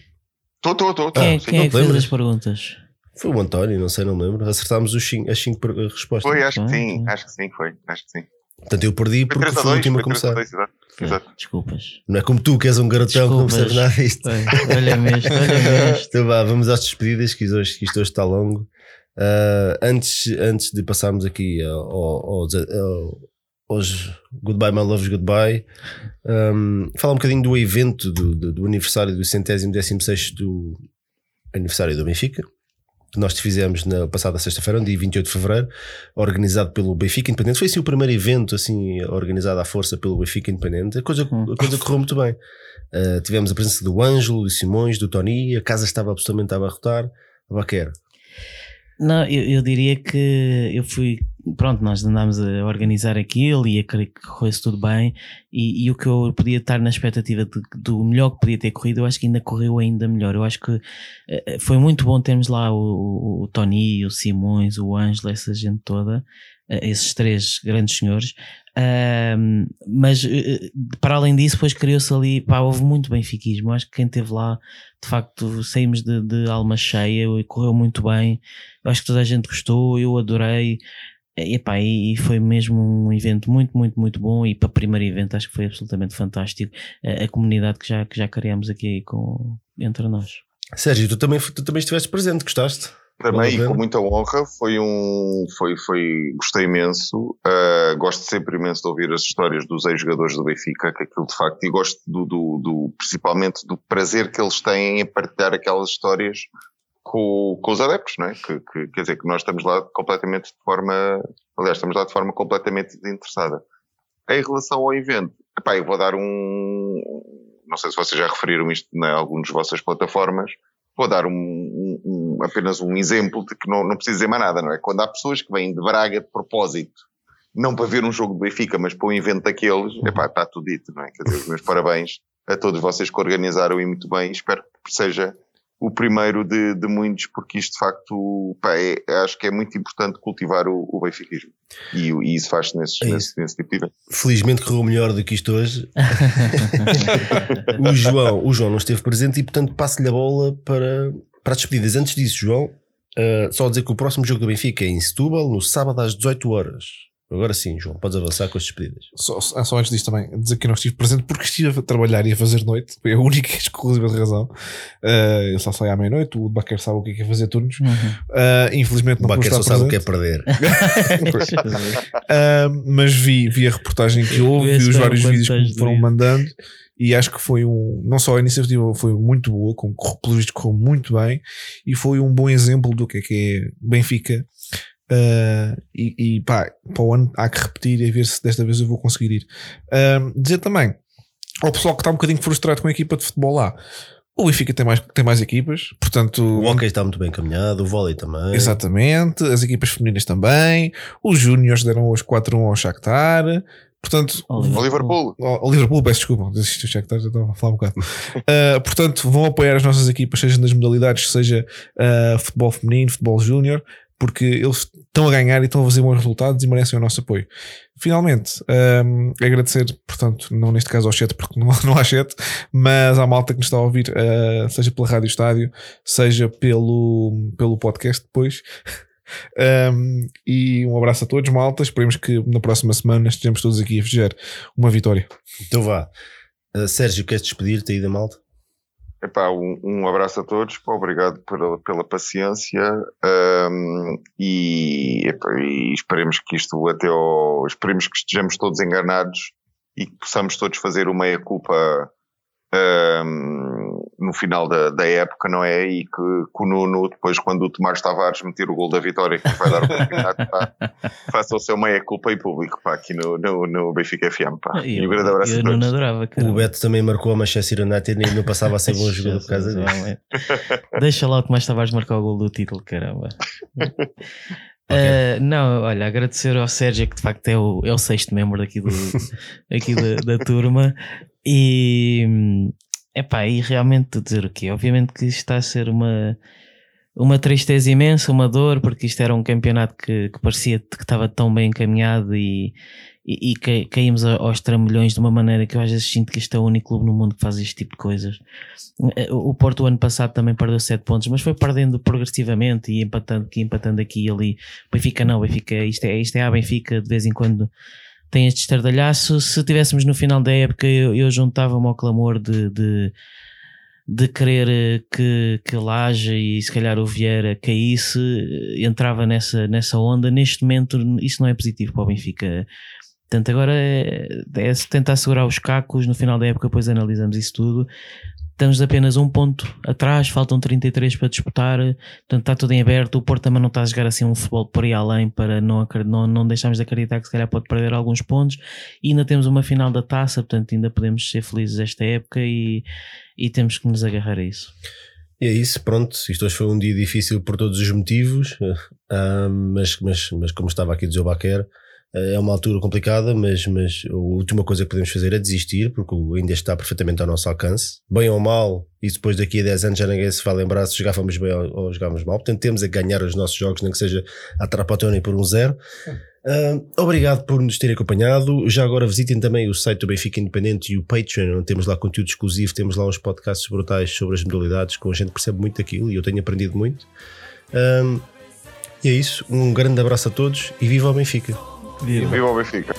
Estou, estou, estou. quem, é- Ah, quem é que fez as perguntas? Foi o António, não sei, não me lembro. Acertámos os cinco, as 5 respostas. Foi, acho que sim, acho que sim, foi. Acho que sim. Portanto, eu perdi Foi porque 3 a fui o 2, último a foi 3 a começar. 2, exato. exato. Desculpas. Não é como tu que és um garotão que não percebes nada disto. Bem, Olha-me este, olha-me este. Então vá, vamos às despedidas, que isto hoje, que isto hoje está longo. Ah, antes, antes de passarmos aqui aos, aos Goodbye My Loves Goodbye, um, falar um bocadinho do evento do, do, do aniversário do centésimo décimo sexto do aniversário do Benfica, que nós fizemos na passada sexta-feira, no dia 28 de Fevereiro, organizado pelo Benfica Independente. Foi assim o primeiro evento assim, organizado à força pelo Benfica Independente. A coisa, a coisa correu muito bem. Uh, tivemos a presença do Ângelo, do Simões, do Tony, a casa estava absolutamente a abarrotar. A Baquer. Não, eu, eu diria que eu fui pronto, nós andámos a organizar aquilo e a querer que corresse tudo bem. E, e, o que eu podia estar na expectativa de, do melhor que podia ter corrido, eu acho que ainda correu ainda melhor. Eu acho que uh, foi muito bom termos lá o, o, o Tony, o Simões, o Ângelo, essa gente toda, esses três grandes senhores. Uh, mas para além disso, depois criou-se ali, pá, houve muito benfiquismo. Acho que quem esteve lá, de facto, saímos de, de alma cheia e correu muito bem. Acho que toda a gente gostou, eu adorei. E, epá, e foi mesmo um evento muito, muito, muito bom. E para o primeiro evento, acho que foi absolutamente fantástico. A, a comunidade que já, que já criamos aqui com, entre nós. Sérgio, tu também, tu também estiveste presente, gostaste? Também, com muita honra, foi um, foi, foi, gostei imenso, uh, gosto sempre imenso de ouvir as histórias dos ex-jogadores do Benfica, que aquilo de facto, e gosto do, do, do, principalmente do prazer que eles têm em partilhar aquelas histórias com, com os adeptos, não é? Que, que, quer dizer que nós estamos lá completamente de forma, aliás, estamos lá de forma completamente desinteressada. Em relação ao evento, epá, eu vou dar um, não sei se vocês já referiram isto em algumas vossas plataformas, vou dar um, um, apenas um exemplo de que não, não preciso dizer mais nada, não é? Quando há pessoas que vêm de Braga de propósito, não para ver um jogo do Benfica, mas para um evento daqueles, epá, está tudo dito, não é? Quer dizer, os meus parabéns a todos vocês que organizaram e muito bem, espero que seja o primeiro de, de muitos, porque isto de facto pá, é, acho que é muito importante cultivar o, o benfiquismo e, e isso faz-se nesse, é nesse, nesse, tipo de evento. Felizmente correu melhor do que isto hoje. o, João, o João não esteve presente e portanto passo-lhe a bola para, para as despedidas. Antes disso, João, uh, só dizer que o próximo jogo do Benfica é em Setúbal, no sábado às 18 horas. Agora sim, João, podes avançar com as despedidas. Só, ah, só antes disso também, dizer que eu não estive presente porque estive a trabalhar e a fazer noite. Foi a única e exclusiva razão. Uh, eu só saí à meia-noite, o Baquer sabe o que é, que é fazer turnos. Uhum. Uh, infelizmente não O Baquer só sabe o que é perder. uh, mas vi, vi a reportagem que houve, vi os vários vídeos que me foram mandando e acho que foi um, não só a iniciativa foi muito boa, com, pelo visto correu muito bem, e foi um bom exemplo do que é que é Benfica Uh, e, e pá, para o ano há que repetir e ver se desta vez eu vou conseguir ir. Uh, dizer também ao pessoal que está um bocadinho frustrado com a equipa de futebol lá. O Benfica tem mais, tem mais equipas, portanto. O hockey está muito bem caminhado, o vôlei também. Exatamente, as equipas femininas também. Os Júniors deram os 4-1 ao Shakhtar. Portanto, ao Liverpool. Ao Liverpool, peço desculpa, Shakhtar, já estava a falar um bocado. uh, portanto, vão apoiar as nossas equipas, seja nas modalidades, seja uh, futebol feminino, futebol júnior porque eles estão a ganhar e estão a fazer bons resultados e merecem o nosso apoio. Finalmente, um, agradecer, portanto, não neste caso ao chat, porque não, não há chat, mas à malta que nos está a ouvir, uh, seja pela Rádio Estádio, seja pelo, pelo podcast depois. Um, e um abraço a todos, malta. Esperemos que na próxima semana estejamos todos aqui a festejar uma vitória. Então vá. Uh, Sérgio, queres despedir-te aí da malta? Epá, um, um abraço a todos, pá, obrigado pela, pela paciência um, e, epá, e, esperemos que isto até ao, esperemos que estejamos todos enganados e que possamos todos fazer uma meia-culpa um, no final da, da, época, não é? E que, que, o Nuno, depois, quando o Tomás Tavares meter o gol da vitória, que vai dar o campeonato, pá, faça o seu meia-culpa em público, pá, aqui no, no, no Benfica FM, pá. Eu, e um grande abraço eu, a todos. Nuno adorava, o Beto também marcou a Manchester United e não passava a ser bom jogador por causa disso. Deixa lá o Tomás Tavares marcar o gol do título, caramba. Okay. Uh, não, olha, agradecer ao Sérgio, que de facto é o, é o sexto membro aqui, do, aqui da, da turma, e, epá, e realmente dizer o quê? Obviamente que isto está a ser uma, uma tristeza imensa, uma dor, porque isto era um campeonato que, que parecia que estava tão bem encaminhado e, e, e caímos aos trambolhões de uma maneira que eu às vezes sinto que este é o único clube no mundo que faz este tipo de coisas. O Porto o ano passado também perdeu 7 pontos, mas foi perdendo progressivamente e empatando aqui, empatando aqui e ali. Benfica não, Benfica, isto é, isto é a Benfica de vez em quando tem este estardalhaço. Se tivéssemos no final da época, eu, eu juntava-me ao clamor de, de, de querer eh, que, que Laje e se calhar o Vieira caísse, eh, entrava nessa, nessa onda. Neste momento, isso não é positivo para o Benfica. Portanto, agora é, é tentar segurar os cacos. No final da época, depois analisamos isso tudo estamos apenas um ponto atrás, faltam 33 para disputar, portanto está tudo em aberto. O Porto também não está a jogar assim um futebol por aí além para não, não, não deixarmos de acreditar que se calhar pode perder alguns pontos. E ainda temos uma final da taça, portanto ainda podemos ser felizes esta época e, e temos que nos agarrar a isso. E é isso, pronto. Isto hoje foi um dia difícil por todos os motivos, uh, mas, mas, mas como estava aqui a dizer o Baquer, é uma altura complicada, mas, mas a última coisa que podemos fazer é desistir, porque ainda está perfeitamente ao nosso alcance. Bem ou mal, e depois daqui a 10 anos já ninguém se vai lembrar se jogávamos bem ou, ou jogávamos mal. Portanto, temos a ganhar os nossos jogos, nem que seja a Trapatoni por um zero. Uh, obrigado por nos terem acompanhado. Já agora visitem também o site do Benfica Independente e o Patreon, onde temos lá conteúdo exclusivo, temos lá uns podcasts brutais sobre as modalidades, com a gente percebe muito daquilo e eu tenho aprendido muito. Uh, e é isso. Um grande abraço a todos e viva o Benfica! Viva Benfica.